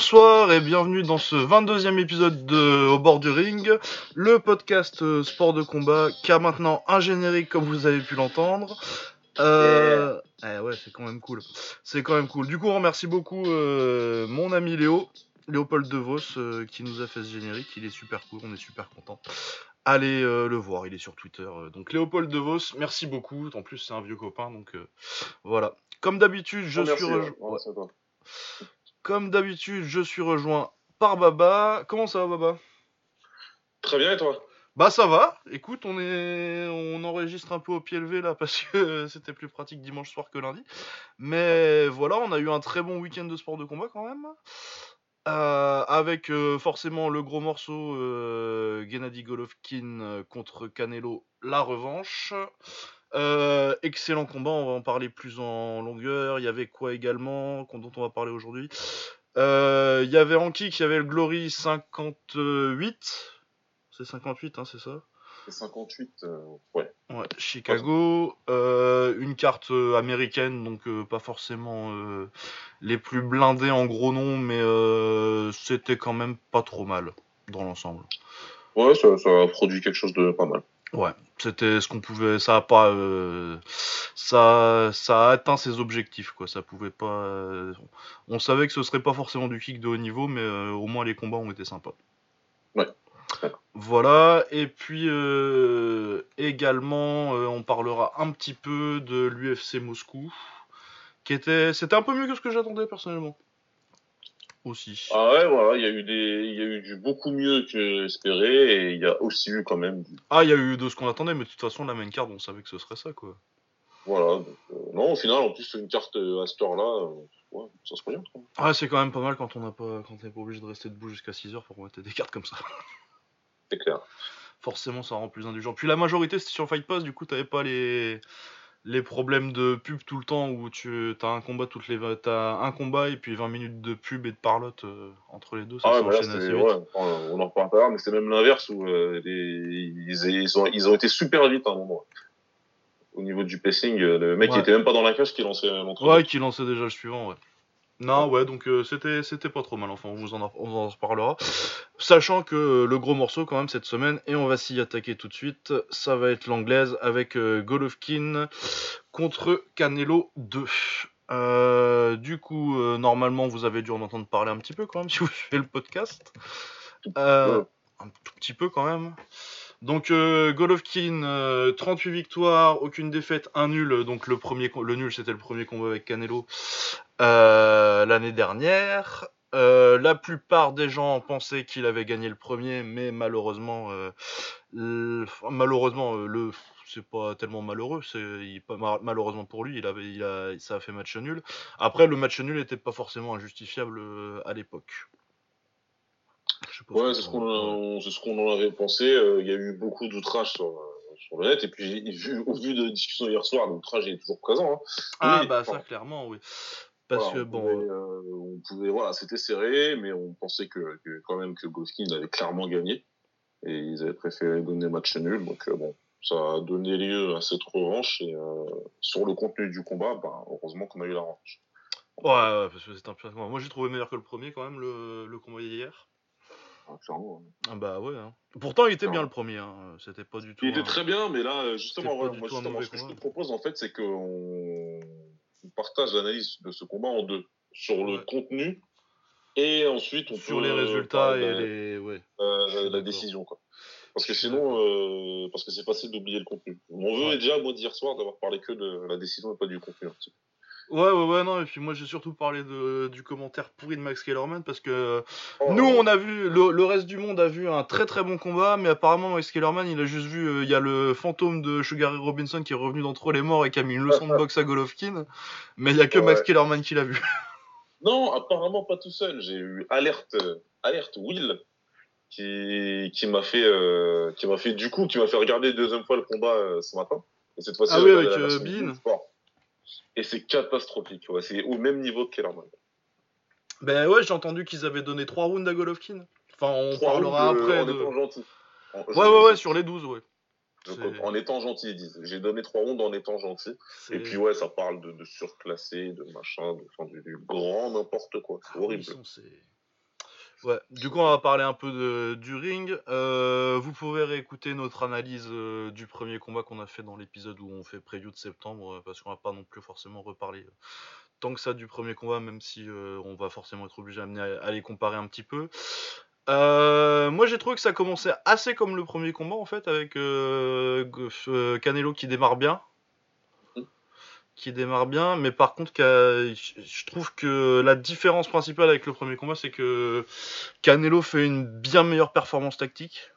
Bonsoir et bienvenue dans ce 22e épisode de Au bord du ring, le podcast euh, sport de combat qui a maintenant un générique comme vous avez pu l'entendre. Euh... eh ouais, c'est quand même cool. C'est quand même cool. Du coup, on remercie beaucoup euh, mon ami Léo, Léopold De Vos, euh, qui nous a fait ce générique. Il est super cool, on est super content. Allez le voir, il est sur Twitter. Donc Léopold De Vos, merci beaucoup. En plus, c'est un vieux copain, donc voilà. Comme d'habitude, je Oh, merci, suis ouais. rejoint. Ouais, toi. Comme d'habitude, je suis rejoint par Baba. Comment ça va, Baba? Très bien, et toi? Bah ça va. Écoute, on est, on enregistre un peu au pied levé là parce que c'était plus pratique dimanche soir que lundi. Mais voilà, on a eu un très bon week-end de sport de combat quand même. Euh, avec euh, forcément le gros morceau euh, Gennady Golovkin contre Canelo, la revanche. Euh, excellent combat, on va en parler plus en longueur. Il y avait quoi également, dont on va parler aujourd'hui? Euh, Il y avait il y avait le Glory 58. C'est 58, hein, c'est ça? C'est 58, euh, ouais. Ouais, Chicago, euh, une carte américaine, donc pas forcément les plus blindés en gros nom, mais c'était quand même pas trop mal dans l'ensemble. Ouais, ça, ça a produit quelque chose de pas mal. Ouais, c'était ce qu'on pouvait, ça a pas, euh, ça, ça a atteint ses objectifs quoi. Ça pouvait pas, euh, on savait que ce serait pas forcément du kick de haut niveau, mais euh, au moins les combats ont été sympas. Ouais. Voilà, et puis euh, également, euh, on parlera un petit peu de l'UFC Moscou, qui était, c'était un peu mieux que ce que j'attendais personnellement. Aussi. Ah ouais, voilà, il y a eu des, il y a eu du beaucoup mieux que espéré, et il y a aussi eu quand même, du- Ah, il y a eu de ce qu'on attendait, mais de toute façon, la main card, on savait que ce serait ça, quoi. voilà. donc, euh, non, au final, en plus, une carte euh, à cette heure-là, euh, ouais, ça se quoi. Ah, c'est quand même pas mal quand on n'a pas, quand n'est pas obligé de rester debout jusqu'à 6 heures pour mettre des cartes comme ça. C'est clair. Forcément, ça rend plus indulgent. Puis la majorité, c'était sur Fight Pass, du coup, t'avais pas les, les problèmes de pub tout le temps où tu as un combat toutes les, vingt- t'as un combat et puis 20 minutes de pub et de parlotte euh, entre les deux, ça Ah ouais, bah s'enchaîne assez vite. ouais, on en reparle l'heure, mais c'est même l'inverse où euh, les- ils, ils ont, ils ont été super vite à un moment. Au niveau du pacing, euh, le mec Ouais. qui était même pas dans la cage qui lançait l'entraînement. Ouais, qui lançait déjà le suivant, ouais. Non, ouais, donc euh, c'était pas trop mal, enfin, on vous en, on reparlera. Sachant que euh, le gros morceau, quand même, cette semaine, et on va s'y attaquer tout de suite, ça va être l'anglaise avec euh, Golovkin contre Canelo 2. Euh, du coup, normalement, vous avez dû en entendre parler un petit peu quand même, si vous suivez le podcast. Un tout petit peu quand même. Donc Golovkin, euh, 38 victoires, aucune défaite, un nul. Donc le le nul, c'était le premier combat avec Canelo euh, l'année dernière. Euh, la plupart des gens pensaient qu'il avait gagné le premier, mais malheureusement, euh, le- malheureusement, euh, le c'est pas tellement malheureux. C'est il- malheureusement pour lui, il avait, il a, ça a fait match nul. Après, le match nul n'était pas forcément injustifiable à l'époque. Ouais, c'est ce qu'on en- ce avait pensé. Il y a eu beaucoup d'outrages sur, sur le net. Et puis, vu, au vu de la discussion hier soir, l'outrage est toujours présent. Hein. Ah Oui, bah enfin, ça clairement oui. Parce voilà, que on bon, pouvait, euh, euh, on pouvait, voilà, c'était serré, mais on pensait que, que quand même que Golovkin avait clairement gagné. Et ils avaient préféré donner match nul. Donc, euh, bon, ça a donné lieu à cette revanche. Et sur le contenu du combat, bah, heureusement qu'on a eu la revanche. ouais, ouais, parce que c'est un combat. Moi j'ai trouvé meilleur que le premier quand même le, le combat d'hier. Ah, clairement. Ah bah ouais. hein. Pourtant il était bien le premier. Hein. C'était pas du tout. Il était très bien, mais là, justement, moi, justement, ce que je te propose, en fait, c'est qu'on on partage l'analyse de ce combat en deux. Sur le contenu, et ensuite, on sur peut, les euh, résultats et la- les. Ouais. euh, la décision, quoi. Parce que sinon, euh, parce que c'est facile d'oublier le contenu. On veut Ouais. déjà, moi, d'hier soir, d'avoir parlé que de la décision et pas du contenu. Ouais, ouais, ouais, non, et puis moi j'ai surtout parlé de, du commentaire pourri de Max Kellerman parce que Oh, nous on a vu, le, le reste du monde a vu un très très bon combat, mais apparemment Max Kellerman il a juste vu, euh, il y a le fantôme de Sugar Ray Robinson qui est revenu d'entre les morts et qui a mis une leçon de boxe à Golovkin, mais il y a que Max. Kellerman qui l'a vu. Non, apparemment pas tout seul. J'ai eu alerte, alerte Will qui qui m'a fait euh, qui m'a fait du coup qui m'a fait regarder deuxième fois le combat euh, ce matin. Et cette fois-ci Ah oui, avec, Bean. Sport. Et c'est catastrophique. Ouais, c'est au même niveau que Kellerman. Ben ouais, j'ai entendu qu'ils avaient donné 3 rounds à Golovkin. Enfin, on Trois parlera rounds, après en de... étant gentil. En- Ouais, ouais, ouais, sur les 12, ouais. en étant gentil, ils disent. J'ai donné trois rounds en étant gentil. Et puis ouais, ça parle de, de surclassé, de machin, de, du, grand n'importe quoi. C'est ah horrible. Ouais, du coup, on va parler un peu de, du ring. Euh, vous pouvez réécouter notre analyse euh, du premier combat qu'on a fait dans l'épisode où on fait preview de septembre, euh, parce qu'on va pas non plus forcément reparler tant que ça du premier combat, même si on va forcément être obligé à, à, les comparer un petit peu. moi, j'ai trouvé que ça commençait assez comme le premier combat, en fait, avec Canelo qui démarre bien qui démarre bien, mais par contre, je trouve que la différence principale avec le premier combat, c'est que Canelo fait une bien meilleure performance tactique.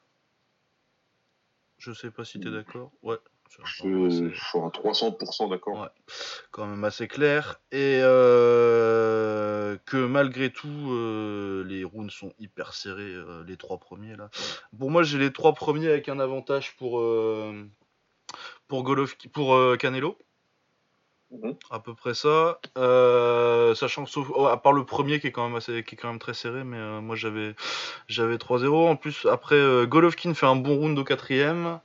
Je sais pas si tu es d'accord. Ouais. Je suis à 300% d'accord. Ouais, quand même assez clair. Et euh, que malgré tout, euh, les rounds sont hyper serrés, euh, les trois premiers là. Pour moi, j'ai les trois premiers avec un avantage pour, pour, Golovki, pour Canelo. Mhm. À peu près ça. Euh, sachant que sauf, oh, à part le premier qui est quand même assez, qui est quand même très serré, mais euh, moi j'avais j'avais 3-0. En plus après euh, Golovkin fait un bon round au quatrième.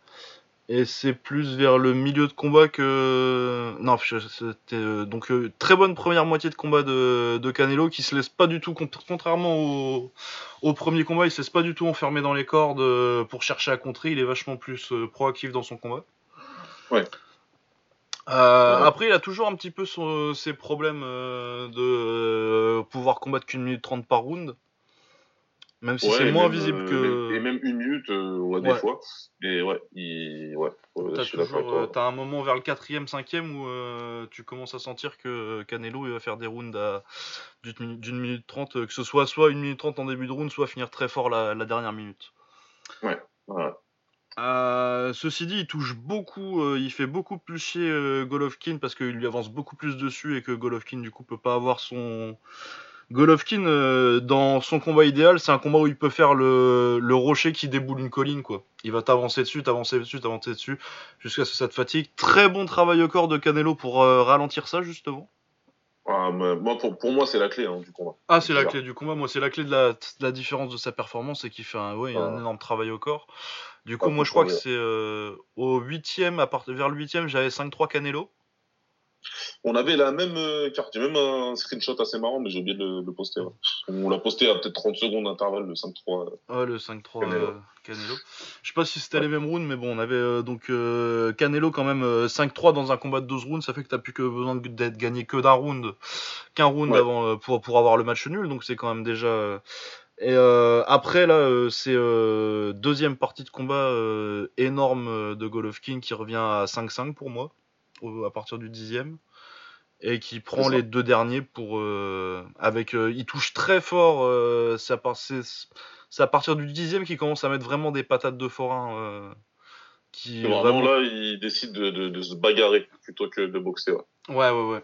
Et c'est plus vers le milieu de combat que. Non, c'était donc très bonne première moitié de combat de, de, Canelo qui se laisse pas du tout, contrairement au, au, premier combat, il se laisse pas du tout enfermer dans les cordes pour chercher à contrer. Il est vachement plus proactif dans son combat. Ouais. Euh, après, il a toujours un petit peu ses problèmes euh, de euh, pouvoir combattre qu'une minute trente par round. Même si c'est moins visible que. Et même une minute, ouais, des fois. Et ouais, il... ouais T'as un moment vers le quatrième, cinquième où tu commences à sentir que Canelo il va faire des rounds d'une minute trente, que ce soit soit une minute trente en début de round, soit finir très fort la, la dernière minute. Ouais, ouais. Euh, ceci dit, il touche beaucoup, euh, il fait beaucoup plus chier euh, Golovkin parce qu'il lui avance beaucoup plus dessus et que Golovkin du coup peut pas avoir son. Golovkin dans son combat idéal, c'est un combat où il peut faire le, rocher qui déboule une colline quoi. Il va t'avancer dessus, t'avancer dessus, t'avancer dessus jusqu'à ce que ça te fatigue. Très bon travail au corps de Canelo pour ralentir ça justement. Ah, moi, pour, moi, c'est la clé hein, du combat. Ah, c'est la clé du combat. Moi, c'est la clé de la, de la, différence de sa performance et qui fait un, ouais, un énorme travail au corps. Du coup, moi, je crois que c'est euh, au huitième, à partir vers le huitième, j'avais 5-3 Canelo. On avait la même euh, carte. J'ai même un screenshot assez marrant, mais j'ai oublié de le, poster. On l'a posté à peut-être 30 secondes d'intervalle, le 5-3. Euh, le 5-3 Canelo. Canelo. Je sais pas si c'était les mêmes rounds, mais bon, on avait donc Canelo quand même 5-3 dans un combat de 12 rounds. Ça fait que t'as plus que besoin d'être gagné que d'un round, qu'un round avant pour, pour avoir le match nul. Donc c'est quand même déjà et euh, après, là, euh, c'est euh, deuxième partie de combat énorme de Golovkin qui revient à 5-5 pour moi, à partir du dixième. Et qui prend les deux derniers pour. avec, il touche très fort. c'est à, partir du dixième qu'il commence à mettre vraiment des patates de forain. qui, vraiment, là, il décide de, se bagarrer plutôt que de boxer. Ouais, ouais, ouais.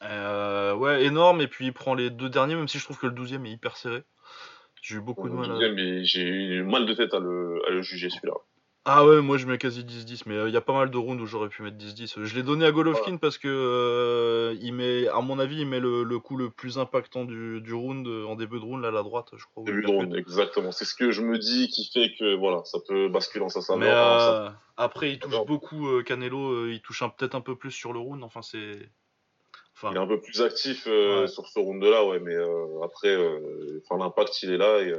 Ouais. ouais, énorme. Et puis il prend les deux derniers, même si je trouve que le douzième est hyper serré. J'ai eu beaucoup de mal. À... Mais j'ai eu mal de tête à le, à le juger celui-là. Ah ouais, moi je mets quasi 10-10, mais il euh, y a pas mal de rounds où j'aurais pu mettre 10-10. Je l'ai donné à Golovkin parce que euh, il met, à mon avis, il met le, le coup le plus impactant du, du, round en début de round, là à la droite, je crois. Début de round, exactement. C'est ce que je me dis qui fait que voilà, ça peut basculer en sa Mais euh, après, il touche beaucoup Canelo, il touche peut-être un peu plus sur le round. Enfin, c'est il est un peu plus actif euh, sur ce round-là, ouais, mais euh, après, euh, enfin, l'impact, il est là. Et,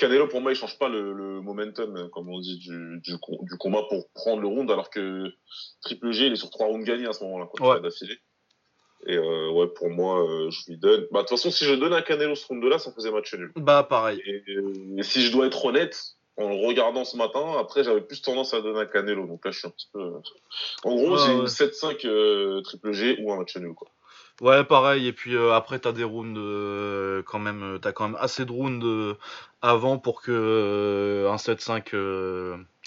Canelo, pour moi, il change pas le, le momentum, comme on dit, du, du, du, combat pour prendre le round, alors que Triple G, il est sur trois rounds gagnés à ce moment-là, ouais. d'affilée. Et ouais, pour moi, je lui donne. Bah, de toute façon, si je donne à Canelo ce round-là, ça faisait match nul. Bah, pareil. et, si je dois être honnête, en le regardant ce matin. Après, j'avais plus tendance à donner un Canelo. Donc là, je suis un petit peu. Euh, en gros, j'ai une 7-5 euh, triple G ou un match nul, quoi. Ouais, pareil. Et puis euh, après, t'as des rounds quand même. T'as quand même assez de rounds avant pour que un 7-5,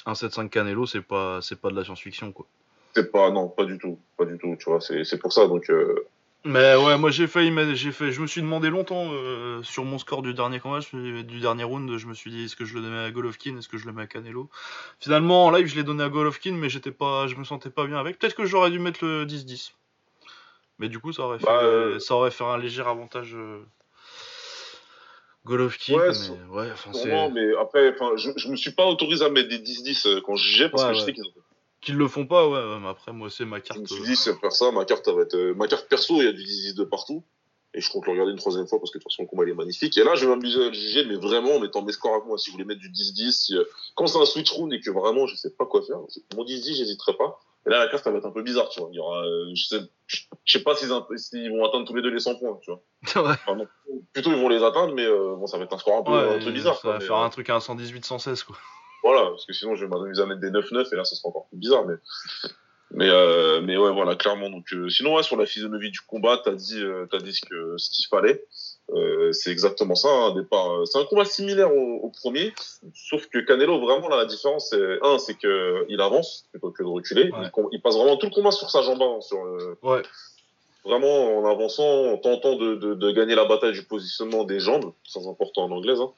un 7-5 Canelo, c'est pas, c'est pas de la science-fiction, quoi. C'est pas, non, pas du tout, pas du tout. Tu vois, c'est pour ça. Donc mais ouais, moi j'ai failli, j'ai fait, je me suis demandé longtemps euh, sur mon score du dernier combat, du dernier round, je me suis dit est-ce que je le donnais à Golovkin, est-ce que je le mets à Canelo? Finalement en live je l'ai donné à Golovkin, mais j'étais pas, je me sentais pas bien avec. Peut-être que j'aurais dû mettre le 10-10. Mais du coup ça aurait fait, bah, euh, ça aurait fait un léger avantage. Euh, Golovkin, Ouais, mais ouais, enfin mais après, enfin, je, je me suis pas autorisé à mettre des 10-10 euh, quand je jugeais parce Ouais, que je sais qu'ils ont. qu'ils le font pas, ouais. mais après moi c'est ma carte. me suis euh, dit, c'est faire ça, ma carte, va être. euh, ma carte perso, il y a du 10-10 de partout. Et je compte le regarder une troisième fois parce que de toute façon, le combat il est magnifique. Et là, je vais m'amuser à le juger, mais vraiment en mettant mes scores avec moi. Si vous voulez mettre du 10-10, si, euh, quand c'est un switch round et que vraiment je sais pas quoi faire, mon 10-10, j'hésiterai pas. Et là, la carte, elle va être un peu bizarre, tu vois. Il y aura, euh, je sais, je sais pas s'ils vont atteindre tous les deux les 100 points, tu vois. ouais, Enfin, non, plutôt, ils vont les atteindre, mais euh, bon, ça va être un score un peu, ouais, un peu bizarre. ça va faire euh, un truc à un 118, 116 quoi. Voilà, parce que sinon je vais m'amuser à mettre des 9-9 et là ça sera encore plus bizarre. Mais, mais, euh, mais ouais, voilà, clairement. Donc, euh, sinon, ouais, sur la physionomie du combat, t'as dit, euh, t'as dit ce que ce qu'il fallait. Euh, c'est exactement ça. Un départ, euh, c'est un combat similaire au, au premier, sauf que Canelo vraiment là la différence, c'est un, c'est que il avance plutôt que de reculer. Ouais. Il, passe vraiment tout le combat sur sa jambe avant, sur euh, Ouais, vraiment en avançant, en tentant de, de, de gagner la bataille du positionnement des jambes, c'est important en anglaise. Hein.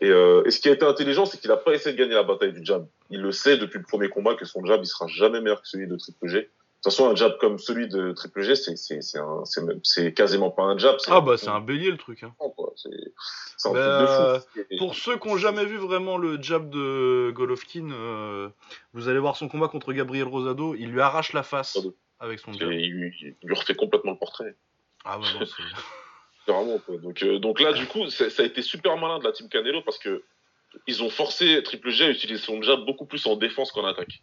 Et, euh, et ce qui a été intelligent, c'est qu'il n'a pas essayé de gagner la bataille du jab. Il le sait depuis le premier combat que son jab, il sera jamais meilleur que celui de Triple G. De toute façon, un jab comme celui de Triple G, c'est quasiment pas un jab. ah bah c'est un bélier le truc. Hein. C'est un Bah, truc de fou. Pour ceux qui ont jamais vu vraiment le jab de Golovkin, euh, vous allez voir son combat contre Gabriel Rosado, il lui arrache la face avec son jab. il, lui- il lui refait complètement le portrait. Ah ouais, non, c'est... Vraiment, quoi. Donc, euh, donc là, du coup, ça ça a été super malin de la team Canelo parce que ils ont forcé Triple G à utiliser son jab beaucoup plus en défense qu'en attaque.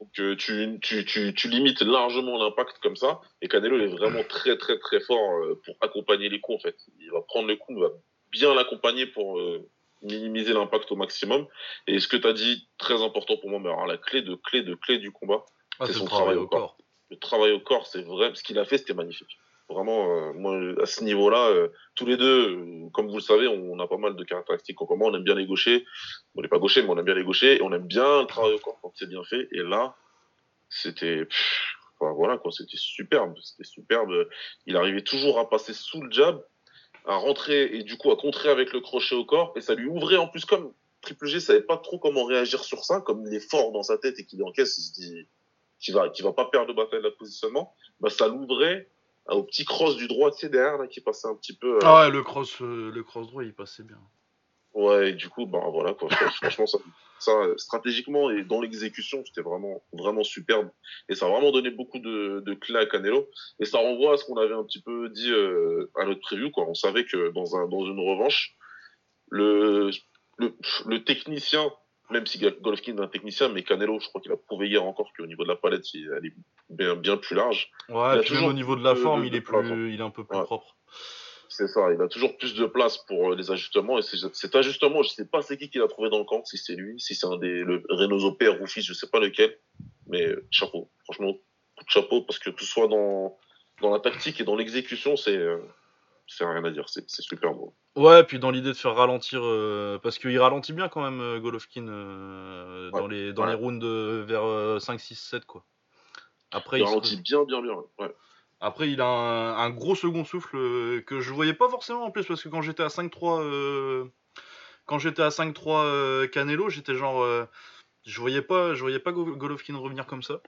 Donc euh, tu, tu, tu, tu limites largement l'impact comme ça. Et Canelo il est vraiment très très très fort euh, pour accompagner les coups en fait. Il va prendre le coup, il va bien l'accompagner pour euh, minimiser l'impact au maximum. Et ce que tu as dit, très important pour moi, mais alors la clé de clé de clé du combat, Ah, C'est son travail au corps. corps. le travail au corps, c'est vrai. Ce qu'il a fait, c'était magnifique. Vraiment, euh, moi, à ce niveau-là, euh, tous les deux, euh, comme vous le savez, on, a pas mal de caractéristiques en commun. On aime bien les gauchers. On n'est pas gaucher, mais on aime bien les gauchers. Et on aime bien le travail au corps quand c'est bien fait. Et là, c'était... voilà, quoi. C'était superbe. C'était superbe. Il arrivait toujours à passer sous le jab, à rentrer et du coup à contrer avec le crochet au corps. Et ça lui ouvrait en plus comme... Triple G savait pas trop comment réagir sur ça, comme il est fort dans sa tête et qu'il encaisse, il se dit qu'il va, qu'il va pas perdre le bataille de positionnement, bah, ça l'ouvrait au petit cross du droit, tu sais, derrière, là, qui passait un petit peu. euh, Ah ouais, le cross, euh, le cross droit, il passait bien. Ouais, et du coup, bah voilà, quoi. Franchement, ça, ça, euh, stratégiquement et dans l'exécution, c'était vraiment, vraiment superbe. Et ça a vraiment donné beaucoup de, de clés à Canelo. Et ça renvoie à ce qu'on avait un petit peu dit euh, à notre preview, quoi. On savait que dans, un, dans une revanche, le, le, le technicien, même si Golovkin est un technicien, mais Canelo, je crois qu'il a prouvé hier encore qu'au niveau de la palette, il- elle est bien, bien plus large. Ouais, a puis même toujours au niveau de la forme, de- il est place, plus, il est un peu plus Ouais. propre. C'est ça, il a toujours plus de place pour euh, les ajustements. Et cet ajustement, je sais pas c'est qui qui l'a trouvé dans le camp, si c'est lui, si c'est un des le Reynoso père ou fils, je sais pas lequel. Mais euh, chapeau, franchement, coup de chapeau, parce que que ce soit dans, dans la tactique et dans l'exécution, c'est euh, c'est rien à dire, c'est super beau. Ouais, puis dans l'idée de faire ralentir, euh, parce qu'il ralentit bien quand même euh, Golovkin euh, dans les dans ouais. les rounds vers euh, 5, 6, 7 quoi. Après, Il il se- ralentit bien, bien, bien. Ouais. Après, il a un, un gros second souffle que je voyais pas forcément en plus parce que quand j'étais à 5-3, euh, quand j'étais à 5-3 euh, Canelo, j'étais genre, je voyais pas, je voyais pas Go- Golovkin revenir comme ça.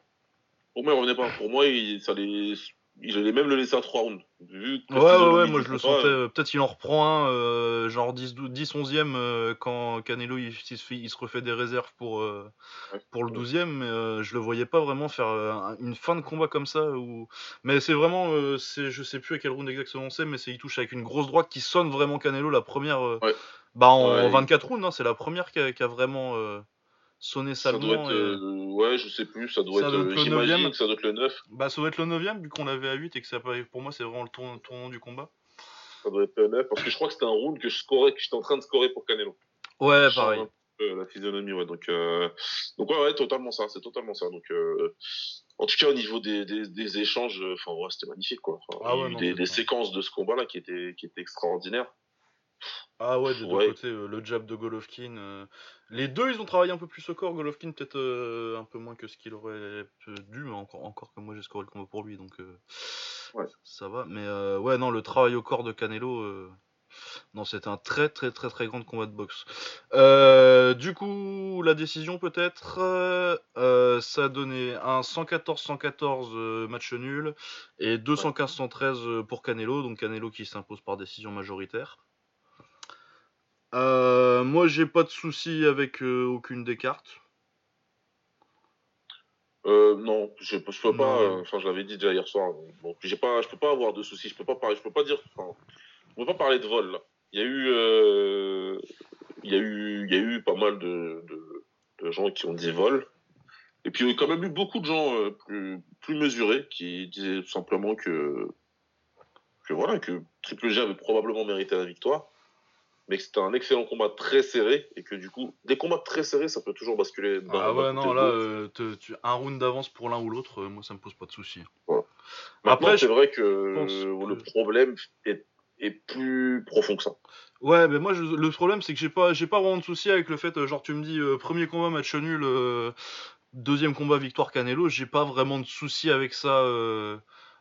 Pour moi, il revenait pas. Pour moi, il, ça les, il allait même le laisser à 3 rounds. Vu que Ouais, ouais, ouais, moi je le sentais. euh, Peut-être qu'il en reprend un, euh, genre 10, 12, 10 11e, euh, quand Canelo il, il se fait- il se refait des réserves pour, euh, Ouais. pour le 12e, mais euh, je le voyais pas vraiment faire euh, un- une fin de combat comme ça. Ou... Mais c'est vraiment, euh, je sais plus à quel round exactement c'est, mais c'est il touche avec une grosse droite qui sonne vraiment Canelo la première. euh. Bah en, Ouais, 24 rounds, hein, c'est la première qui a, qui a vraiment euh, sonné Ça doit être, et- euh, ouais, je sais plus, ça doit Ça être, doit euh, être le j'imagine neuvième. que ça doit être le 9. Bah ça doit être le 9e vu qu'on l'avait à 8 et que ça, pour moi c'est vraiment le tournant, tournant du combat. Ça doit être le 9, parce que je crois que c'était un round que je scorais, que j'étais en train de scorer pour Canelo. Ouais, Je pareil. peu La physionomie, ouais. Donc, euh, donc ouais, ouais, totalement ça, c'est totalement ça. Donc, euh, en tout cas, au niveau des, des, des échanges, euh, enfin, ouais, c'était magnifique, quoi. Enfin, Ah il y a ouais, eu non, des, séquences de ce combat-là qui étaient, qui étaient extraordinaires. Ah ouais, des deux Ouais. côtés, euh, le jab de Golovkin. euh, Les deux, ils ont travaillé un peu plus au corps. Golovkin, peut-être euh, un peu moins que ce qu'il aurait dû, mais encore, encore que moi j'ai scoré le combat pour lui, donc euh, Ouais. ça va. Mais euh, ouais, non, le travail au corps de Canelo, non, c'était un très très très très grand combat de boxe. Du coup, la décision peut-être, ça a donné un 114-114 euh, match nul et 215-113 euh, pour Canelo, donc Canelo qui s'impose par décision majoritaire. Euh, moi, j'ai pas de soucis avec euh, aucune des cartes. Euh, non, je, je peux pas. euh, Enfin, je l'avais dit déjà hier soir. Donc, j'ai pas, je peux pas avoir de soucis. Je peux pas parler. Je peux pas dire. Enfin, on peut pas parler de vol. Il y a eu, il y a eu, il y a eu pas mal de, de, de gens qui ont dit vol. Et puis il y a quand même eu beaucoup de gens plus, plus mesurés qui disaient tout simplement que, que voilà, que Triple G avait probablement mérité la victoire, mais que c'était un excellent combat très serré et que du coup, des combats très serrés, ça peut toujours basculer. Ah ouais, non, là, euh, te- tu, un round d'avance pour l'un ou l'autre, euh, moi, ça me pose pas de soucis. Maintenant, Après, c'est vrai que le problème est, est plus profond que ça. Ouais, mais moi, je- le problème, c'est que j'ai pas, j'ai pas vraiment de soucis avec le fait, euh, genre, tu me dis, euh, premier combat, match nul, deuxième combat, victoire Canelo, j'ai pas vraiment de soucis avec ça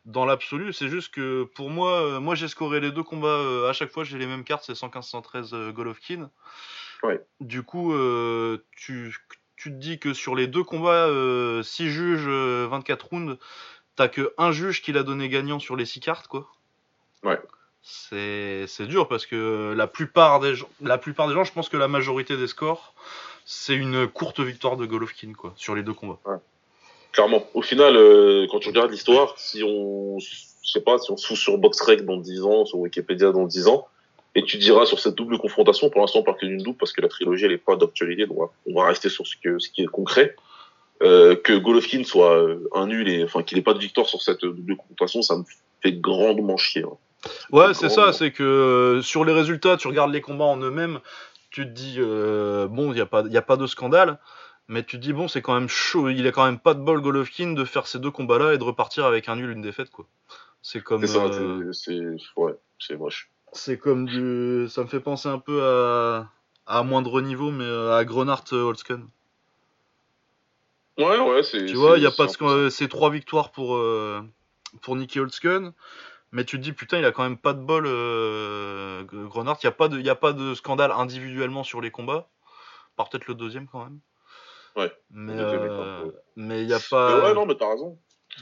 dans l'absolu. C'est juste que pour moi, euh, moi, j'ai scoré les deux combats, euh, à chaque fois, j'ai les mêmes cartes, c'est 115-113 euh, Golovkin. Ouais. Du coup, tu, tu te dis que sur les deux combats, 6 juges, euh, 24 rounds, t'as que un juge qui l'a donné gagnant sur les 6 cartes, quoi. Ouais. C'est c'est dur parce que la plupart des gens, la plupart des gens, je pense que la majorité des scores, c'est une courte victoire de Golovkin quoi sur les deux combats. Clairement. Au final, euh, quand tu regardes l'histoire, si on, je sais pas, si on se fout sur BoxRec dans 10 ans, sur Wikipédia dans 10 ans, et tu diras sur cette double confrontation, pour l'instant on parle que d'une double parce que la trilogie elle est pas d'actualité, donc on va, rester sur ce, que, ce qui est concret. Euh, que Golovkin soit euh, un nul et enfin qu'il ait pas de victoire sur cette double confrontation, ça me fait grandement chier. hein. Ouais, c'est ça, c'est que euh, sur les résultats, tu regardes les combats en eux-mêmes, tu te dis bon, il y a pas, il y a pas de scandale, mais tu te dis bon, c'est quand même chaud, il a quand même pas de bol Golovkin de faire ces deux combats-là et de repartir avec un nul, une défaite quoi. C'est comme, C'est ça, euh, ouais, c'est moche. c'est comme du, ça me fait penser un peu à, à moindre niveau, mais euh, à Grenard Holtzken. Ouais, ouais, c'est. Tu vois, il y a pas de c'est euh, trois victoires pour euh, pour Nicky Holtzken, mais tu te dis putain, il a quand même pas de bol euh, Grenard, il y a pas de y a pas de scandale individuellement sur les combats, par peut-être le deuxième quand même. Ouais, Mais euh, il y a Mais pas ouais, non, mais t'as raison.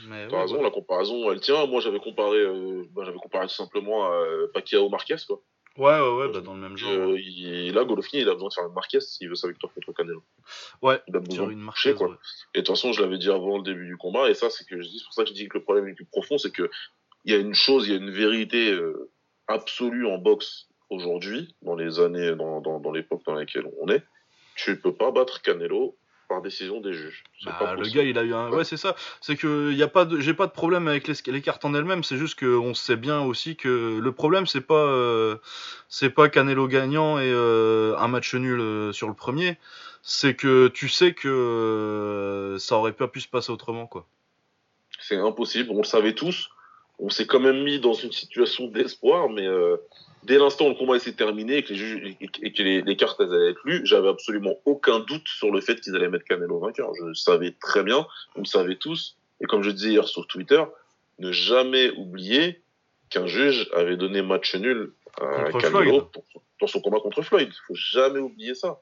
mais T'as ouais, raison, ouais. la comparaison, elle tient. Moi, j'avais comparé, euh, bah, j'avais comparé tout simplement à euh, Pacquiao Marquez, quoi. Ouais ouais ouais, bah, dans le même genre. Euh, ouais. il- là, Golovkin, il a besoin de faire une Marquez s'il veut sa victoire contre Canelo. Ouais, Il a besoin de marquise, quoi. ouais. Et de toute façon, je l'avais dit avant le début du combat, et ça, c'est que je dis, c'est pour ça que je dis que le problème est plus profond, c'est que il y a une chose, il y a une vérité euh, absolue en boxe aujourd'hui, dans les années, dans, dans, dans l'époque dans laquelle on est. Tu peux pas battre Canelo par décision des juges. Bah, le gars, il a eu un. Ouais, c'est ça. C'est que y a pas de... j'ai pas de problème avec les, les cartes en elles-mêmes. C'est juste qu'on sait bien aussi que le problème, c'est pas, euh, c'est pas Canelo gagnant et euh, un match nul euh, sur le premier. C'est que tu sais que ça aurait pas pu se passer autrement, quoi. C'est impossible. On le savait tous. On s'est quand même mis dans une situation d'espoir, mais euh, dès l'instant où le combat s'est terminé et que les, juges, et et que les, les cartes elles allaient être lues, j'avais absolument aucun doute sur le fait qu'ils allaient mettre Canelo vainqueur. Je le savais très bien, on le savait tous. Et comme je disais hier sur Twitter, ne jamais oublier qu'un juge avait donné match nul à Contre Canelo pour- dans son combat contre Floyd. Il faut jamais oublier ça.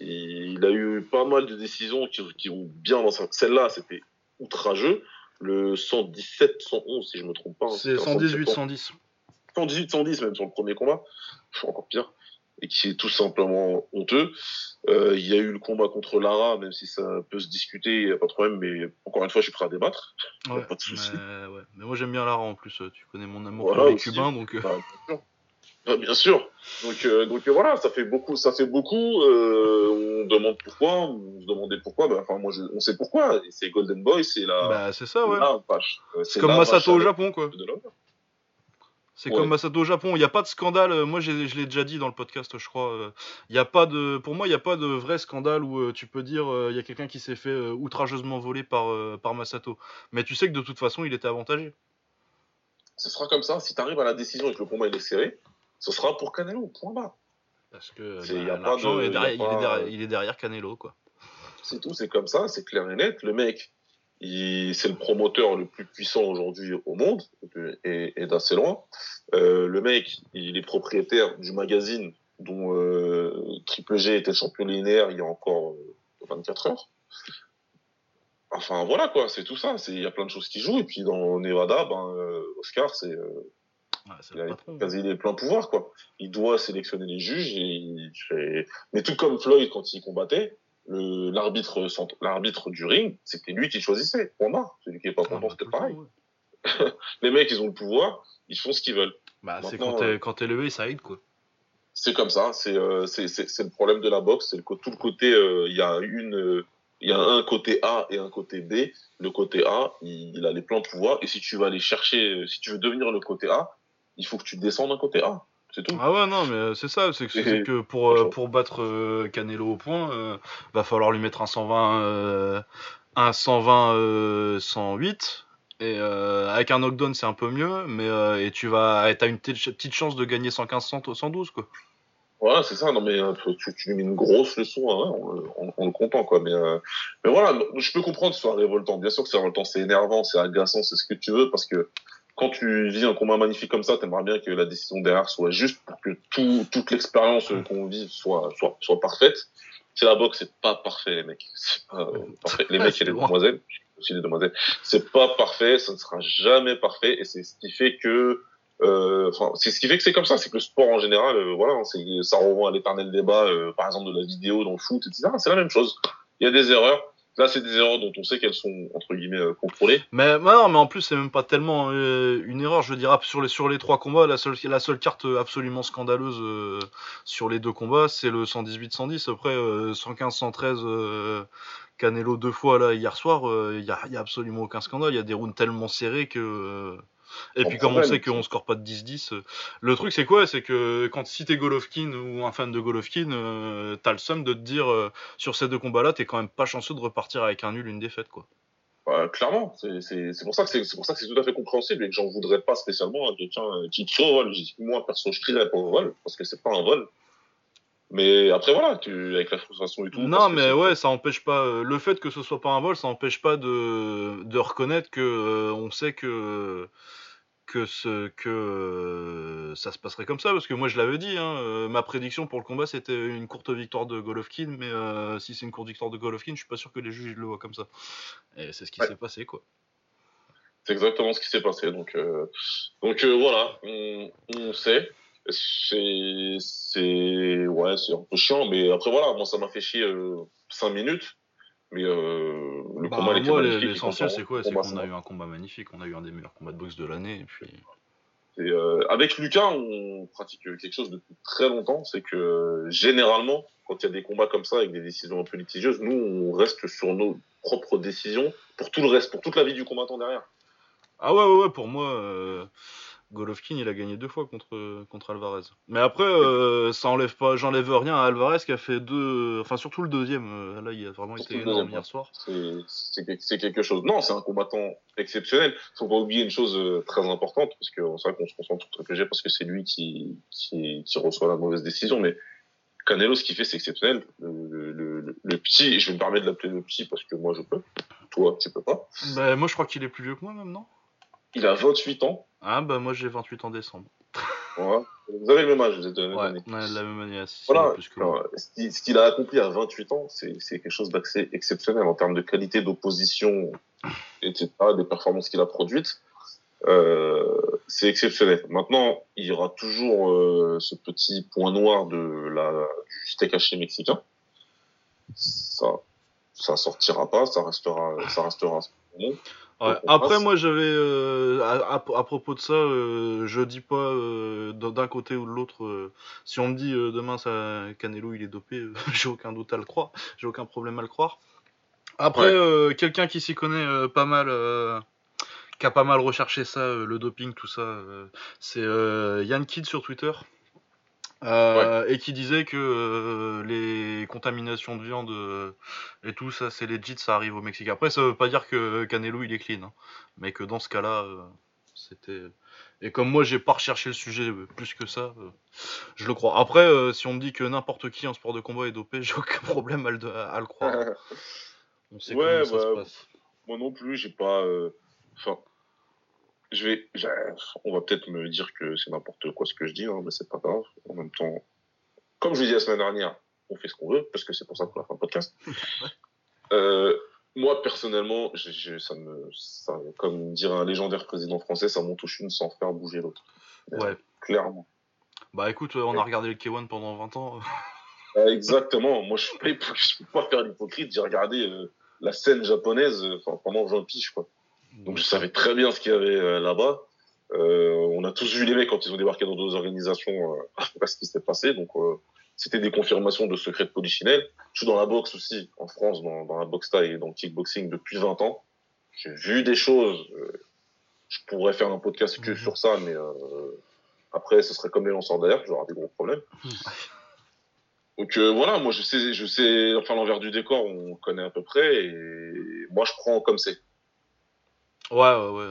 Et il a eu pas mal de décisions qui, qui ont bien dans sa... Celle-là, c'était outrageux. Le 117, 111, si je me trompe pas. hein, C'est c'était un 118, 117, 110. 118, 110 même sur le premier combat. Encore pire. Et qui est tout simplement honteux. Euh, Il y a eu le combat contre Lara, même si ça peut se discuter, il n'y a pas de problème, mais encore une fois, je suis prêt à débattre. Ouais, pas de souci. mais, ouais. mais moi, j'aime bien Lara en plus. euh, Tu connais mon amour Voilà, pour les aussi. Cubains, donc. euh, Bah, bien sûr. Bah, bien sûr. Donc, euh, donc euh, voilà, ça fait beaucoup, ça fait beaucoup. Euh, on demande pourquoi, on se demandait pourquoi. Bah, enfin, moi, je, on sait pourquoi. C'est Golden Boy, c'est la, Bah, c'est ça, ouais. C'est comme Masato au Japon, quoi. C'est Ouais. comme Masato au Japon, il n'y a pas de scandale. Moi, je l'ai déjà dit dans le podcast, je crois. Il y a pas de, pour moi, il n'y a pas de vrai scandale où tu peux dire il y a quelqu'un qui s'est fait outrageusement voler par, par Masato. Mais tu sais que de toute façon, il était avantagé. Ce sera comme ça. Si tu arrives à la décision et que le combat il est serré, ce sera pour Canelo. Point barre. Parce que bah, y a pas l'argent de- est y a derrière, il, est derrière, il est derrière Canelo, quoi. C'est tout. C'est comme ça. C'est clair et net. Le mec, c'est le promoteur le plus puissant aujourd'hui au monde et, et d'assez loin. Euh, le mec, il est propriétaire du magazine dont euh, Triple G était champion linéaire il y a encore euh, 24 heures. Enfin voilà quoi, c'est tout ça. Il y a plein de choses qui jouent et puis dans Nevada, ben euh, Oscar c'est euh, il a quasi les pleins pouvoirs, quoi. Il doit sélectionner les juges. Et Mais tout comme Floyd, quand il combattait, l'arbitre l'arbitre du ring, c'était lui qui choisissait. Point barre. Celui qui est pas ah, content, bah, c'était pareil. les mecs, ils ont le pouvoir, ils font ce qu'ils veulent. Bah, c'est quand t'es es levé, ça aide, quoi. C'est comme ça. C'est euh, le problème de la boxe. C'est le, tout le côté. Euh, il y a une. il y a un côté A et un côté B. Le côté A, il, il a les pleins pouvoirs. Et si tu vas aller chercher, si tu veux devenir le côté A, il faut que tu descendes d'un côté A. C'est tout. Ah ouais, non, mais euh, c'est ça. C'est que, que pour, euh, pour battre euh, Canelo au point, va falloir lui mettre un 120, un 120 108. Et avec un knockdown, c'est un peu mieux. Mais et tu vas, as une petite chance de gagner 115 112, quoi. Ouais, c'est ça. Non, mais tu, lui mets une grosse leçon, hein, on, le content, quoi. Mais, mais voilà, je peux comprendre que ce soit révoltant. Bien sûr que c'est révoltant, c'est énervant, c'est agaçant, c'est ce que tu veux, parce que quand tu vis un combat magnifique comme ça, t'aimerais bien que la décision derrière soit juste pour que tout, toute l'expérience qu'on vit soit, soit, soit parfaite. C'est la boxe, c'est pas parfait, les mecs. C'est pas parfait. Les mecs et les demoiselles, aussi les demoiselles, c'est pas parfait, ça ne sera jamais parfait, et c'est ce qui fait que, euh, enfin, c'est ce qui fait que c'est comme ça, c'est que le sport en général, euh, voilà, c'est, ça renvoie à l'éternel débat, euh, par exemple de la vidéo dans le foot, etc. C'est la même chose. Il y a des erreurs, Là, c'est des erreurs dont on sait qu'elles sont entre guillemets euh, contrôlées. Mais non, mais en plus, c'est même pas tellement euh, une erreur. Je dirais sur les sur les trois combats, la seule la seule carte absolument scandaleuse euh, sur les deux combats, c'est le 118-110. Après 115-113. Canelo deux fois là hier soir, il y a, y, a, absolument aucun scandale. Il y a des rounds tellement serrés que et puis comme on sait qu'on score pas de 10-10, euh, le truc c'est quoi? C'est que quand si t'es Golovkin ou un fan de Golovkin, euh, t'as le seum de te dire euh, sur ces deux combats-là, t'es quand même pas chanceux de repartir avec un nul, une défaite quoi. clairement, c'est pour ça que c'est pour ça que c'est tout à fait compréhensible et que j'en voudrais pas spécialement. Tiens, titre au vol, moi perso je crierais pas au vol parce que c'est pas un vol. Mais après voilà, tu, avec la frustration et tout. Non, mais ouais, ça empêche pas. le fait que ce soit pas un vol, ça empêche pas de, de reconnaître que on sait que que ce que euh, ça se passerait comme ça parce que moi je l'avais dit hein, euh, ma prédiction pour le combat c'était une courte victoire de Golovkin mais euh, si c'est une courte victoire de Golovkin je suis pas sûr que les juges le voient comme ça. Et c'est ce qui s'est passé quoi. C'est exactement ce qui s'est passé donc donc voilà on, on sait. C'est ouais un peu chiant mais après voilà moi ça m'a fait chier 5 minutes mais euh, le bah, combat moi, L'essentiel, c'est quoi? C'est qu'on a eu un combat magnifique. On a eu un des meilleurs combats de boxe de l'année. Et puis. Euh, avec Lucas, on pratique quelque chose depuis très longtemps. C'est que généralement, quand il y a des combats comme ça avec des décisions un peu litigieuses, nous, on reste sur nos propres décisions pour tout le reste, pour toute la vie du combattant derrière. Ah ouais, ouais, ouais pour moi. Euh Golovkin, il a gagné deux fois contre, contre Alvarez. Mais après, euh, ça enlève pas, j'enlève rien à Alvarez qui a fait deux, enfin surtout le deuxième. Euh, là, il a vraiment été énorme hier soir. C'est quelque chose. Non, c'est un combattant exceptionnel. Faut pas oublier une chose euh, très importante parce que c'est vrai qu'on se concentre sur le parce que c'est lui qui, qui, reçoit la mauvaise décision, mais Canelo, ce qu'il fait, c'est exceptionnel. Le, le, le, petit, je me permettre de l'appeler le petit parce que moi je peux. Toi, tu peux pas. Bah, moi, je crois qu'il est plus vieux que moi, même, non? Il a 28 ans. Ah bah moi j'ai 28 ans décembre. Vous avez le même âge, vous êtes de la même année. Ouais, la même année. Voilà. ce qu'il a accompli à 28 ans, c'est quelque chose d'assez exceptionnel en termes de qualité d'opposition, etc., des performances qu'il a produites. Euh, c'est exceptionnel. Maintenant, il y aura toujours euh, ce petit point noir de la, du steak haché mexicain. Ça, ça sortira pas, ça restera, ça restera après, moi, j'avais euh, à, propos de ça, euh, je dis pas euh, d'un côté ou de l'autre. si on me dit demain, ça, Canelo, il est dopé, j'ai aucun doute à le croire, j'ai aucun problème à le croire. Après, quelqu'un qui s'y connaît pas mal, qui a pas mal recherché ça, le doping, tout ça, c'est Yann Kidd sur Twitter. Euh, et qui disait que euh, les contaminations de viande euh, et tout ça c'est legit ça arrive au Mexique. Après ça veut pas dire que Canelo il est clean hein, mais que dans ce cas là c'était et comme moi j'ai pas recherché le sujet plus que ça je le crois. Après si on me dit que n'importe qui en sport de combat est dopé j'ai aucun problème à le, à le croire. On sait ouais, comment ça se bah, passe. moi non plus j'ai pas enfin je vais, on va peut-être me dire que c'est n'importe quoi ce que je dis, hein, mais c'est pas grave. En même temps, comme je l'ai dit la semaine dernière, on fait ce qu'on veut, parce que c'est pour ça qu'on a fait un podcast. euh, moi, personnellement, je, ça me, ça, comme dirait un légendaire président français, ça m'en touche une sans faire bouger l'autre. Ouais. Clairement. Bah écoute, on a regardé le K1 pendant 20 ans. exactement. Moi, je peux, je peux pas faire l'hypocrite. J'ai regardé la scène japonaise pendant 20 piges, quoi. Donc je savais très bien ce qu'il y avait là-bas. Euh, on a tous vu les mecs quand ils ont débarqué dans d'autres organisations euh, après ce qui s'était passé. Donc euh, c'était des confirmations de secrets de polichinelle. Je suis dans la boxe aussi, en France, dans, dans la boxe taille et dans le kickboxing depuis 20 ans. J'ai vu des choses. je pourrais faire un podcast que mhm. sur ça, mais après, ce serait comme les lanceurs d'air, j'aurais des gros problèmes. Donc voilà, moi je sais, je sais, enfin l'envers du décor, on connaît à peu près, et moi je prends comme c'est. Ouais, ouais, ouais.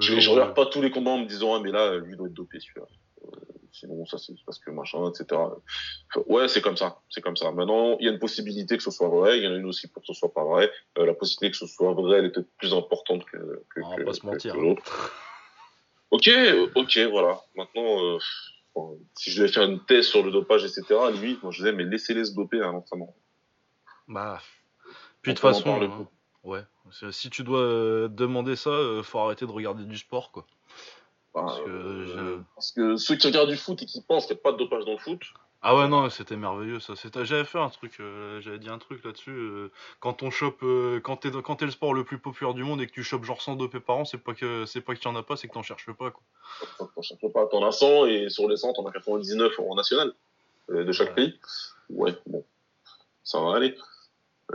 Je, je regarde pas tous les combats en me disant, ah, mais là, lui doit être dopé, celui-là. Euh, sinon, ça, c'est parce que machin, etc. ouais, c'est comme ça. C'est comme ça. Maintenant, il y a une possibilité que ce soit vrai. Il y en a une aussi pour que ce soit pas vrai. Euh, la possibilité que ce soit vrai, elle est peut-être plus importante que, que, On va pas se mentir. l'autre. Ok, ok, voilà. Maintenant, euh, si je devais faire une thèse sur le dopage, etc., lui, moi, je disais, mais laissez-les se doper à l'entraînement. Bah. Puis de toute façon. Ouais. Si tu dois euh, demander ça, euh, faut arrêter de regarder du sport, quoi. Parce, euh, que, ceux qui regardent du foot et qui pensent qu'il n'y a pas de dopage dans le foot. Ah ouais, non, c'était merveilleux ça. J'avais fait un truc, j'avais dit un truc là-dessus. quand on chope, quand t'es es le sport le plus populaire du monde et que tu chopes genre 100 dopés par an, c'est pas que c'est pas qu'il y en a pas, c'est que t'en cherches pas quoi. T'en cherches pas, t'en as 100 et sur les 100 t'en as 99 en national de chaque pays. Ouais, bon, ça va aller.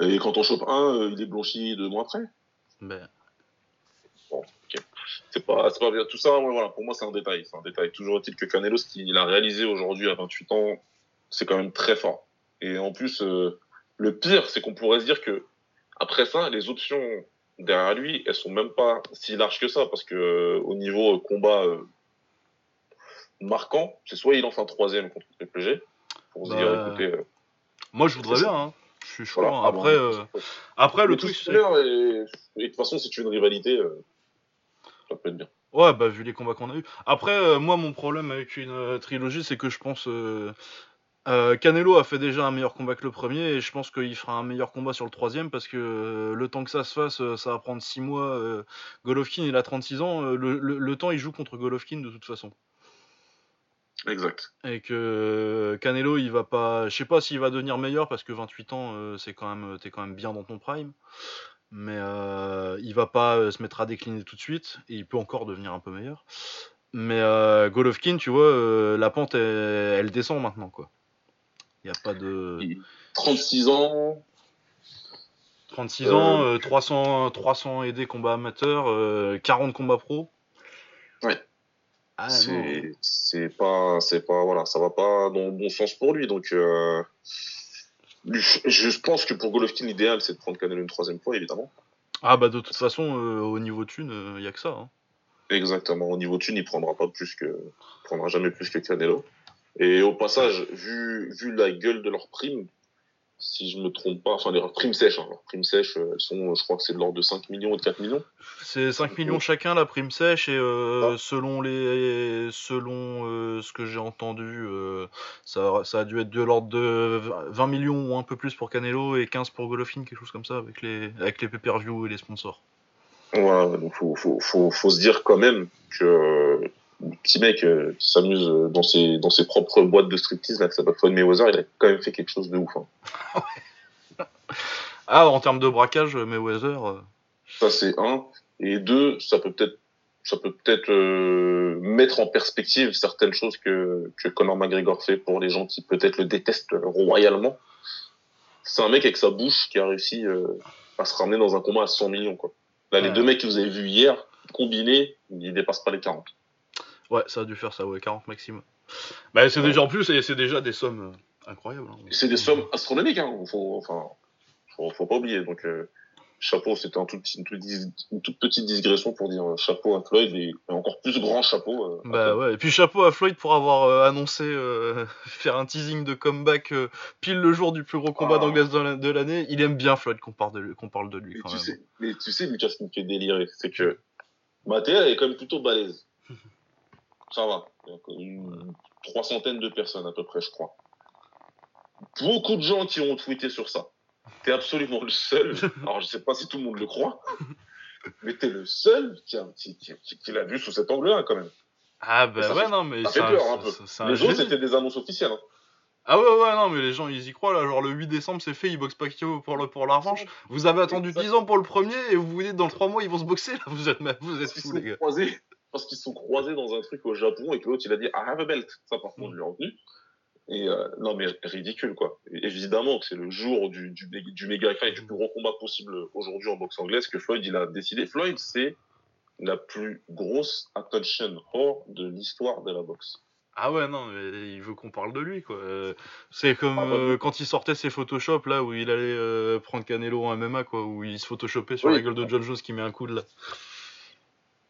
Et quand on chope un, euh, il est blanchi deux mois après. Ben. Bon, ok. C'est pas, pas bien. Tout ça, voilà, pour moi, c'est un détail. C'est un détail. Toujours est-il que Canelo, ce qu'il a réalisé aujourd'hui à 28 ans, c'est quand même très fort. Et en plus, euh, le pire, c'est qu'on pourrait se dire que après ça, les options derrière lui, elles sont même pas si larges que ça, parce que euh, au niveau combat marquant, c'est soit il lance un troisième contre PPG, pour se dire, bah, écoutez. moi, je voudrais bien. Hein. Je suis chaud. Après, euh, après le truc. c'est... Et... de toute façon, si tu veux une rivalité, euh, ça peut être bien. Ouais, bah vu les combats qu'on a eu. Après, euh, moi, mon problème avec une trilogie, c'est que je pense. Canelo a fait déjà un meilleur combat que le premier et je pense qu'il fera un meilleur combat sur le troisième parce que le temps que ça se fasse, ça va prendre 6 mois. Golovkin, il a 36 ans. le, temps, il joue contre Golovkin de toute façon. Exact. Et que Canelo, il va pas. Je sais pas s'il va devenir meilleur parce que 28 ans, euh, c'est quand même, t'es quand même bien dans ton prime. Mais euh, il va pas euh, se mettre à décliner tout de suite et il peut encore devenir un peu meilleur. Mais Golovkin, tu vois, la pente, elle, descend maintenant, quoi. Il n'y a pas de. 36 ans. 36 ans, 300, 300 aidés combats amateurs, 40 combats pro. Ouais. Ah, c'est pas c'est pas voilà ça va pas dans le bon sens pour lui donc euh, je pense que pour Golovkin l'idéal c'est de prendre Canelo une troisième fois évidemment. Ah bah de toute façon euh, au niveau thune il euh, y a que ça hein. exactement. Au niveau thune il prendra pas plus que prendra jamais plus que Canelo. Et au passage vu vu la gueule de leur prime si je me trompe pas, enfin les primes sèches, hein. leurs primes sèches, elles sont, je crois que c'est de l'ordre de 5 millions ou de 4 millions. C'est 5 millions chacun la prime sèche et euh, ah. selon les, selon euh, ce que j'ai entendu, euh, ça, ça, a dû être de l'ordre de 20 millions ou un peu plus pour Canelo et 15 pour Golovkin, quelque chose comme ça avec les, avec les pay-per-view et les sponsors. Voilà, donc faut, faut, faut, faut, se dire quand même que petit mec euh, qui s'amuse dans ses, dans ses propres boîtes de striptease, là, que s'appelle Floyd Mayweather, il a quand même fait quelque chose de ouf. Hein. ah, en termes de braquage, Mayweather. Euh, ça, c'est un. Et deux, ça peut peut-être ça peut peut-être euh, mettre en perspective certaines choses que, que Conor McGregor fait pour les gens qui peut-être le détestent royalement. C'est un mec avec sa bouche qui a réussi à se ramener dans un combat à 100 millions. Quoi. Là, les deux mecs que vous avez vus hier, combinés, ils dépassent pas les 40. Ouais, ça a dû faire ça, ouais, 40 maximum. Bah, c'est déjà en plus, c'est déjà des sommes euh, incroyables. Hein. C'est des sommes astronomiques, hein. Faut, enfin, faut, pas oublier. Donc, euh, chapeau, c'était un tout une, toute petite digression pour dire euh, chapeau à Floyd et, encore plus grand chapeau. bah ouais, et puis chapeau à Floyd pour avoir annoncé faire un teasing de comeback pile le jour du plus gros combat ah. d'anglaise de l'année. Il aime bien Floyd qu'on parle de, qu'on parle de lui. quand tu même. Sais, mais tu sais, Lucas, ce qui me fait délirer, c'est que Mathéa est quand même plutôt balèze ça va. Une, trois centaines de personnes à peu près, je crois. Beaucoup de gens qui ont tweeté sur ça. T'es absolument le seul. Alors je sais pas si tout le monde le croit, mais t'es le seul qui, l'a vu sous cet angle-là quand même. Ah bah ouais, non, mais ça fait peur un peu. Les autres, c'était des annonces officielles. Hein. Ah ouais, ouais, non, mais les gens, ils y croient, là. Genre, le 8 décembre, c'est fait, ils boxent Pacquiao pour, le, pour la revanche. Vous avez attendu 10 ans pour le premier, et vous vous dites, dans 3 mois, ils vont se boxer, là. Vous êtes, vous êtes fous, les gars. Croisés, parce qu'ils sont croisés dans un truc au Japon, et que l'autre, il a dit, I have a belt. Ça, par contre, mm. je l'ai retenu. Et euh, non, mais ridicule, quoi. évidemment que c'est le jour du, du, du méga fight, du plus gros combat possible aujourd'hui en boxe anglaise que Floyd, il a décidé. Floyd, c'est la plus grosse attention whore de l'histoire de la boxe. Ah ouais, non, mais il veut qu'on parle de lui, quoi. Euh, c'est comme ah, bah, euh, quand il sortait ses Photoshop, là, où il allait euh, prendre Canelo en MMA, quoi, où il se photoshopait sur la gueule de John Jones qui met un coup de là.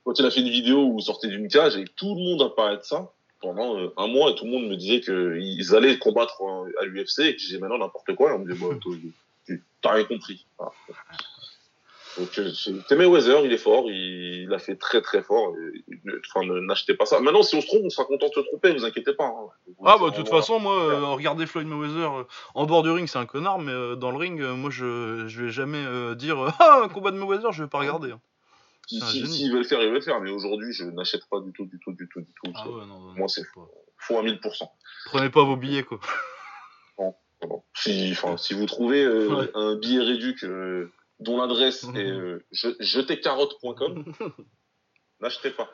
Quand il a fait une vidéo où il sortait d'une cage et tout le monde a parlé de ça pendant un mois et tout le monde me disait qu'ils allaient combattre à l'UFC et que j'ai maintenant n'importe quoi. Et on me disait, bah, t'as rien compris. Donc, euh, c'est Mayweather, il est fort, il, il, a fait très très fort. Enfin, n'achetez pas ça. Maintenant, si on se trompe, on sera content de se tromper, ne vous inquiétez pas. Hein. ah, bah, de toute façon, moi, euh, regardez Floyd Mayweather, euh, en dehors du ring, c'est un connard, mais euh, dans le ring, moi, je, je vais jamais dire Ah, un combat de Mayweather, je vais pas regarder. Hein. Si, si, si, veut le faire, il veut le faire, mais aujourd'hui, je n'achète pas du tout, du tout, du tout, du tout. Ah, ouais, non, non, moi, c'est faux. Faux à 1000%. Prenez pas vos billets, quoi. Non, non. Si, enfin, si vous trouvez un billet réduit que dont l'adresse est euh, jetecarotte.com. N'achetez pas.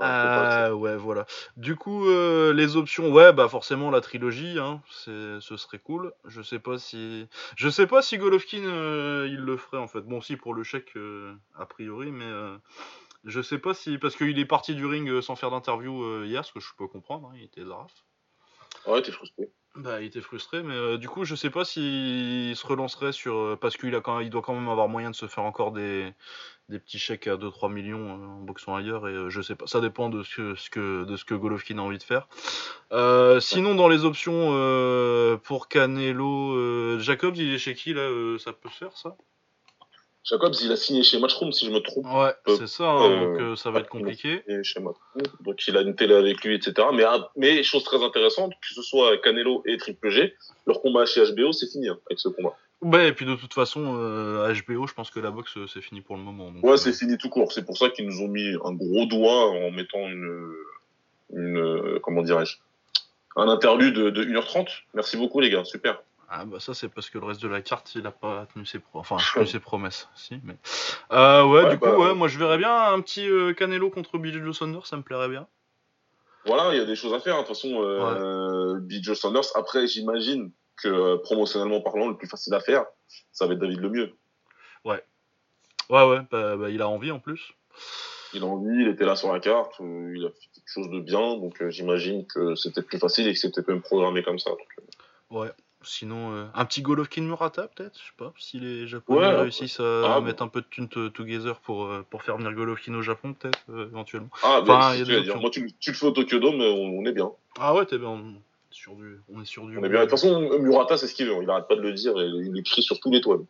Ah ouais voilà. Du coup euh, les options ouais bah forcément la trilogie hein, ce serait cool. Je sais pas si je sais pas si Golovkin euh, il le ferait en fait. Bon si pour le chèque a priori mais je sais pas si parce qu'il est parti du ring sans faire d'interview hier ce que je peux comprendre hein, il était zaraf. Ouais t'es frustré. Bah, il était frustré, mais euh, du coup, je sais pas s'il se relancerait sur. Euh, parce qu'il a quand il doit quand même avoir moyen de se faire encore des, des petits chèques à 2-3 millions euh, en boxant ailleurs, et je sais pas. Ça dépend de ce que, ce que, de ce que Golovkin a envie de faire. sinon, dans les options pour Canelo, Jacobs, il est chez qui là Ça peut se faire ça? Jacobs, il a signé chez Matchroom, si je me trompe. Ouais, c'est ça, hein, donc euh, ça va être compliqué. Chez donc il a une télé avec lui, etc. Mais, ah, mais chose très intéressante, que ce soit Canelo et Triple G, leur combat chez HBO, c'est fini hein, avec ce combat. Ouais, et puis de toute façon, euh, HBO, je pense que la boxe, c'est fini pour le moment. ouais, c'est fini tout court. C'est pour ça qu'ils nous ont mis un gros doigt en mettant une, une comment dirais-je, un interlude de 1h30. Merci beaucoup les gars, super. Ah bah ça c'est parce que le reste de la carte il a pas tenu ses, enfin, tenu ses promesses. Si, mais... Euh, ouais, du coup bah, ouais, moi je verrais bien un petit euh, Canelo contre Billy Joe Saunders, ça me plairait bien. Voilà, il y a des choses à faire. De toute façon, euh, Billy Joe Saunders. Après, j'imagine que euh, promotionnellement parlant, le plus facile à faire, ça va être David Lemieux. Ouais. Ouais, ouais, bah, bah, il a envie en plus. Il a envie, il était là sur la carte, il a fait quelque chose de bien, donc j'imagine que c'était plus facile et que c'était quand même programmé comme ça. Ouais, Sinon, euh, un petit Golovkin Murata, peut-être Je sais pas. Si les Japonais réussissent à ah, mettre un peu de thune together pour, euh, pour faire venir Golovkin au Japon, peut-être, euh, éventuellement. Ah, enfin, y a Moi, tu, tu, le fais au Tokyo Dome, on, on est bien. Ah ouais, t'es bien. On, sur du, on est sur du. On est bien. De toute façon, Murata, c'est ce qu'il veut. Il arrête pas de le dire il écrit sur tous les toits.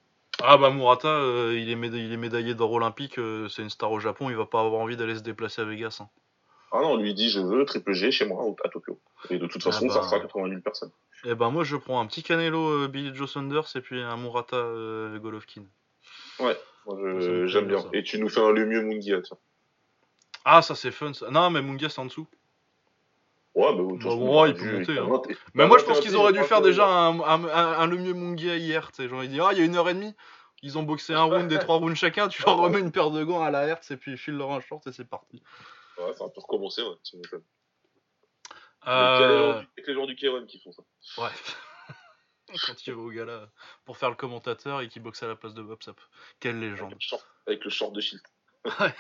Ah bah Murata, il, est médaillé, il est médaillé d'or olympique, c'est une star au Japon, il va pas avoir envie d'aller se déplacer à Vegas. Hein. Ah non, on lui dit je veux triple G chez moi à Tokyo. Et de toute façon, ah ça bah. fera 80 000 personnes. Eh ben moi je prends un petit Canelo euh, Billy Joe Saunders et puis un Murata euh, Golovkin. Ouais, j'aime bien. Et tu nous fais un le mieux Mungia, tiens. Ah ça c'est fun ça. Non mais Mungia c'est en dessous. Ouais, bah, bah il peut monter. Hein. Mais moi je pense qu'ils auraient dû faire déjà un, un, le mieux Mungia hier. J'en ai dit, ah il y a une heure et demie. Ils ont boxé un round des trois rounds chacun, tu leur remets une paire de gants à la Hertz et puis file leur un short et c'est parti. Ouais, ça va recommencer, ouais, tu euh... Avec les gens du K1 qui font ça. Ouais. Quand il va au gala pour faire le commentateur et qui boxe à la place de Bob Sap. Quelle légende. Avec le short, de Shield. ouais.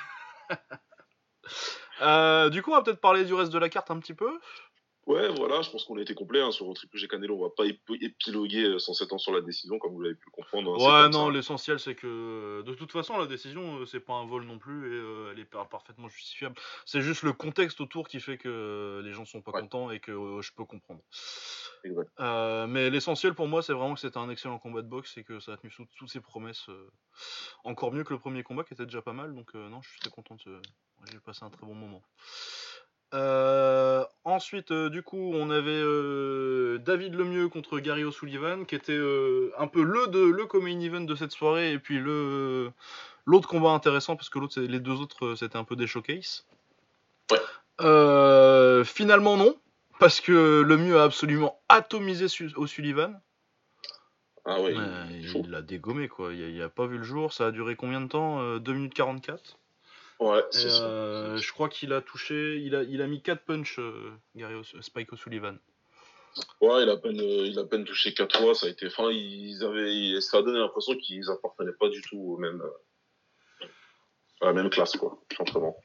euh, du coup, on va peut-être parler du reste de la carte un petit peu. Ouais, voilà, je pense qu'on a été complet hein, sur Triple G Canelo. On va pas épiloguer 107 euh, ans sur la décision, comme vous l'avez pu le comprendre. Hein, ouais, non, l'essentiel c'est que euh, de toute façon, la décision, euh, c'est pas un vol non plus et elle est parfaitement justifiable. C'est juste le contexte autour qui fait que les gens sont pas contents et que je peux comprendre. mais l'essentiel pour moi, c'est vraiment que c'était un excellent combat de boxe et que ça a tenu sous toutes ses promesses. encore mieux que le premier combat qui était déjà pas mal, donc non, je suis très content. J'ai passé un très bon moment. Euh, ensuite, euh, du coup, on avait euh, David Lemieux contre Gary O'Sullivan, qui était un peu le de le main event de cette soirée, et puis le l'autre combat intéressant parce que l'autre, les deux autres, c'était un peu des showcases. Finalement non, parce que le mieux a absolument atomisé au Sullivan. Ah ouais, il l'a dégommé quoi, il a, a, pas vu le jour, ça a duré combien de temps 2 minutes 44 Ouais, c'est ça. Je crois qu'il a touché, il a, il a mis 4 punch, Gary Spike O'Sullivan. Ouais, il a peine, il a peine touché 4 fois, ça a été, enfin, ils avaient, ça a donné l'impression qu'ils appartenaient pas du tout au même, à la même classe, quoi, simplement.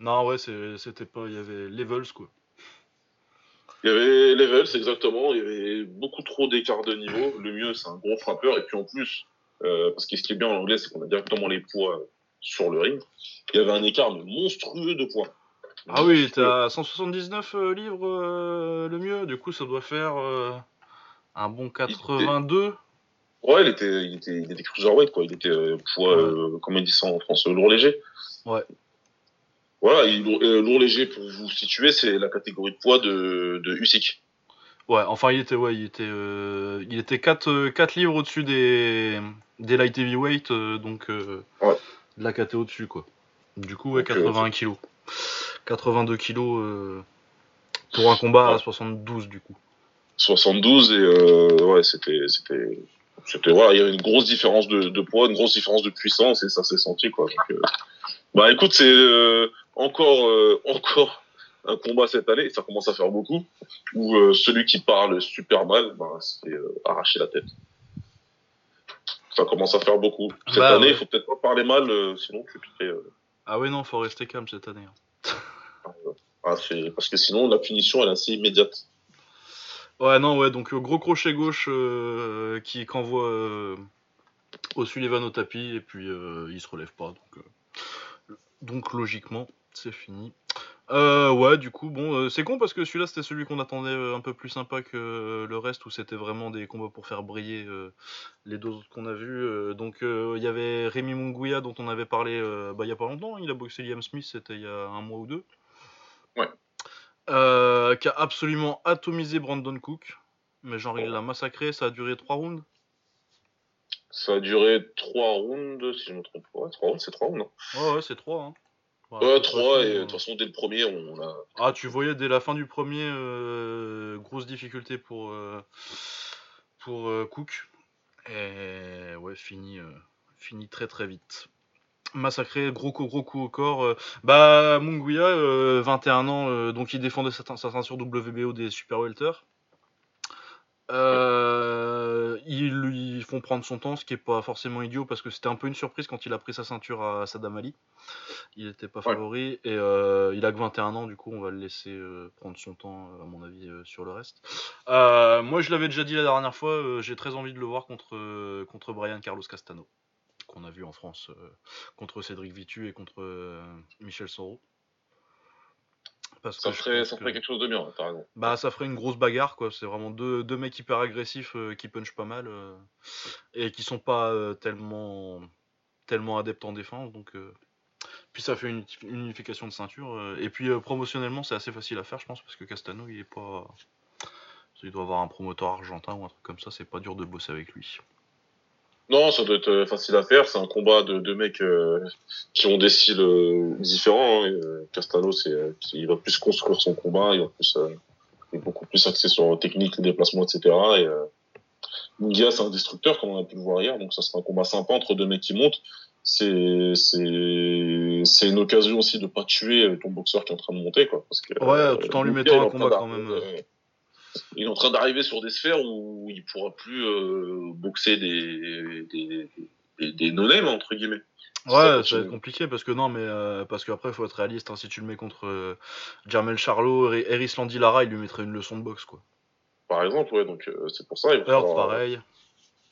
Non, ouais, c'était pas. Il y avait Levels, quoi. Il y avait Levels, exactement. Il y avait beaucoup trop d'écart de niveau. Le mieux, c'est un gros frappeur. Et puis en plus, euh, parce que ce qui est bien en anglais, c'est qu'on a directement les poids sur le ring. Il y avait un écart monstrueux de poids. Ah oui, t'es à 179 euh, livres euh, le mieux. Du coup, ça doit faire un bon 82. Ouais, il était, il était, il était cruiserweight, quoi. Il était euh, poids, euh, comment on dit ça en France, lourd léger. Ouais. Voilà, il, euh, lourd léger, pour vous situer, c'est la catégorie de poids de, de Usyk. Ouais, enfin, il était, ouais, il était, il était 4, 4 livres au-dessus des, des light heavyweight, donc ouais. De la catégorie au-dessus, quoi. Du coup, ouais, 81 kg. 82 kg pour un combat à 72, du coup. 72 et ouais, c'était, c'était, c'était voilà, il y avait une grosse différence de, de, poids, une grosse différence de puissance et ça s'est senti quoi. Donc, euh, bah écoute, c'est euh, encore euh, encore un combat cette année, ça commence à faire beaucoup, où celui qui parle super mal, bah, c'est arracher la tête. Ça commence à faire beaucoup. Cette bah, année, il faut peut-être pas parler mal, sinon tu te Ah oui non, faut rester calme cette année. Hein. ah, parce que sinon la punition elle est assez immédiate. Ouais, non, ouais, donc euh, gros crochet gauche euh, qui envoie euh, au Sullivan au tapis et puis il se relève pas. Donc, donc logiquement, c'est fini. Ouais, du coup, bon, c'est con parce que celui-là c'était celui qu'on attendait un peu plus sympa que le reste où c'était vraiment des combats pour faire briller les deux autres qu'on a vus. donc il y avait Rémi Munguia dont on avait parlé bah, il y a pas longtemps. Il a boxé Liam Smith, c'était il y a un mois ou deux. Ouais. Euh, qui a absolument atomisé Brandon Cook. Mais genre, il l'a massacré, ça a duré 3 rounds. Ça a duré 3 rounds, si je me trompe pas. 3 rounds, c'est 3 rounds, non? Ouais, ouais, c'est 3. Hein. Ouais, 3, et de toute façon, dès le premier, on a. Ah, tu voyais dès la fin du premier, euh, grosse difficulté pour, euh, pour Cook. Et ouais, fini, fini très très vite massacré, gros coup, gros coup au corps. Euh, bah, Munguia, 21 euh, ans, euh, donc il défendait sa, sa ceinture WBO des Super Welter. Ils lui font prendre son temps, ce qui est pas forcément idiot parce que c'était un peu une surprise quand il a pris sa ceinture à Sadam Ali. Il n'était pas favori et il a que 21 ans, du coup on va le laisser prendre son temps, à mon avis, sur le reste. moi je l'avais déjà dit la dernière fois, j'ai très envie de le voir contre, contre Brian Carlos Castano qu'on a vu en France euh, contre Cédric Vitu et contre euh, Michel Soro. Parce ça, ferait, ça ferait quelque chose de bien, t'as raison. Bah, ça ferait une grosse bagarre, quoi. C'est vraiment deux, deux, mecs hyper agressifs euh, qui punchent pas mal et qui sont pas tellement, tellement adeptes en défense. Donc, puis ça fait une, unification de ceinture. et puis promotionnellement, c'est assez facile à faire, je pense, parce que Castano, il est pas. Il doit avoir un promoteur argentin ou un truc comme ça, c'est pas dur de bosser avec lui. Non, ça doit être euh, facile à faire. C'est un combat de deux mecs euh, qui ont des styles euh, différents. Hein. Castano, c'est, il va plus construire son combat, il va plus, il est beaucoup plus axé sur la technique, les déplacements, etc. Et Mungia, c'est un destructeur, comme on a pu le voir hier. Donc ça sera un combat sympa entre deux mecs qui montent. C'est, c'est, c'est une occasion aussi de pas tuer ton boxeur qui est en train de monter, quoi. Parce que, ouais, tout en lui mettant un combat quand même il est en train d'arriver sur des sphères où il pourra plus euh, boxer des des, des, des no entre guillemets. Ouais, ça va être compliqué parce que non, mais euh, parce qu'après il faut être réaliste. Hein, si tu le mets contre euh, Jamel Charlot, Eris Landilara, il lui mettrait une leçon de boxe quoi. Par exemple, ouais, donc c'est pour ça. Il pareil.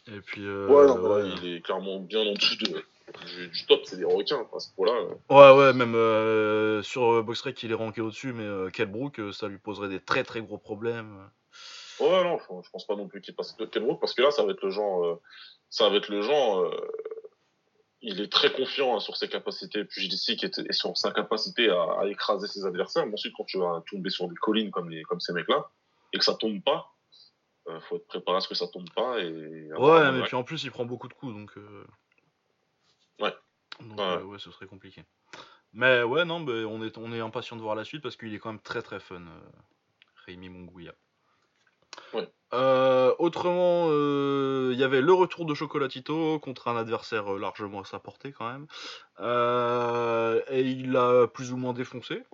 Et puis. ouais, non, il est clairement bien en dessous de, du, top, c'est des requins à ce point-là. Ouais, ouais, même sur BoxRec, il est ranké au-dessus, mais Kelbrook, ça lui poserait des très très gros problèmes. Ouais, non, je, pense pas non plus qu'il passe de Kenbrook parce que là, ça va être le genre, euh, ça va être le genre, euh, il est très confiant hein, sur ses capacités pugilistiques et, et, sur sa capacité à, écraser ses adversaires. Mais ensuite, quand tu vas tomber sur des collines comme, les, comme ces mecs-là et que ça tombe pas, euh, faut être préparé à ce que ça tombe pas. Et, ouais, mais puis en plus, il prend beaucoup de coups donc. Ouais. Donc, ouais. ce serait compliqué. Mais ouais, non, on est, on est impatient de voir la suite parce qu'il est quand même très très fun, euh, Rémi Munguia. Ouais. Euh, autrement, euh, il y avait le retour de Chocolatito contre un adversaire euh, largement à sa portée quand même. Euh, et il a plus ou moins défoncé.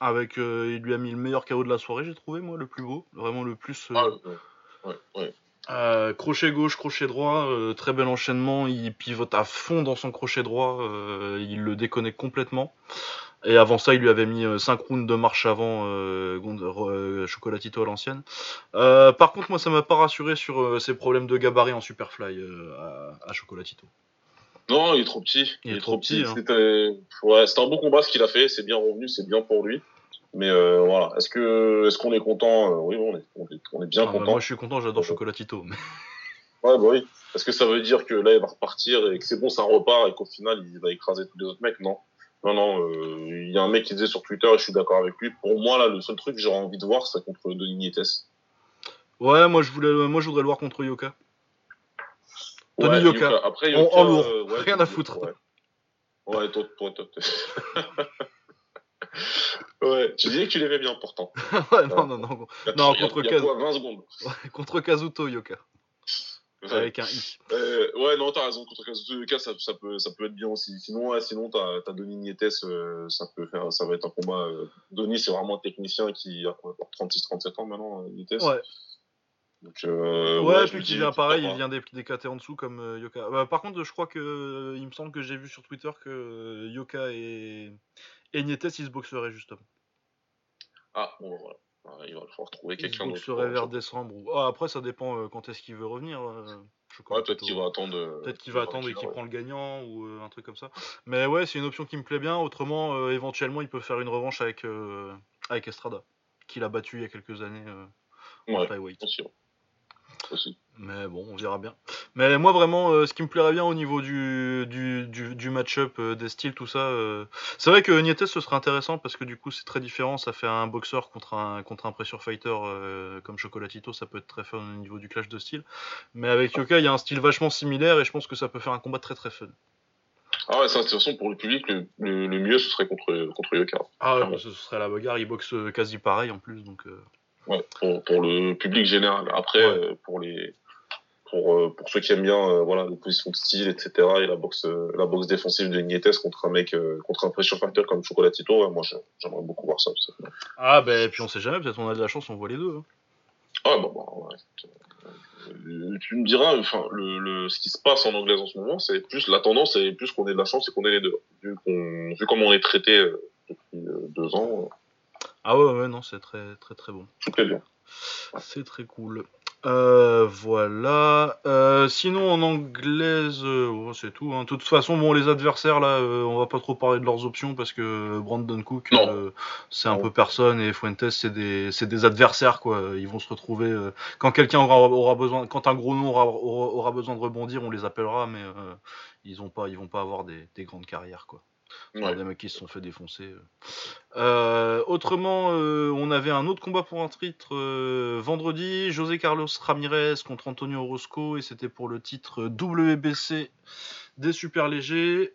Avec, euh, il lui a mis le meilleur KO de la soirée, j'ai trouvé moi, le plus beau, vraiment le plus. euh, Ah, ouais, ouais, ouais. Euh, crochet gauche, crochet droit, euh, très bel enchaînement. Il pivote à fond dans son crochet droit, euh, il le déconnecte complètement. Et avant ça, il lui avait mis 5 rounds de marche avant Chocolatito à l'ancienne. Par contre, moi, ça m'a pas rassuré sur ses problèmes de gabarit en Superfly à, à Chocolatito. Non, il est trop petit. Il est trop petit, hein. C'était ouais, c'était un bon combat ce qu'il a fait. C'est bien revenu, c'est bien pour lui. Mais euh, voilà, est-ce que est-ce qu'on est content Euh, Oui, on est, on est, on est bien Ah, bah, content. moi, je suis content, j'adore Chocolatito. mais- Ouais, bah oui. Parce que ça veut dire que là, il va repartir et que c'est bon, ça repart et qu'au final, il va écraser tous les autres mecs? Non. Non, non. euh, Il y a un mec qui disait sur Twitter, et je suis d'accord avec lui. Pour moi, là, le seul truc que j'aurais envie de voir, c'est contre Denis Nietes. Ouais, moi, je voulais, moi, je voudrais le voir contre Yoka. Tony Ouais, Yoka. Après, Yoka, en lourd. euh, ouais, Rien à foutre. Ouais, ouais toi, toi, toi. ouais, tu disais que tu l'aimais bien pourtant. ouais, non, non, non. Non, il y a- contre il y a Kaz. quoi, 20 secondes. contre Kazuto Yoka. Ouais. Avec un I. Euh, ouais, non, t'as raison. Contre Kazuto Yoka, ça, ça, peut, ça peut être bien aussi. Sinon, ouais, sinon t'as as Denis Nietes, euh, ça peut faire, ça va être un combat. Euh, Denis, c'est vraiment un technicien qui a 36-37 ans maintenant, euh, Nietes. Ouais. Donc, euh, Ouais, je puis qui vient pareil, il vient des, des KT en dessous comme euh, Yoka. Bah, par contre, je crois que il me semble que j'ai vu sur Twitter que Yoka et, et Nietes ils se boxeraient justement. Ah, bon, voilà. Ouais, Il va falloir trouver se quelqu'un d'autre. boxeraient vers décembre. Ou... Ah, après, ça dépend euh, quand est-ce qu'il veut revenir. euh, Ouais, peut-être qu'il va attendre. euh, Peut-être qu'il va attendre et qu'il prend le gagnant ou euh, un truc comme ça. Mais ouais, c'est une option qui me plaît bien. Autrement, euh, éventuellement, il peut faire une revanche avec, euh, avec Estrada, qu'il a battu il y a quelques années en Ouais. Mais bon, on verra bien. Mais moi, vraiment, euh, ce qui me plairait bien au niveau du, du, du, du match-up, euh, des styles, tout ça, euh, c'est vrai que Nietes, ce serait intéressant parce que du coup, c'est très différent. Ça fait un boxeur contre un, contre un pressure fighter euh, comme Chocolatito, ça peut être très fun au niveau du clash de style. Mais avec Yoka, il y a un style vachement similaire et je pense que ça peut faire un combat très très fun. Ah ouais, ça, de toute façon, pour le public, le, le, le mieux, ce serait contre, contre Yoka. Ah ouais, ce serait la bagarre, il boxe euh, quasi pareil en plus, donc. euh, Ouais, pour, pour le public général. Après, Ouais. euh, pour les pour, euh, pour ceux qui aiment bien euh, voilà les positions de style etc et la boxe euh, la boxe défensive de Nietes contre un mec contre un pressure fighter comme Chocolatito ouais, moi j'aimerais beaucoup voir ça. Ah, ben, puis on sait jamais, peut-être on a de la chance, on voit les deux. hein. ah bon bah, ouais. Tu me diras enfin le, le ce qui se passe en anglaise en ce moment c'est plus la tendance c'est plus qu'on ait de la chance et qu'on ait les deux vu qu'on vu comment on est traité depuis deux ans Ah ouais, ouais, non, c'est très très très bon. tout est bien C'est très cool. Euh, voilà. Euh, sinon, en anglaise, euh, c'est tout. hein. De toute façon, bon, les adversaires, là, euh, on va pas trop parler de leurs options parce que Brandon Cook, euh, c'est un peu personne et Fuentes, c'est des, des adversaires, quoi. Ils vont se retrouver. euh, quand quelqu'un aura, aura besoin, quand un gros nom aura, aura, aura besoin de rebondir, on les appellera, mais euh, ils, ont pas, ils vont pas avoir des, des grandes carrières, quoi. Ouais. Des mecs qui se sont fait défoncer. euh. Euh, autrement, euh, on avait un autre combat pour un titre euh, vendredi. José Carlos Ramirez contre Antonio Orozco et c'était pour le titre WBC des super légers.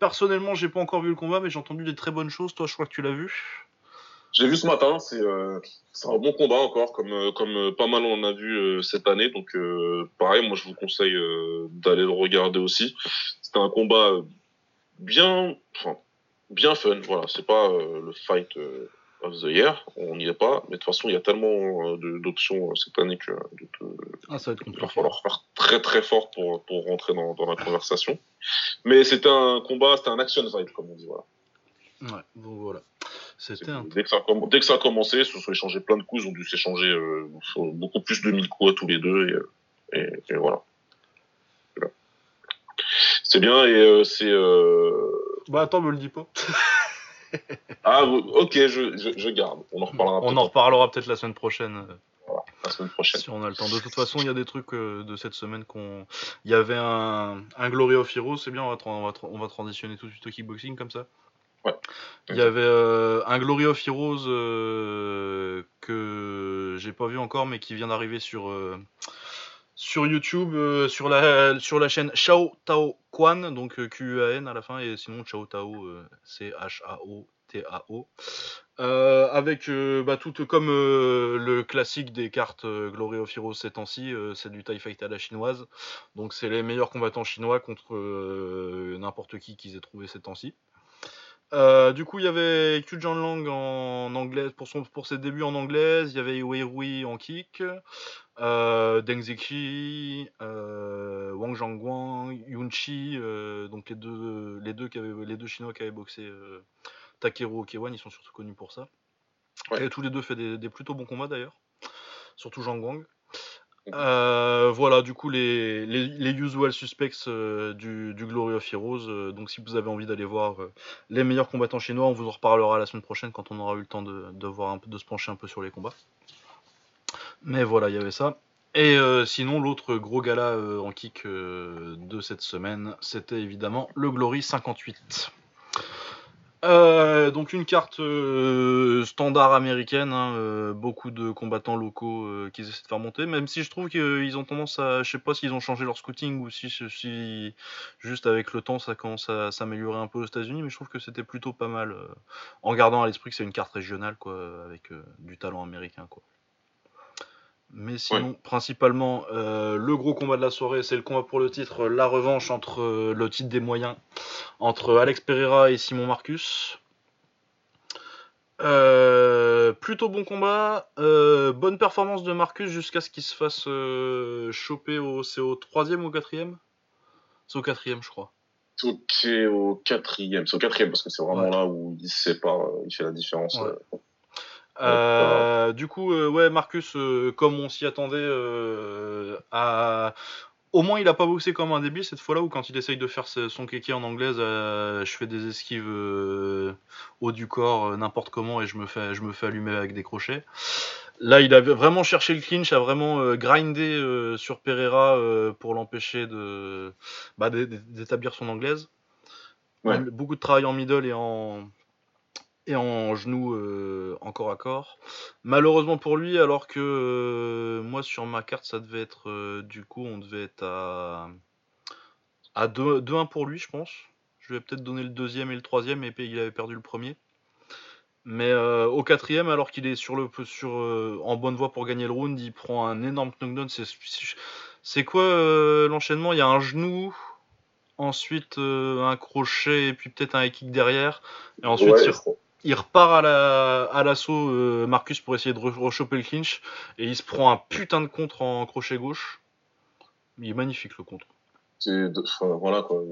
Personnellement, j'ai pas encore vu le combat, mais j'ai entendu des très bonnes choses. Toi, je crois que tu l'as vu. J'ai vu ce matin, c'est un bon combat encore, comme comme pas mal on en a vu cette année. Donc pareil, moi je vous conseille d'aller le regarder aussi. C'était un combat bien, enfin bien fun. Voilà, c'est pas euh, le fight euh, of the year, on n'y est pas. Mais de toute façon, il y a tellement euh, d'options cette année que Ah, ça va être il va falloir faire très très fort pour pour rentrer dans, dans la conversation. Mais c'était un combat, c'était un action fight comme on dit. Voilà. Ouais, donc voilà. C'était un. Dès que, ça a dès que ça a commencé, ils se sont échangés plein de coups, ils ont dû s'échanger beaucoup plus de 1000 coups à tous les deux, et, et, et voilà. Voilà. C'est bien, et euh, c'est... Euh... Bah attends, me le dis pas. Ah, ok, je, je, je garde. On en reparlera On peut-être en reparlera peut-être la semaine prochaine. euh, la semaine prochaine. Si on a le temps. De toute façon, il y a des trucs euh, de cette semaine qu'on. Il y avait un, un Glory of Heroes, c'est bien, on va, on, va on va transitionner tout de suite au kickboxing comme ça. Ouais. Il y avait euh, un Glory of Heroes euh, que j'ai pas vu encore, mais qui vient d'arriver sur, euh, sur YouTube, sur, la, sur la chaîne Chao Tao Quan, donc Q-U-A-N à la fin, et sinon Chao Tao, c'est H-A-O. T-A-O. avec bah, tout comme le classique des cartes Glory of Heroes ces temps-ci, c'est du TIE Fight à la chinoise. Donc c'est les meilleurs combattants chinois contre n'importe qui qu'ils aient trouvé ces temps-ci. Euh, du coup, il y avait Kujan Lang en anglais pour, son, pour ses débuts en anglaise, il y avait Wei Rui en kick, euh, Deng Zeki, euh, Wang Zhangguang, Yunchi, euh, donc les deux, les, deux qui avaient, les deux Chinois qui avaient boxé Takeru Okewan, ils sont surtout connus pour ça. Et tous les deux fait des, des plutôt bons combats d'ailleurs, surtout Zhang Guang. Euh, voilà, du coup, les, les, usual suspects euh, du, Glory of Heroes. Euh, donc, si vous avez envie d'aller voir les meilleurs combattants chinois, on vous en reparlera la semaine prochaine quand on aura eu le temps de, de se pencher un peu sur les combats. Mais voilà, il y avait ça. Et sinon, l'autre gros gala en kick de cette semaine, c'était évidemment le Glory 58. Euh, donc une carte euh, standard américaine, hein, euh, beaucoup de combattants locaux qui essaient de faire monter, même si je trouve qu'ils ont tendance à, je sais pas s'ils ont changé leur scouting ou si, si juste avec le temps ça commence à s'améliorer un peu aux États-Unis, mais je trouve que c'était plutôt pas mal en gardant à l'esprit que c'est une carte régionale quoi, avec du talent américain quoi. Mais sinon, principalement, euh, le gros combat de la soirée, c'est le combat pour le titre, la revanche entre euh, le titre des moyens, entre Alex Pereira et Simon Marcus. Euh, plutôt bon combat, bonne performance de Marcus jusqu'à ce qu'il se fasse choper au, c'est au troisième ou au quatrième? C'est au quatrième, je crois. C'est au quatrième, c'est au quatrième parce que c'est vraiment là où il se sépare, il fait la différence. Euh, du coup, euh, ouais, Marcus, euh, comme on s'y attendait, a... au moins il a pas boxé comme un débile cette fois-là, où quand il essaye de faire son kéké en anglaise, je fais des esquives haut du corps, n'importe comment, et je me, fais, je me fais allumer avec des crochets. Là, il a vraiment cherché le clinch, a vraiment grindé sur Pereira pour l'empêcher de bah, d'établir son anglaise. Beaucoup de travail en middle et en et en genou euh, encore à corps. Malheureusement pour lui, alors que euh, moi sur ma carte ça devait être euh, du coup on devait être à, à 2-1 pour lui je pense. Je vais peut-être donner le deuxième et le troisième et puis il avait perdu le premier. Mais au quatrième, alors qu'il est sur le sur en bonne voie pour gagner le round, il prend un énorme knockdown. C'est quoi l'enchaînement? Il y a un genou, ensuite un crochet et puis peut-être un kick derrière, et ensuite il repart à la à l'assaut euh, Marcus pour essayer de rechoper le clinch et il se prend un putain de contre en crochet gauche. Il est magnifique le contre. C'est voilà quoi,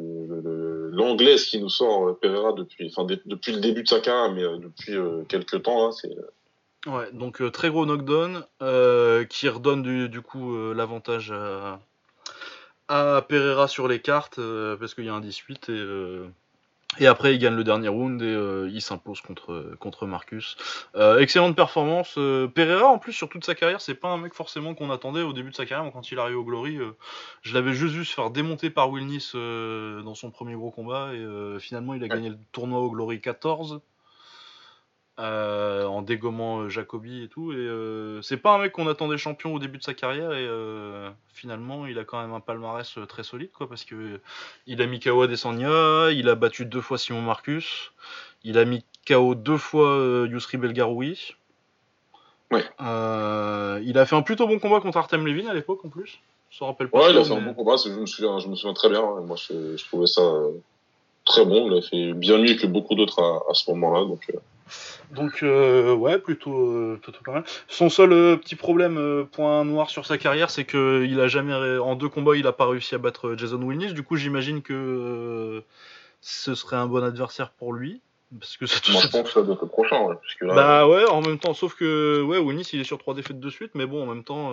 l'anglaise qui nous sort euh, Pereira depuis enfin depuis le début de sa carrière mais euh, depuis quelques temps là, c'est Ouais, donc très gros knockdown qui redonne du, du coup l'avantage à, à Pereira sur les cartes parce qu'il y a un 18 et et après, il gagne le dernier round et euh, il s'impose contre, contre Marcus. Euh, excellente performance. Euh, Pereira, en plus, sur toute sa carrière, c'est pas un mec forcément qu'on attendait au début de sa carrière. Quand il arrive au Glory, je l'avais juste vu se faire démonter par Will dans son premier gros combat. Et finalement, il a gagné le tournoi au Glory 14. Euh, en dégommant euh, Jacobi et tout. Et euh, c'est pas un mec qu'on attendait champion au début de sa carrière et finalement il a quand même un palmarès très solide quoi parce que il a mis KO Adesanya, il a battu deux fois Simon Marcus, il a mis KO deux fois Yusri Belgaroui. Ouais. il a fait un plutôt bon combat contre Artem Levin à l'époque en plus. Je rappelle pas. Ouais, il a fait un bon combat, je me souviens, je me souviens très bien. Moi je, trouvais ça très bon, il a fait bien mieux que beaucoup d'autres à, à, ce moment-là donc. Donc euh, ouais, plutôt, euh, plutôt pas mal. Son seul euh, petit problème, point noir sur sa carrière, c'est que il a jamais, en deux combats, il a pas réussi à battre Jason Wilnis. Du coup, j'imagine que ce serait un bon adversaire pour lui. Parce que c'est tout. Moi, je pense que ça doit être prochain. Bah ouais, en même temps, sauf que ouais, Wilnis, il est sur trois défaites de suite, mais bon, en même temps,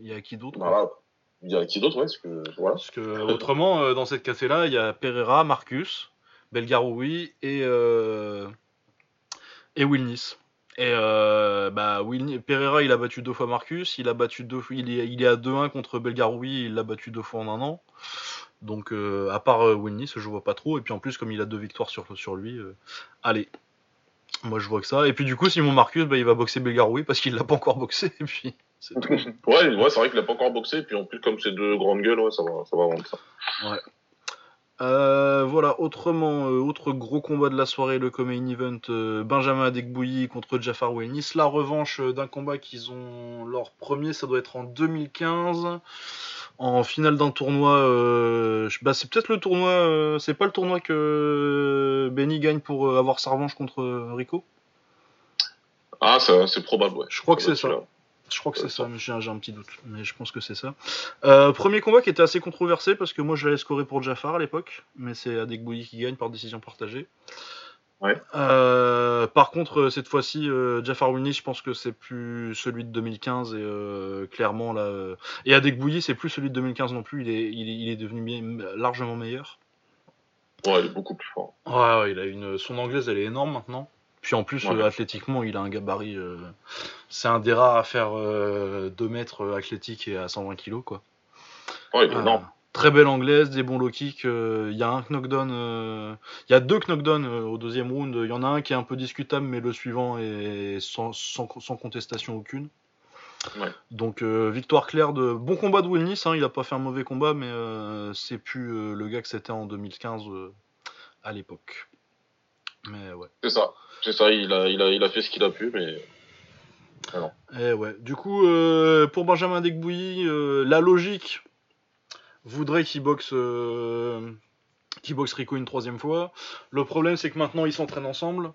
il y a qui d'autre bah, Il y a qui d'autre, ouais, parce que voilà. Parce que autrement, dans cette cassée-là, il y a Pereira, Marcus. Belgaroui et, euh, et Wilnis. Et euh, bah, Pereira, il a battu deux fois Marcus, il a battu deux il est, il est à 2-1 contre Belgaroui, il l'a battu deux fois en un an. Donc, euh, à part euh, Wilnis, je vois pas trop. Et puis en plus, comme il a deux victoires sur, sur lui, allez. Moi, je vois que ça. Et puis du coup, Simon Marcus, bah, il va boxer Belgaroui parce qu'il l'a pas encore boxé. Et puis, ouais, ouais c'est vrai qu'il a pas encore boxé, et puis en plus, comme c'est deux grandes gueules, ouais, ça va, ça va rendre ça. Ouais. Euh, voilà, autrement, euh, autre gros combat de la soirée, le Comain Event, euh, Benjamin Adekbouyi contre Jafar Wenis. La revanche d'un combat qu'ils ont leur premier, ça doit être en 2015, en finale d'un tournoi. bah, c'est peut-être le tournoi, c'est pas le tournoi que Benny gagne pour avoir sa revanche contre Rico? Ah, c'est probable, ouais. Je crois que c'est ça. Je crois que c'est ça, j'ai un, petit doute. Mais je pense que c'est ça. Euh, premier combat qui était assez controversé parce que moi je l'avais scoré pour Jafar à l'époque, mais c'est Adekbouyi qui gagne par décision partagée. Ouais. Euh, par contre, euh, cette fois-ci, Jafar Winnie, je pense que c'est plus celui de 2015 et clairement là. et Adekbouyi, c'est plus celui de 2015 non plus. Il est, il est, devenu bien, largement meilleur. Ouais, il est beaucoup plus fort. Ouais, ouais il a une. Son anglaise, elle est énorme maintenant. Puis en plus, euh, athlétiquement, il a un gabarit. Euh, c'est un des rares à faire 2 euh, mètres athlétique et à 120 kg, quoi. Ouais, il est énorme. Très belle anglaise, des bons low kicks. Il y a un knockdown. Il y a deux knockdowns au deuxième round. Il y en a un qui est un peu discutable, mais le suivant est sans, sans, contestation aucune. Ouais. Donc victoire claire de bon combat de Wilnis. Hein, il a pas fait un mauvais combat, mais c'est plus le gars que c'était en 2015 à l'époque. Mais ouais. C'est ça. C'est ça, il a, il, a, il a fait ce qu'il a pu, mais. Et eh ouais. Du coup, euh, pour Benjamin Degbouilly, euh, la logique voudrait qu'il boxe, euh, boxe Rico une troisième fois. Le problème, c'est que maintenant, ils s'entraînent ensemble.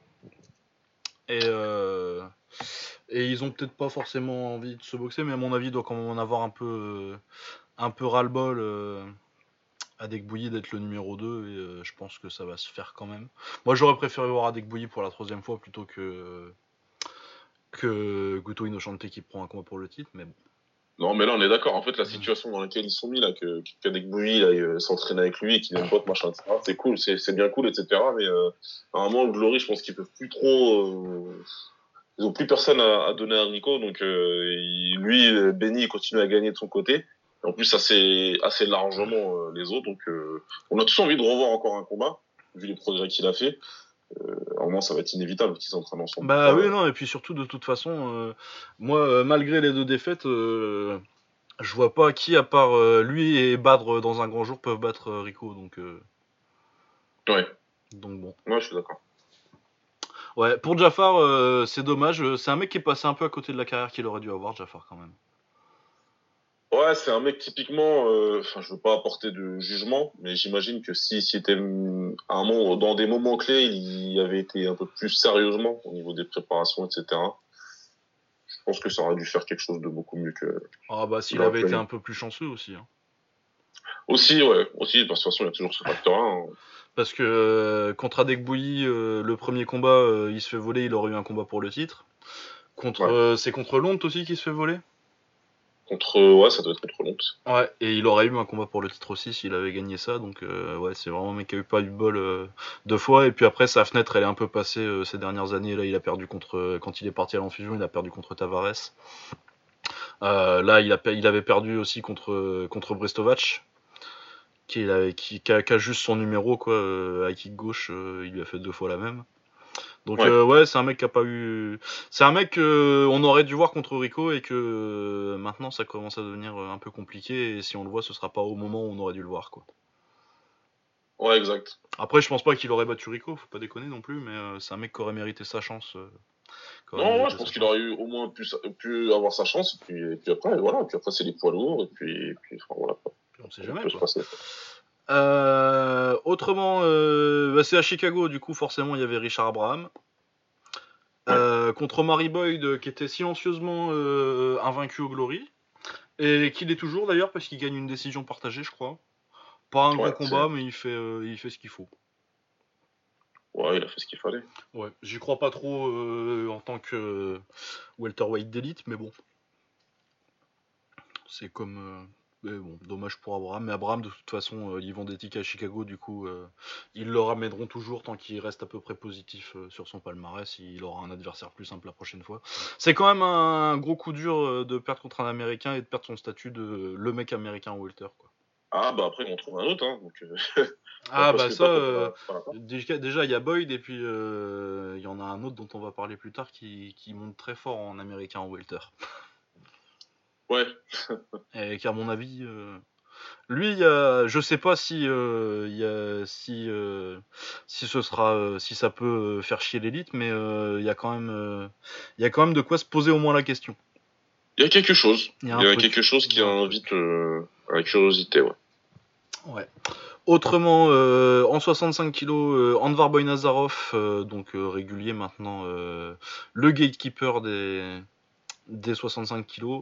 Et, et ils ont peut-être pas forcément envie de se boxer, mais à mon avis, il doit quand même en avoir un peu, un peu ras-le-bol Adek Bouilly d'être le numéro 2 et euh, je pense que ça va se faire quand même. Moi j'aurais préféré voir Adek Bouilly pour la troisième fois plutôt que que Guto Inochante qui prend un combat pour le titre, mais bon. Non, mais là on est d'accord. En fait, la situation dans laquelle ils sont mis, là, que qu'Adek Bouilly euh, s'entraîne avec lui et qu'il ait pote, machin, etc. C'est cool, c'est bien cool, etc. Mais euh, à un moment, le Glory, je pense qu'ils peuvent plus trop. ils ont plus personne à, donner à Rico, donc lui, Benny, il continue à gagner de son côté. En plus, assez, assez largement euh, les autres. Donc, euh, on a tous envie de revoir encore un combat, vu les progrès qu'il a fait. Euh, à un moment, ça va être inévitable qu'ils s'entraînent ensemble. Bah oui, non, et puis surtout, de toute façon, moi, malgré les deux défaites, je vois pas qui, à part lui et Badre dans un grand jour, peuvent battre Rico. Donc, ouais. Donc bon. Ouais, je suis d'accord. Ouais, pour Jafar, c'est dommage. C'est un mec qui est passé un peu à côté de la carrière qu'il aurait dû avoir, Jafar, quand même. Ouais, c'est un mec typiquement. Euh, enfin, je veux pas apporter de jugement, mais j'imagine que si c'était à un moment, dans des moments clés, il avait été un peu plus sérieusement au niveau des préparations, etc. Je pense que ça aurait dû faire quelque chose de beaucoup mieux que. Ah bah s'il avait été un peu plus chanceux aussi. Hein. Aussi, ouais, aussi. Parce que de toute façon, il y a toujours ce facteur-là. Hein. Parce que euh, contre Adek Bouilly, euh, le premier combat, il se fait voler, il aurait eu un combat pour le titre. Contre, c'est contre Londres aussi qui se fait voler? Contre, ouais, ça doit être contre. Ouais, et il aurait eu un combat pour le titre aussi s'il avait gagné ça. Donc, euh, ouais, c'est vraiment un mec qui a eu pas bol euh, deux fois. Et puis après, sa fenêtre, elle est un peu passée euh, ces dernières années. Là, il a perdu contre. Quand il est parti à l'enfusion, il a perdu contre Tavares. là, il, avait perdu aussi contre, contre Brestovac. Qui, a, juste son numéro, quoi. à kick gauche, il lui a fait deux fois la même. Donc ouais, euh, c'est un mec qui a pas eu. C'est un mec qu'on aurait dû voir contre Rico et que euh, maintenant ça commence à devenir euh, un peu compliqué et si on le voit, ce sera pas au moment où on aurait dû le voir quoi. Ouais, exact. Après, je pense pas qu'il aurait battu Rico, faut pas déconner non plus, mais c'est un mec qui aurait mérité sa chance. non, je pense qu'il aurait eu au moins pu, pu avoir sa chance, et puis, et puis après, voilà, puis après c'est les poids lourds, et puis, puis enfin, voilà. on sait jamais. Quoi. Euh, autrement, euh, bah, c'est à Chicago, du coup, forcément, il y avait Richard Abraham. Euh, contre Mary Boyd, qui était silencieusement invaincu au Glory. Et qu'il est toujours d'ailleurs, parce qu'il gagne une décision partagée, je crois. Pas un gros combat, mais il fait, il fait ce qu'il faut. Ouais, il a fait ce qu'il fallait. Ouais, j'y crois pas trop en tant que welterweight d'élite, mais bon. C'est comme mais bon, dommage pour Abraham. Mais Abraham, de toute façon, euh, ils vont des tickets à Chicago, du coup, euh, ils le ramèneront toujours tant qu'il reste à peu près positif euh, sur son palmarès. Il aura un adversaire plus simple la prochaine fois. C'est quand même un, gros coup dur de perdre contre un Américain et de perdre son statut de le mec américain Walter. Quoi. Ah, bah après, on trouve un autre. Hein, ah, bah ça, déjà, il y a Boyd et puis il y en a un autre dont on va parler plus tard qui, qui monte très fort en américain en Walter. Ouais. et qu'à mon avis, euh, lui, je sais pas si, euh, si, euh, si ce sera, si ça peut faire chier l'élite, mais il y a quand même, il y a quand même de quoi se poser au moins la question. Il y a quelque chose. Il y a, quelque chose qui invite à la curiosité, ouais. Ouais. Autrement, en 65 kg, Anvar Boynazarov, donc régulier maintenant, le gatekeeper des, des 65 kg.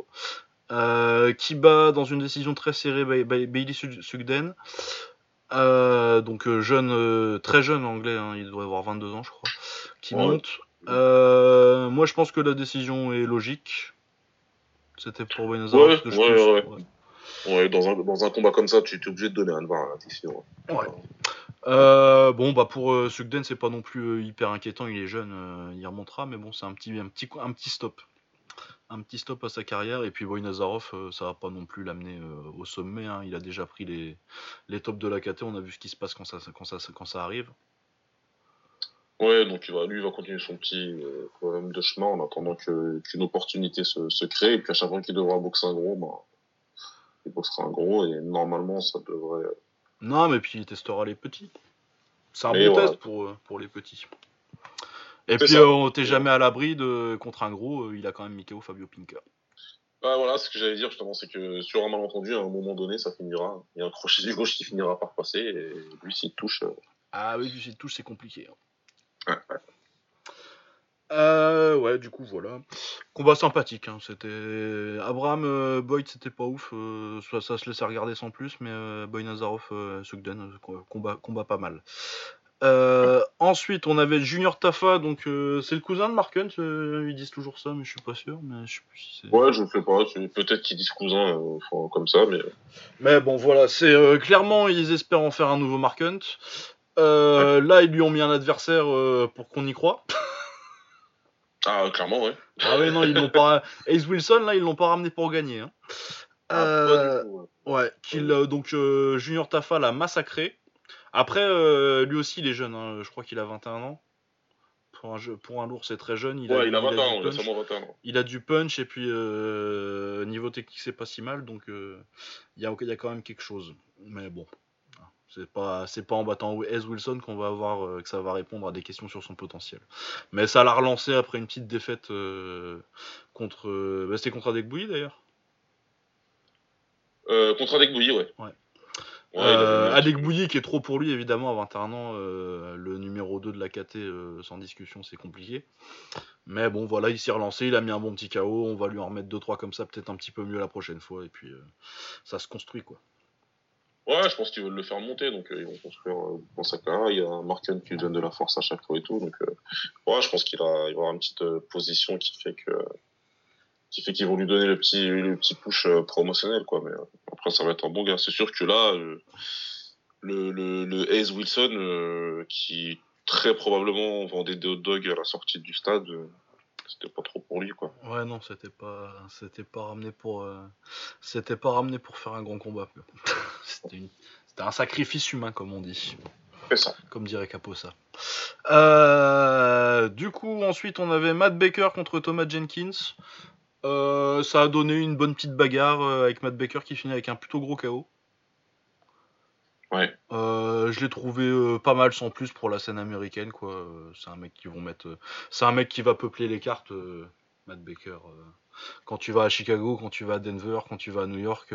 Euh, qui bat dans une décision très serrée Bailey Sugden. Euh, donc euh, jeune, très jeune anglais, hein, il devrait avoir 22 ans je crois, qui monte. moi je pense que la décision est logique. C'était pour Buenos Ouais, ouais, ouais, dans, un, dans un combat comme ça, tu es obligé de donner un VAR à la décision. Bon bah pour Sugden c'est pas non plus hyper inquiétant, il est jeune, il remontera, mais bon c'est un petit, un petit, un petit stop un petit stop à sa carrière. Et puis Boy Nazarov, euh, ça va pas non plus l'amener euh, au sommet. Hein. Il a déjà pris les, les tops de la KT. On a vu ce qui se passe quand ça, quand ça, quand ça arrive. Ouais, donc il va, lui, il va continuer son petit euh, problème de chemin en attendant qu'une opportunité se, se, crée. Et puis à chaque fois qu'il devra boxer un gros, bah, il boxera un gros. Et normalement, ça devrait. Non, mais puis il testera les petits. C'est un bon test pour, pour les petits. Et puis, euh, on t'est jamais à l'abri de contre un gros, euh, il a quand même Mikao Fabio Pinker. Bah voilà, ce que j'allais dire justement, c'est que sur un malentendu, à un moment donné, ça finira. Il y a un crochet du gauche qui finira par passer, et lui, s'il touche. Euh, ah oui, s'il touche, c'est compliqué. Hein. Ouais, ouais. du coup, voilà. Combat sympathique. Hein. C'était Abraham Boyd, c'était pas ouf. ça, ça, se laissait regarder sans plus, mais Boy Nazarov, Sugden, combat, combat pas mal. Euh, ensuite, on avait Junior Tafa, donc euh, c'est le cousin de Mark Hunt. Euh, ils disent toujours ça, mais je suis pas sûr. Mais je sais plus si c'est. Ouais, je sais pas. Peut-être qu'ils disent cousin comme ça, mais. Mais bon, voilà. C'est clairement, ils espèrent en faire un nouveau Mark Hunt. Là, ils lui ont mis un adversaire pour qu'on y croit. ah, clairement, ouais. Ah ouais, non, ils l'ont pas. Ace Wilson, là, ils l'ont pas ramené pour gagner. Hein. Ah, ouais. ouais. donc Junior Tafa l'a massacré. Après, euh, lui aussi, il est jeune. Hein. Je crois qu'il a 21 ans. Pour un, jeu, pour un lourd, c'est très jeune. Il a, il a 21 ans, il a 21 ans. Il a du punch et puis euh, niveau technique, c'est pas si mal. Donc euh, il, y a, il y a quand même quelque chose. Mais bon, c'est pas, c'est pas en battant Ez Wilson qu'on va avoir que ça va répondre à des questions sur son potentiel. Mais ça l'a relancé après une petite défaite contre. Bah, c'était contre Adek d'ailleurs. contre Adek ouais. ouais. Euh, Adek Bouilly qui est trop pour lui évidemment à 21 ans, euh, le numéro 2 de la KT euh, sans discussion c'est compliqué. Mais bon voilà il s'est relancé, il a mis un bon petit KO, on va lui en remettre 2-3 comme ça peut-être un petit peu mieux la prochaine fois et puis ça se construit quoi. Ouais je pense qu'ils veulent le faire monter donc ils vont construire dans sa carrière, il y a un Marken qui lui donne de la force à chaque fois et tout donc ouais je pense qu'il va avoir une petite position qui fait que qui fait qu'ils vont lui donner le petit, le petit push euh, promotionnel, quoi. Mais euh, après, ça va être un bon gars. C'est sûr que là, euh, le, le, le Ace Wilson, qui très probablement vendait des hot dogs à la sortie du stade, c'était pas trop pour lui, quoi. Ouais, non, c'était pas, c'était pas ramené pour, c'était pas ramené pour faire un grand combat. c'était, c'était un sacrifice humain, comme on dit. Ça. Comme dirait Caposa. Euh, du coup, ensuite, on avait Matt Baker contre Thomas Jenkins. Euh, ça a donné une bonne petite bagarre euh, avec Matt Baker qui finit avec un plutôt gros KO. Ouais. Euh, je l'ai trouvé pas mal sans plus pour la scène américaine quoi. C'est un mec qui vont mettre, c'est un mec qui va peupler les cartes. Matt Baker. Quand tu vas à Chicago, quand tu vas à Denver, quand tu vas à New York,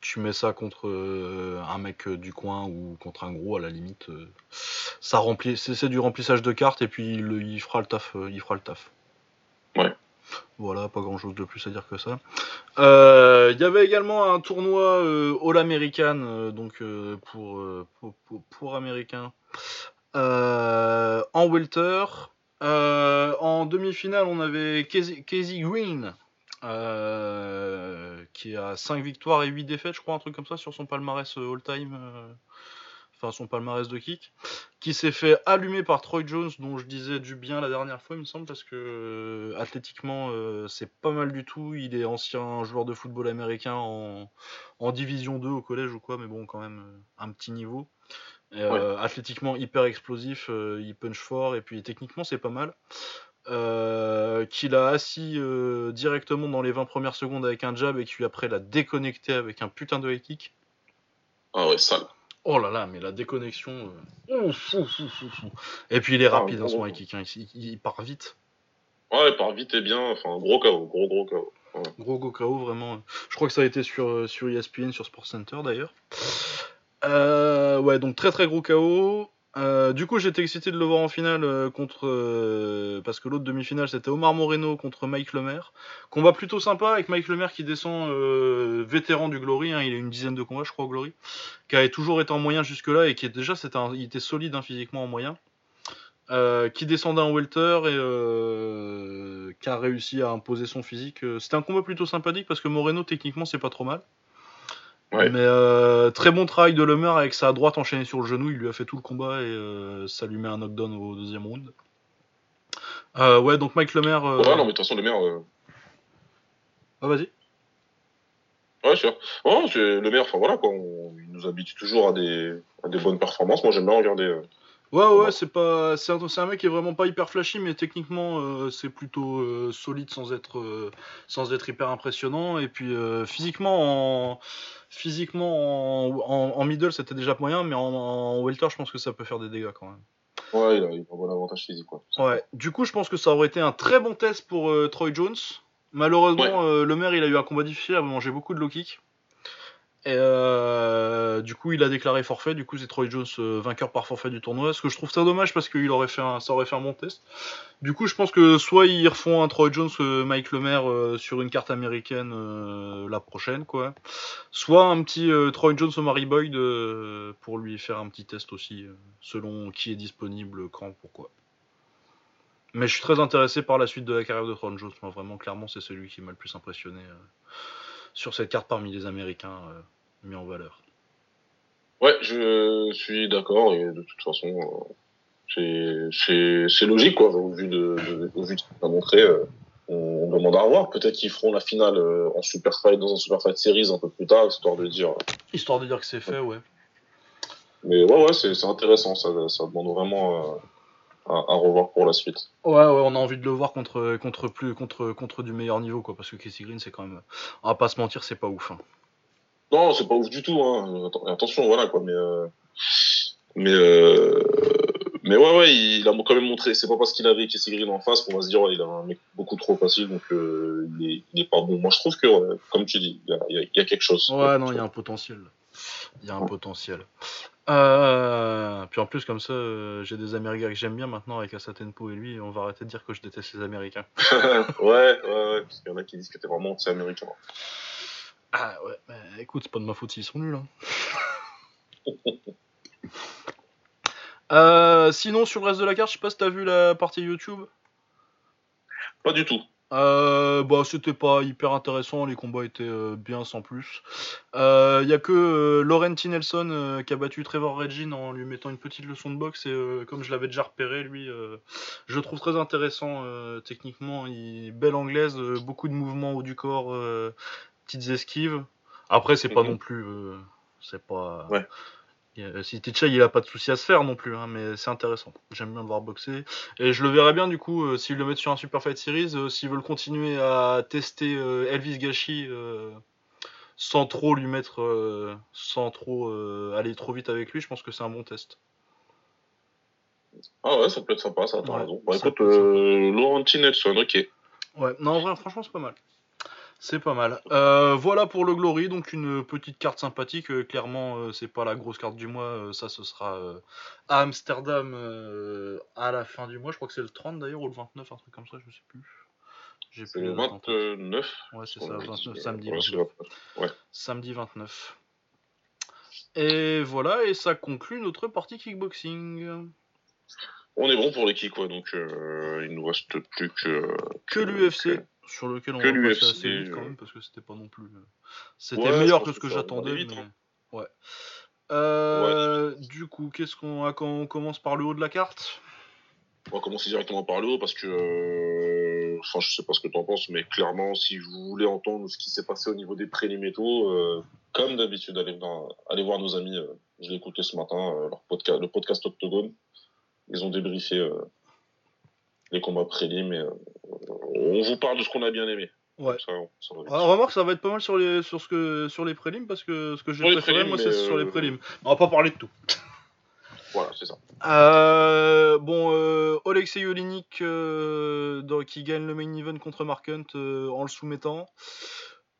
tu mets ça contre un mec du coin ou contre un gros à la limite. ça remplit, c'est du remplissage de cartes et puis il, il fera le taf. il fera le taf. Ouais. Voilà, pas grand chose de plus à dire que ça. Euh, il y avait également un tournoi euh, All-American, euh, donc pour, pour, pour, Américains, en Welter. en demi-finale, on avait Casey, Green, qui a 5 victoires et 8 défaites, je crois, un truc comme ça, sur son palmarès all-time enfin son palmarès de kick, qui s'est fait allumer par Troy Jones, dont je disais du bien la dernière fois, il me semble, parce que euh, athlétiquement, euh, c'est pas mal du tout. Il est ancien joueur de football américain en, en, Division 2 au collège ou quoi, mais bon, quand même euh, un petit niveau. Athlétiquement hyper explosif, il punch fort, et puis techniquement, c'est pas mal. qu'il a assis directement dans les 20 premières secondes avec un jab et qui après l'a déconnecté avec un putain de high kick. Ah ouais, sale. Oh là là, mais la déconnexion. et puis il est ah, rapide, hein, son high kick. Hein, il, part vite. Ouais, il part vite et bien. Enfin, gros KO, gros gros KO. Gros gros KO, vraiment. Je crois que ça a été sur, sur ESPN, sur Sports Center d'ailleurs. Euh, ouais, donc très très gros KO. Euh, du coup, j'étais excité de le voir en finale euh, contre. Euh, parce que l'autre demi-finale, c'était Omar Moreno contre Mike Lemaire. Combat plutôt sympa avec Mike Lemaire qui descend vétéran du Glory. Hein, il a une dizaine de combats, je crois, au Glory. Qui avait toujours été en moyen jusque-là et qui est déjà était solide hein, physiquement en moyen. qui descendait en welter et qui a réussi à imposer son physique. C'était un combat plutôt sympathique parce que Moreno, techniquement, c'est pas trop mal. Mais euh, très bon travail de Lemaire avec sa droite enchaînée sur le genou. Il lui a fait tout le combat et euh, ça lui met un knockdown au deuxième round. Euh, ouais, donc Mike Lemaire. Ouais, non, mais de toute façon, Lemaire. Ah, vas-y. Ouais, sûr. Ouais, le maire, enfin voilà, quoi, il nous habitue toujours à des, à des bonnes performances. Moi, j'aime bien regarder. Ouais, ouais, c'est pas, c'est un, mec qui est vraiment pas hyper flashy, mais techniquement, c'est plutôt solide sans être, sans être hyper impressionnant. Et puis physiquement, en, Physiquement, en, middle, c'était déjà moyen, mais en, welter, je pense que ça peut faire des dégâts quand même. Ouais, il a, un bon avantage physique. Quoi. Ouais, du coup, je pense que ça aurait été un très bon test pour euh, Troy Jones. Malheureusement, euh, le maire, il a eu un combat difficile, il a mangé beaucoup de low kick. Et euh, du coup, il a déclaré forfait. Du coup, c'est Troy Jones euh, vainqueur par forfait du tournoi. Ce que je trouve ça dommage parce qu'il ça aurait fait un bon test. Du coup, je pense que soit ils refont un Troy Jones, euh, Mike Lemaire sur une carte américaine la prochaine, quoi. Soit un petit Troy Jones au Mary Boyd pour lui faire un petit test aussi, selon qui est disponible, quand, pourquoi. Mais je suis très intéressé par la suite de la carrière de Troy Jones. Moi, vraiment, clairement, c'est celui qui m'a le plus impressionné sur cette carte parmi les Américains mis en valeur. Ouais, je suis d'accord et de toute façon, euh, c'est logique quoi. Au vu de, au vu de ce qu'on a montré, euh, on, demande à revoir. Peut-être qu'ils feront la finale euh, en super fight dans un super fight series un peu plus tard, histoire de dire. Histoire de dire que c'est fait, ouais. Mais ouais, ouais, c'est intéressant. Ça, ça demande vraiment à, revoir pour la suite. Ouais, ouais, on a envie de le voir contre contre plus contre contre du meilleur niveau quoi, parce que Casey Green c'est quand même, on va pas se mentir, c'est pas ouf. Hein. Non, c'est pas ouf du tout. Hein. Attention, voilà quoi. Mais euh, mais euh, mais ouais, ouais, il a quand même montré. C'est pas parce qu'il avait Casey Green en face qu'on va se dire il a un mec beaucoup trop facile, donc euh, il, est, pas bon. Moi, je trouve que, comme tu dis, il y, a, quelque chose. Ouais, non, il y a un potentiel. Il y a un potentiel. puis en plus, comme ça, j'ai des Américains que j'aime bien maintenant avec Asatenpo et lui. On va arrêter de dire que je déteste les Américains. ouais, ouais, ouais, parce qu'il y en a qui disent que t'es vraiment anti-américain. Ah ouais, bah, écoute, c'est pas de ma faute s'ils sont nuls. Hein. Euh, sinon, sur le reste de la carte, je sais pas si t'as vu la partie YouTube. Pas du tout. Euh, bah, c'était pas hyper intéressant, les combats étaient euh, bien sans plus. Il euh, y a que Laurenti Nelson qui a battu Trevor Regin en lui mettant une petite leçon de boxe et comme je l'avais déjà repéré, lui, je le trouve très intéressant techniquement. Il belle anglaise, beaucoup de mouvements haut du corps, petites esquives. Après, c'est pas mhm. non plus. Euh, c'est pas. Ouais. Si Ticha, il a pas de souci à se faire non plus, hein, mais c'est intéressant. J'aime bien le voir boxer. Et je le verrais bien, du coup, euh, s'ils le mettent sur un Super Fight Series, euh, s'ils veulent continuer à tester Elvis Gachi sans trop lui mettre. sans trop aller trop vite avec lui, je pense que c'est un bon test. Ah ouais, ça peut être sympa, ça, t'as raison. Bon, écoute, Laurent Nelson, ok. Ouais, non, vrai, franchement, c'est pas mal. C'est pas mal. Euh, voilà pour le Glory, donc une petite carte sympathique. Euh, clairement, euh, c'est pas la grosse carte du mois. ça, ce sera à Amsterdam à la fin du mois. Je crois que c'est le 30 d'ailleurs, ou le 29, un truc comme ça, je sais plus. J'ai plus le 29. Ouais, c'est ça, 29, samedi. 29. Ouais. Samedi 29. Et voilà, et ça conclut notre partie kickboxing. On est bon pour les kicks, quoi, donc il nous reste plus que. Que l'UFC sur lequel on va passer assez vite quand même parce que c'était pas non plus. Euh, c'était meilleur que ce que j'attendais. Mais... Hein. Ouais. Euh, du coup, qu'est-ce qu'on a quand on commence par le haut de la carte? On va commencer directement par le haut parce que. Euh, enfin, je sais pas ce que tu en penses, mais clairement, si vous voulez entendre ce qui s'est passé au niveau des prélimétaux, comme d'habitude, allez, allez, voir nos amis. je l'ai écouté ce matin, leur podcast, le podcast Octogone. Ils ont débriefé les combats prélims. Et, on vous parle de ce qu'on a bien aimé. Ouais. Ça, Alors, remarque, ça va être pas mal sur les, sur ce que, sur les prélims parce que ce que j'ai préféré, moi, c'est sur les prélims. On va pas parler de tout. Voilà, c'est ça. Euh, bon, euh, Alexei Olinik euh, qui gagne le main event contre Mark Hunt euh, en le soumettant.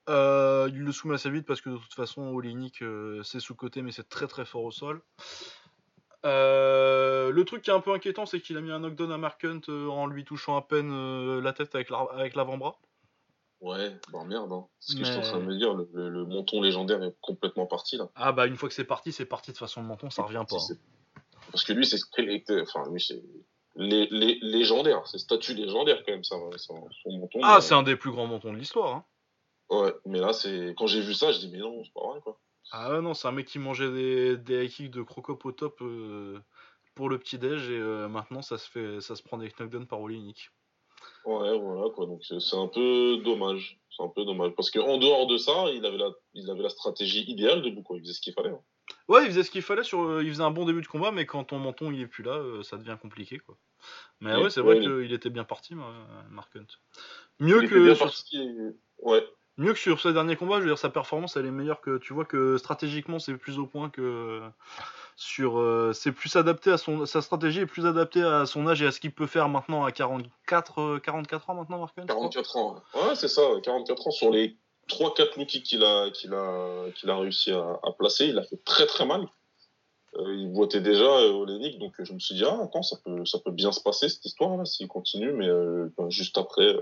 il le soumet assez vite parce que de toute façon, Olinik c'est sous-côté, mais c'est très très fort au sol. Le truc qui est un peu inquiétant, c'est qu'il a mis un knockdown à Mark Hunt en lui touchant à peine la tête avec l'avant-bras. Ouais, bah merde, hein. Ce que je suis en train de me dire, le, menton légendaire est complètement parti là. Ah bah une fois que c'est parti, c'est parti de façon le menton, ça revient pas. Hein. Parce que lui, c'est enfin lui c'est les, les, légendaire, c'est statut légendaire quand même ça, son, menton. Ah, c'est un des plus grands mentons de l'histoire. Hein. Ouais, mais là c'est quand j'ai vu ça, je dis mais non, c'est pas vrai quoi. Ah non, c'est un mec qui mangeait des, des high de crocop au top euh, pour le petit déj et euh, maintenant ça se fait ça se prend des knockdowns par Olinik. Ouais, voilà, quoi. Donc, c'est un peu dommage. C'est un peu dommage. Parce qu'en dehors de ça, il avait, la, il avait la stratégie idéale de quoi. Il faisait ce qu'il fallait. Hein. Ouais, il faisait ce qu'il fallait. Sur, euh, il faisait un bon début de combat, mais quand ton menton il est plus là, ça devient compliqué, quoi. Mais ouais, c'est vrai qu'il était bien parti, Mark Hunt. Mieux que. Sur... Ouais. Mieux que sur ce dernier combat, je veux dire, sa performance elle est meilleure que. Tu vois que stratégiquement c'est plus au point que sur euh, c'est plus adapté à son sa stratégie est plus adaptée à son âge et à ce qu'il peut faire maintenant à 44 44 euh, ans maintenant Mark 44 ans. Ouais, c'est ça, 44 ans sur les 3 4 lookies qu'il a a a réussi à, placer, il a fait très très mal. Euh, il boitait déjà Lénic, donc je me suis dit ah attends ça peut ça peut bien se passer cette histoire là s'il continue mais ben, juste après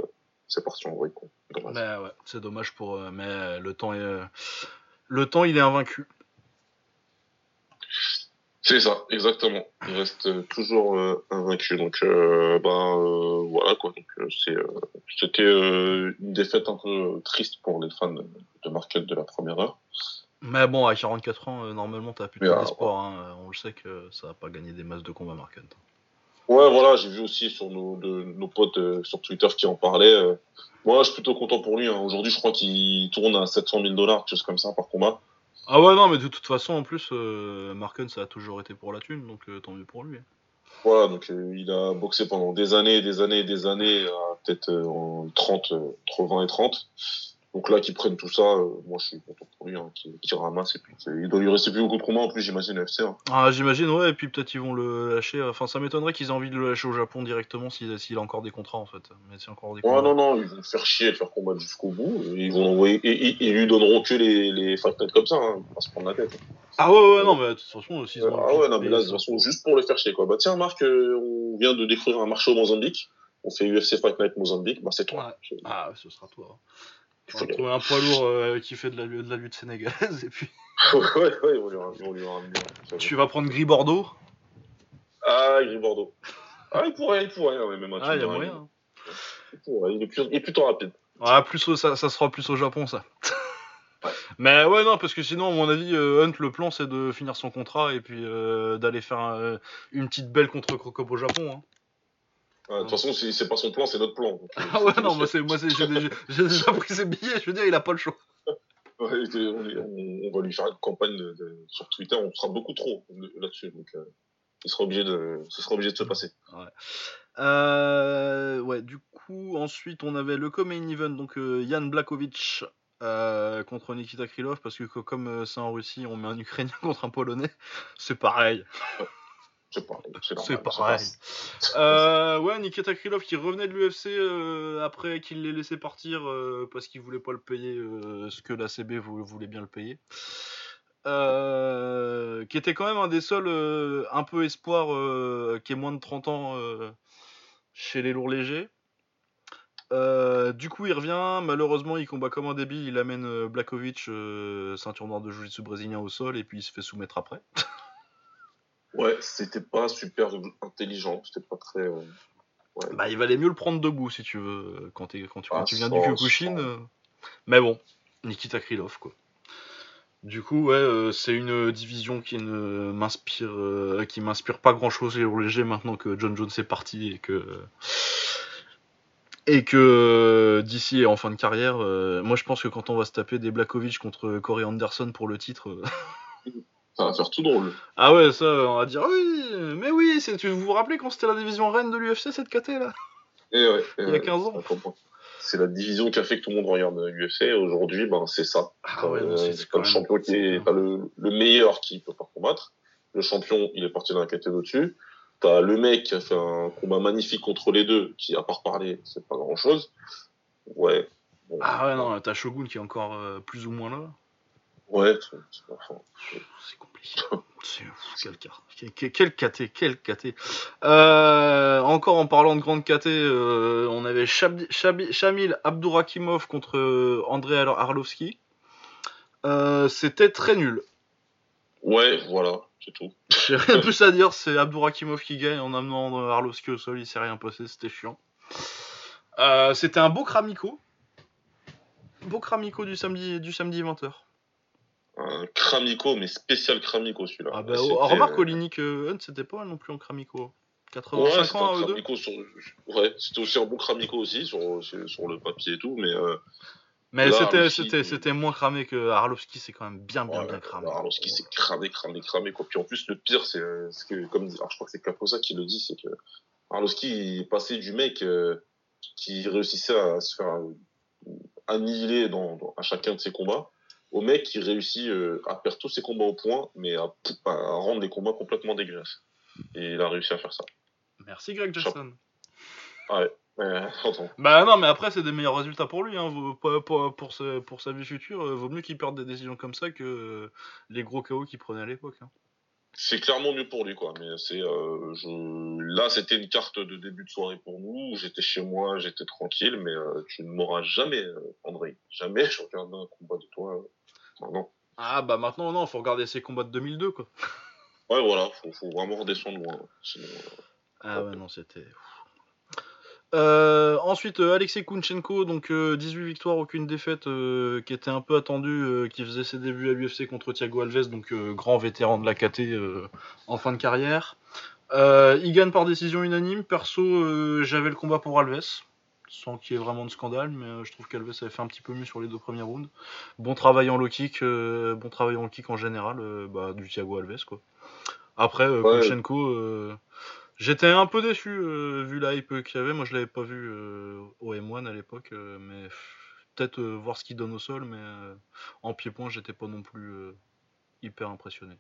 c'est parti en. Ben ouais, c'est dommage pour mais le temps est le temps il est invaincu. C'est ça, exactement. Il reste euh, toujours euh, invaincu. Donc, euh, ben voilà quoi. Donc, c'est, c'était une défaite un peu triste pour les fans de, Marquette de la première heure. Mais bon, à 44 ans, normalement, t'as plutôt d'espoir. Hein. On le sait que ça va pas gagner des masses de combat Marquette. Ouais, voilà, j'ai vu aussi sur nos, nos potes sur Twitter qui en parlaient. moi, je suis plutôt content pour lui. Hein. Aujourd'hui, je crois qu'il tourne à 700 000 dollars, quelque chose comme ça, par combat. Ah ouais, non, mais de toute façon, en plus, euh, Marken, ça a toujours été pour la thune, donc euh, tant mieux pour lui. Voilà, donc euh, il a boxé pendant des années, des années, des années, peut-être en 30, entre 20 et 30. Donc là, qu'ils prennent tout ça, euh, moi je suis content pour lui, hein, qu'il ramasse. Et puis, il doit lui rester plus beaucoup de combats en plus, j'imagine, FC. Hein. Ah, j'imagine, ouais, et puis peut-être ils vont le lâcher. Enfin, ça m'étonnerait qu'ils aient envie de le lâcher au Japon directement s'il a encore des contrats en fait. Mais c'est encore des contrats. Ouais, non, non, ils vont le faire chier et le faire combattre jusqu'au bout. Et ils vont envoyer, et, ils lui donneront que les, les fight comme ça, hein, pas se prendre la tête. Ah ouais, ouais, non, mais de toute façon, aussi. Ah ouais, non, mais là, de toute façon, juste pour le faire chier, quoi. Bah tiens, Marc, euh, on vient de découvrir un marché au Mozambique. On fait UFC Fight Night Mozambique, bah c'est toi. Ah, ce sera toi. On va trouver un poids lourd euh, qui fait de la, de la lutte sénégalaise et puis. ouais, ouais, ils vont lui, ramener. Tu vas prendre Gris Bordeaux? Ah, Gris Bordeaux. Ah, il pourrait, il pourrait, hein, même Ah, il y a moyen. Il, pourrait, il, est plus, il est plutôt rapide. Ah, plus, ça, ça sera plus au Japon, ça. Mais ouais, non, parce que sinon, à mon avis, euh, Hunt, le plan, c'est de finir son contrat et puis euh, d'aller faire une petite belle contre Crocop au Japon. Hein. De toute façon, c'est pas son plan, c'est notre plan. Euh, ah ouais, non, moi, moi j'ai déjà, déjà, pris ses billets, je veux dire, il a pas le choix. Ouais, on, va lui faire une campagne de, sur Twitter, on sera beaucoup trop là-dessus, donc euh, il sera obligé de, ce sera obligé de se passer. Ouais. Euh, ouais, du coup, ensuite, on avait le co-main event, donc euh, Jan Blakovic contre Nikita Krylov, parce que comme c'est en Russie, on met un Ukrainien contre un Polonais, c'est pareil. C'est pareil. Euh, ouais, Nikita Krylov qui revenait de l'UFC euh, après qu'il l'ait laissé partir euh, parce qu'il voulait pas le payer ce que la CB voulait bien le payer. qui était quand même un des seuls un peu espoir qui est moins de 30 ans chez les lourds légers. du coup, il revient. Malheureusement, il combat comme un débile. Il amène Blakovic, ceinture noire de jiu-jitsu brésilien, au sol et puis il se fait soumettre après. Ouais, c'était pas super intelligent, c'était pas très. Euh, bah, il valait mieux le prendre debout si tu veux, quand, quand, tu, ah, viens du Kyokushin. Euh. Mais bon, Nikita Krylov, quoi. Du coup, ouais, euh, c'est une division qui ne m'inspire, qui m'inspire pas grand chose au léger maintenant que John Jones est parti et que et que d'ici est en fin de carrière. moi, je pense que quand on va se taper des Blakovic contre Corey Anderson pour le titre. Ça va faire tout drôle. Ah ouais, ça, on va dire oui, mais oui, c'est, tu vous vous rappelez quand c'était la division reine de l'UFC cette KT là? Et ouais, Il y a 15 ans. C'est la division qui a fait que tout le monde regarde l'UFC. Aujourd'hui, ben, c'est ça. Ah ouais, non, Euh, c'est t'as quand le champion qui est, t'as le, le meilleur qui peut pas combattre. Le champion, il est parti dans la catégorie au-dessus. T'as le mec qui a fait un combat magnifique contre les deux, qui, à part parler, c'est pas grand chose. Ouais. Bon. Ah ouais, non, t'as Shogun qui est encore euh, plus ou moins là. Ouais, c'est- enfin, compliqué. Quel car. Quel, quel, KT, quel KT. Euh, encore en parlant de grande KT, euh, on avait Shab- Shabi- Shamil Abdourakimov contre André Ar- Arlovski. Euh, C'était très nul. ouais, voilà, c'est tout. J'ai rien de plus à dire, c'est Abdourakimov qui gagne en amenant Arlovski au sol, il s'est rien passé, c'était chiant. C'était un beau Kramiko. Beau Kramiko du samedi, du samedi 20h. Un Kramiko, mais spécial Kramiko celui-là. Ah bah, oh, remarque, euh, Olinik euh, Hunt, c'était pas mal non plus en Kramiko. Ouais, 85 c'était ans un à eux deux. Kramiko sur... ouais, c'était aussi un bon Kramiko aussi sur, sur, le papier et tout, mais euh, Mais c'était, Arlovski, moins cramé que Arlovski, c'est quand même bien, bien, Ouais, bien cramé. Alors, ce qui s'est cramé, cramé, cramé, quoi. Puis en plus, le pire, c'est euh, ce que, comme dit, alors, je crois que c'est Caposa qui le dit, c'est que Arlovski est passé du mec euh, qui réussissait à se faire euh, annihiler dans, dans- à chacun de ses combats, au mec qui réussit euh, à perdre tous ses combats au point, mais à, à rendre les combats complètement dégueulasses. Et il a réussi à faire ça. Merci Greg Jackson. Euh, attends. Bah non, mais après, c'est des meilleurs résultats pour lui. Hein. Pour, pour, pour, sa- pour sa vie future, euh, vaut mieux qu'il perde des décisions comme ça que euh, les gros KO qu'il prenait à l'époque. hein. C'est clairement mieux pour lui, quoi. Mais c'est, euh, je... là, c'était une carte de début de soirée pour nous. J'étais chez moi, j'étais tranquille, mais euh, tu ne m'auras jamais, euh, André. Jamais je regarde un combat de toi. Ah bah maintenant, non, faut regarder ses combats de 2002, quoi. Ouais, voilà, faut, faut vraiment redescendre loin. Sinon, euh, Ah ouais, non, c'était... Euh, ensuite, euh, Alexei Kunchenko, donc euh, 18 victoires, aucune défaite, qui était un peu attendu, euh, qui faisait ses débuts à l'UFC contre Thiago Alves, donc grand vétéran de la KT en fin de carrière. Il gagne par décision unanime. Perso, j'avais le combat pour Alves, sans qu'il y ait vraiment de scandale, mais euh, je trouve qu'Alves avait fait un petit peu mieux sur les deux premiers rounds. Bon travail en low kick, euh, bon travail en low kick en général, euh, bah, du Thiago Alves quoi. Après, Ouais. Kunchenko, euh, j'étais un peu déçu vu la hype qu'il y avait. Moi, je l'avais pas vu au M1 à l'époque, mais peut-être voir ce qu'il donne au sol, mais en pied-point, j'étais pas non plus hyper impressionné.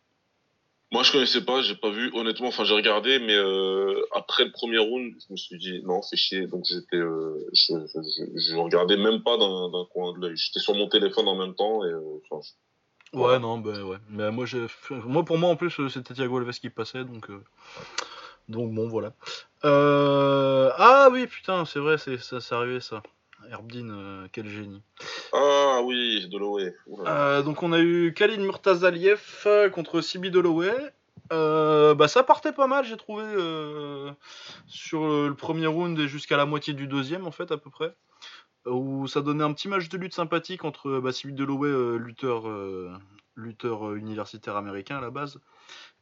Moi, je connaissais pas, j'ai pas vu. Honnêtement, enfin, j'ai regardé, mais euh, après le premier round, je me suis dit non, c'est chier. Donc j'étais, euh, je, je, je, je regardais même pas d'un coin de l'œil. J'étais sur mon téléphone en même temps et euh, enfin, je- Ouais, non, bah ouais. Mais moi, j'ai, moi, pour moi, en plus, euh, c'était Thiago Alves qui passait, donc, euh, donc bon, voilà. Euh... Ah oui, putain, c'est vrai, c'est ça, c'est arrivé ça. Herbdin, euh, quel génie. Ah oui, l'OE. Euh, donc on a eu Khalid Murtazaliev euh, contre Sibi Holloway. Euh, bah ça partait pas mal, j'ai trouvé euh, sur le, premier round et jusqu'à la moitié du deuxième en fait à peu près, où ça donnait un petit match de lutte sympathique entre bah, euh, lutteur, lutteur universitaire américain à la base,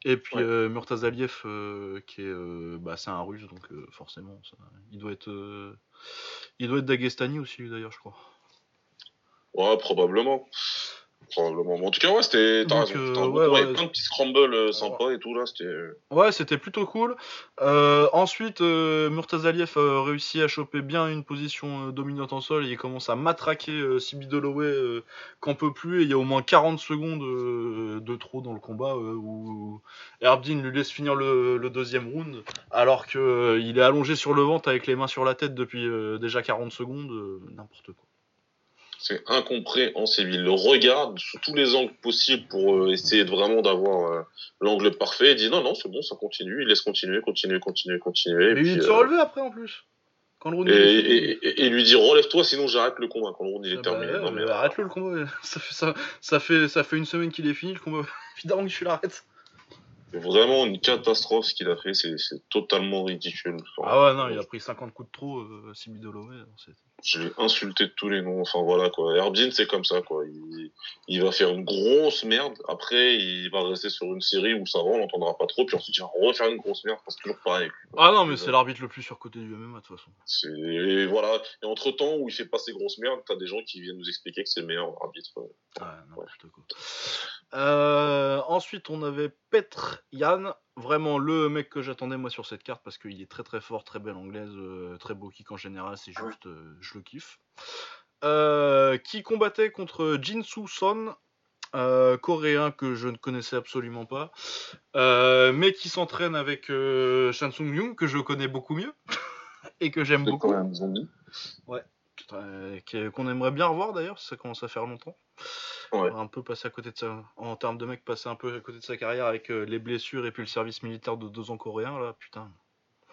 et puis Ouais. euh, Murtazaliev euh, qui est, euh, bah c'est un russe donc euh, forcément ça- il doit être, euh, il doit être d'Agestani aussi d'ailleurs je crois. Ouais, probablement. Probablement. En tout cas, ouais, c'était. T'as raison. euh, ouais, plein de petits scrambles euh, sympas et tout là. C'était. Ouais, c'était plutôt cool. Euh, ensuite, euh, Murtazaliev a réussi à choper bien une position euh, dominante en sol et il commence à matraquer euh, Sibi Holloway euh, qu'en peut plus. Et il y a au moins 40 secondes euh, de trop dans le combat euh, où Herbdin lui laisse finir le, le deuxième round alors qu'il il est allongé sur le ventre avec les mains sur la tête depuis euh, déjà 40 secondes. euh, N'importe quoi. C'est incompréhensible. Il le regarde sous tous les angles possibles pour euh, essayer de vraiment d'avoir euh, l'angle parfait. Il dit non, non, c'est bon, ça continue. Il laisse continuer, continuer, continuer, continuer. Mais il euh, se relever après en plus. Quand le round et, et, et- et il lui dit relève-toi, sinon j'arrête le combat. Quand le round il est Ah bah terminé. ouais, mais, arrête-le le combat. Ça fait, ça, ça, fait, ça fait une semaine qu'il est fini le combat. Évidemment que je l'arrête. C'est vraiment une catastrophe ce qu'il a fait. C'est totalement ridicule. Ah ouais, non, il a pris 50 coups de trop, euh, Holloway. L'ai insulté de tous les noms. Enfin voilà quoi. Herbin c'est comme ça quoi. Il, il va faire une grosse merde. Après il va rester sur une série où ça va, on l'entendra pas trop. Puis ensuite il va refaire une grosse merde. C'est toujours pareil. Ah non, mais c'est l'arbitre le plus surcoté du MMA de toute façon. C'est et voilà. Et entre temps où il fait pas ses grosses merdes, t'as des gens qui viennent nous expliquer que c'est le meilleur arbitre. Euh, ensuite, on avait Petr Yann, vraiment le mec que j'attendais moi sur cette carte parce qu'il est très très fort, très belle anglaise, euh, très beau kick en général, c'est juste, euh, je le kiffe. qui combattait contre Jinsu Son, coréen que je ne connaissais absolument pas, mais qui s'entraîne avec Shansung Young que je connais beaucoup mieux et que j'aime beaucoup. Ouais, qu'on aimerait bien revoir d'ailleurs, ça commence à faire longtemps. Un peu passé à côté de ça, en termes de mec, passer un peu à côté de sa carrière avec euh, les blessures et puis le service militaire de deux ans coréen, là, putain.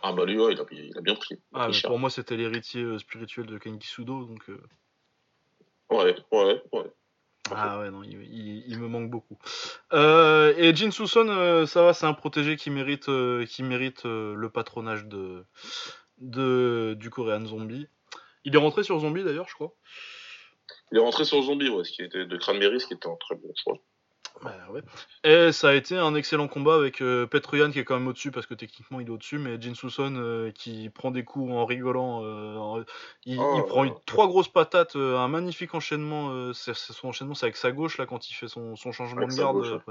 Ah bah lui, ouais, il, a, il a bien pris. ah, pour moi, c'était l'héritier euh, spirituel de Kenki Sudo, donc. Euh. Ouais, ouais, ouais. Ah ouais, non, il, me manque beaucoup. et Jin Suson, ça va, c'est un protégé qui mérite, qui mérite le patronage de, de, du Korean Zombie. Il est rentré sur Zombie d'ailleurs, je crois. Il est rentré sur Zombie, ouais, ce qui était de Cranberry, ce qui était un très bon choix. Bah, ouais. Et ça a été un excellent combat avec euh, Petruyan qui est quand même au-dessus parce que techniquement il est au-dessus, mais Jin Suson euh, qui prend des coups en rigolant. Euh, il, oh prend trois grosses patates, un magnifique enchaînement. c'est son enchaînement, c'est avec sa gauche là quand il fait son, changement de garde.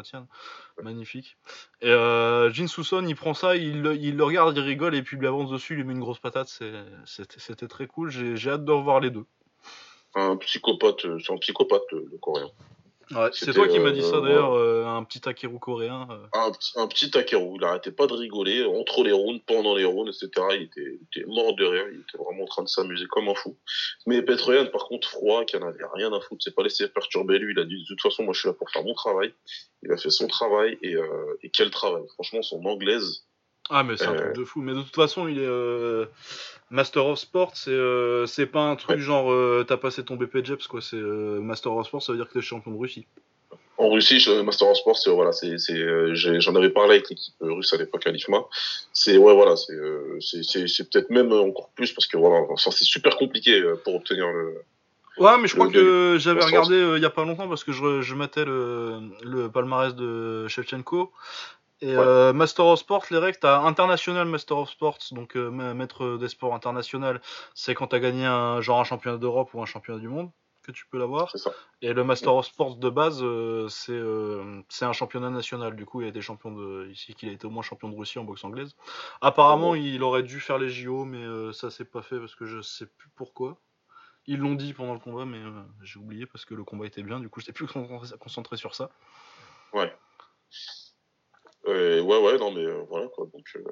Magnifique. Et Jin Suson il prend ça, il, il, le regarde, il rigole et puis il lui avance dessus, il lui met une grosse patate. C'était très cool. J'ai hâte de revoir les deux un psychopathe, euh, c'est un psychopathe le, coréen. C'est toi qui m'as dit ça euh, d'ailleurs, euh, un petit Takeru coréen. Un, un, petit Takeru, il arrêtait pas de rigoler entre les rounds, pendant les rounds, etc. Il était, mort de rire, il était vraiment en train de s'amuser comme un fou. Mais Petroyan, par contre, froid, qui en avait rien à foutre, c'est pas laissé perturber lui, il a dit de toute façon, moi je suis là pour faire mon travail. Il a fait son travail et, et quel travail? Franchement, son anglaise, ah, mais c'est un truc de fou. Mais de toute façon, il est euh, Master of Sport. C'est euh, c'est pas un truc genre euh, t'as passé ton BP Jeps quoi. C'est Master of Sport, ça veut dire que t'es champion de Russie. En Russie, Master of Sport, c'est voilà, c'est j'en avais parlé avec l'équipe russe à l'époque à l'IFMA. C'est ouais voilà, c'est c'est peut-être même encore plus parce que voilà, c'est super compliqué pour obtenir le. Ouais, mais je crois que j'avais regardé il y a pas longtemps parce que je, je mettais le, le palmarès de Shevchenko et euh, Master of Sports, les règles, t'as International Master of Sports, donc euh, maître des sports international, c'est quand t'as gagné un genre un championnat d'Europe ou un championnat du monde que tu peux l'avoir. Et le Master of Sports de base, euh, c'est un championnat national. Du coup, il a des champions de ici qu'il a été au moins champion de Russie en boxe anglaise. Apparemment, il aurait dû faire les JO, mais ça s'est pas fait parce que je sais plus pourquoi. Ils l'ont dit pendant le combat, mais j'ai oublié parce que le combat était bien. Du coup, j'étais plus concentré sur ça. Ouais ouais, ouais, non, mais euh, voilà, quoi. Donc, euh,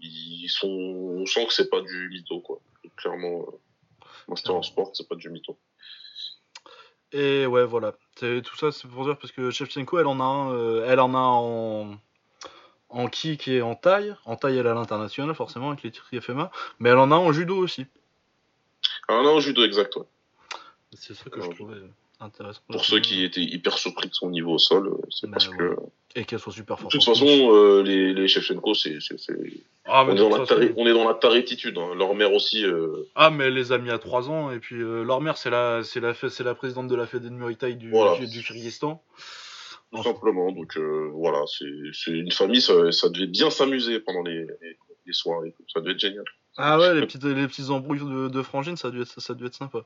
ils sont. On sent que c'est pas du mytho, quoi. clairement, euh, Master en Sport, c'est pas du mytho. Et ouais, voilà. Tout ça, c'est pour dire parce que Shevchenko, elle en a un, elle en a en, en kick et en taille. En taille, elle a l'international, forcément, avec les titres FMA. Mais elle en a en judo aussi. Elle en a en judo, exact, ouais. C'est ça que je trouvais. Pour ceux qui étaient hyper surpris de son niveau au sol, euh, c'est parce que. Et qu'elle soit super forte. De toute façon, euh, les, les Shevchenko, c'est. Ah, on, est dans la on est dans la tarétitude. Hein. Leur mère aussi. Euh, ah, mais elle les a mis à 3 ans. Et puis, leur mère, c'est la, c'est la, c'est la présidente de la Fédé de Muay Thai du, du, Kyrgyzstan. Tout simplement. Donc, voilà, c'est une famille, ça, ça devait bien s'amuser pendant les, les, les soirées. Ça devait être génial. Ah ouais, les petites, les petites embrouilles de, de frangine, ça a, dû être, ça, dû être sympa.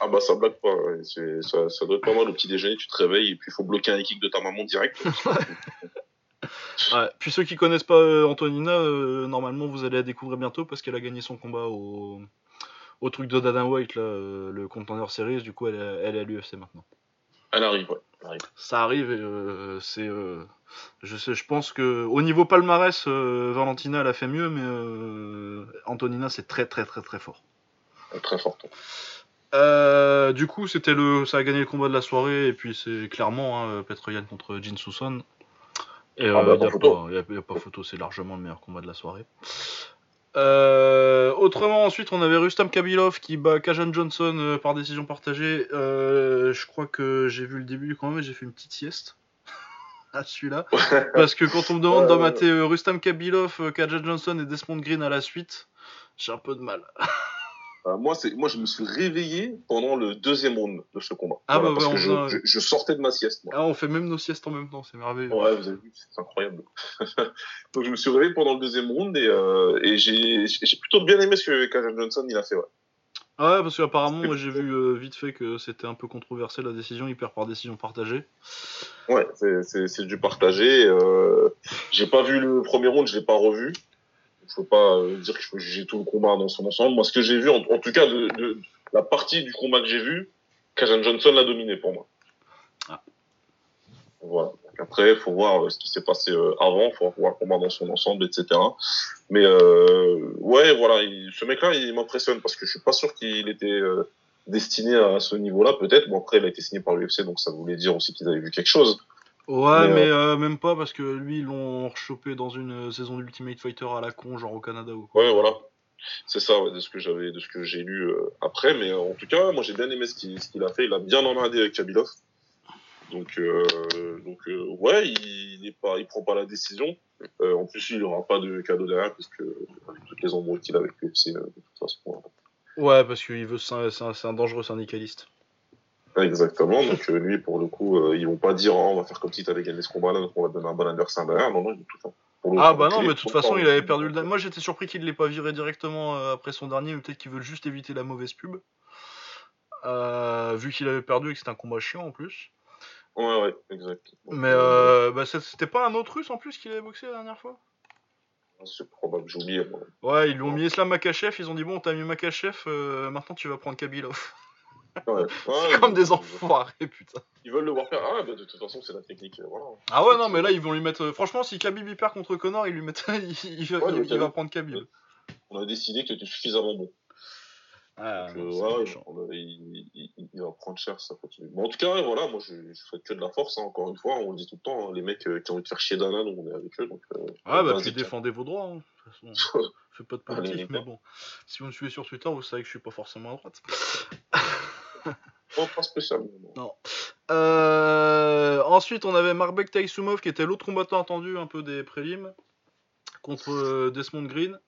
Ah bah ça blague pas, ça, ça doit être pas mal au petit déjeuner, tu te réveilles et puis il faut bloquer un kick de ta maman direct. ouais. Puis ceux qui connaissent pas euh, Antonina, euh, normalement vous allez la découvrir bientôt parce qu'elle a gagné son combat au, au truc de Dana White, là, euh, le Contender Series, du coup elle, elle est à l'UFC maintenant. Elle arrive, ouais. Ça arrive et euh, c'est. Euh, je sais, je pense que au niveau palmarès, euh, Valentina elle a fait mieux, mais Antonina c'est très très très très fort. Très forte. du coup, c'était le, ça a gagné le combat de la soirée et puis c'est clairement hein, Petroyan contre Jin Suson. Et il n'y a, a, pas photo, c'est largement le meilleur combat de la soirée. Euh, autrement, ensuite, on avait Rustam Kabilov qui bat Kajan Johnson euh, par décision partagée. Euh, je crois que j'ai vu le début du combat, mais j'ai fait une petite sieste à celui-là. Parce que quand on me demande d'en mater Rustam Kabilov, Kajan Johnson et Desmond Green à la suite, j'ai un peu de mal. Euh, moi, moi, je me suis réveillé pendant le deuxième round de ce combat. Ah bah parce que je, je, sortais de ma sieste. Ah, on fait même nos siestes en même temps, c'est merveilleux. Ouais, vous avez vu, c'est incroyable. Donc, je me suis réveillé pendant le deuxième round et, euh, et j'ai, j'ai plutôt bien aimé ce que Kajan Johnson il a fait. Ouais. Ouais, parce qu'apparemment, moi j'ai vu euh, vite fait que c'était un peu controversé la décision, il perd par décision partagée. Ouais, c'est du partagé. Euh, j'ai pas vu le premier round, je l'ai pas revu. Je peux pas euh, dire que je peux juger tout le combat dans son ensemble. Moi, ce que j'ai vu, en, tout cas, de, la partie du combat que j'ai vu, Kajan Johnson l'a dominé pour moi. Ah. Voilà. Après, il faut voir ce qui s'est passé avant, il faut voir le combat dans son ensemble, etc. Mais euh, ouais, voilà, ce mec-là, il m'impressionne parce que je suis pas sûr qu'il était euh, destiné à ce niveau-là. Peut-être. Bon après, il a été signé par l'UFC, donc ça voulait dire aussi qu'ils avaient vu quelque chose. Ouais, mais, euh, même pas parce que lui, ils l'ont rechopé dans une saison d'Ultimate Fighter à la con, genre au Canada ou quoi. Ouais, voilà. C'est ça, de ce que j'avais, de ce que j'ai lu après. Mais en tout cas, moi j'ai bien aimé ce qu'il a fait. Il a bien emmerdé avec Kabilov. Donc, donc ouais, il, il, est pas, il prend pas la décision. Euh, en plus, il aura pas de cadeau derrière, parce que toutes les embrouilles qu'il a avec l'UFC, euh, de toute façon. Ouais, parce qu'il veut, c'est un, dangereux syndicaliste. Exactement, donc euh, lui, pour le coup, ils vont pas dire oh, on va faire comme si tu avais gagné ce combat-là, donc on va te donner un bon adversaire derrière. Non, non, tout ça. Ah bah non, mais de toute façon, il avait perdu le. Moi, j'étais surpris qu'il ne l'ait pas viré directement après son dernier, mais peut-être qu'il veut juste éviter la mauvaise pub. vu qu'il avait perdu et que c'était un combat chiant en plus. Ouais, ouais, exact. Mais euh, bah, c'était pas un autre russe en plus qui avait boxé la dernière fois? C'est probable, j'ai oublié. Ouais, ils lui ont mis Islam Makachev, ils ont dit bon, t'as mis Makachev, euh, maintenant tu vas prendre Kabilov. Ouais. c'est comme des enfoirés, putain. Ils veulent le voir faire. Ah, bah, de toute façon, c'est la technique. Euh, voilà. Ah ouais, non, mais là, ils vont lui mettre. Franchement, si Khabib perd contre Connor, ils lui mettent... il, va prendre Khabib. On a décidé que tu étais suffisamment bon. Ah, euh, il, va prendre cher ça continue. en tout cas, voilà, moi je, je souhaite que de la force, hein, encore une fois, on le dit tout le temps, hein, les mecs euh, qui ont envie de faire chier Dana, on est avec eux. Donc, euh, ah bah tu défendez vos droits, hein, de toute façon. fais pas de politique, mais bon. Si vous me suivez sur Twitter, vous savez que je suis pas forcément à droite. non, pas spécialement. Non. ensuite, on avait Marbek Taisumov qui était l'autre combattant attendu un peu des prélims contre Desmond Green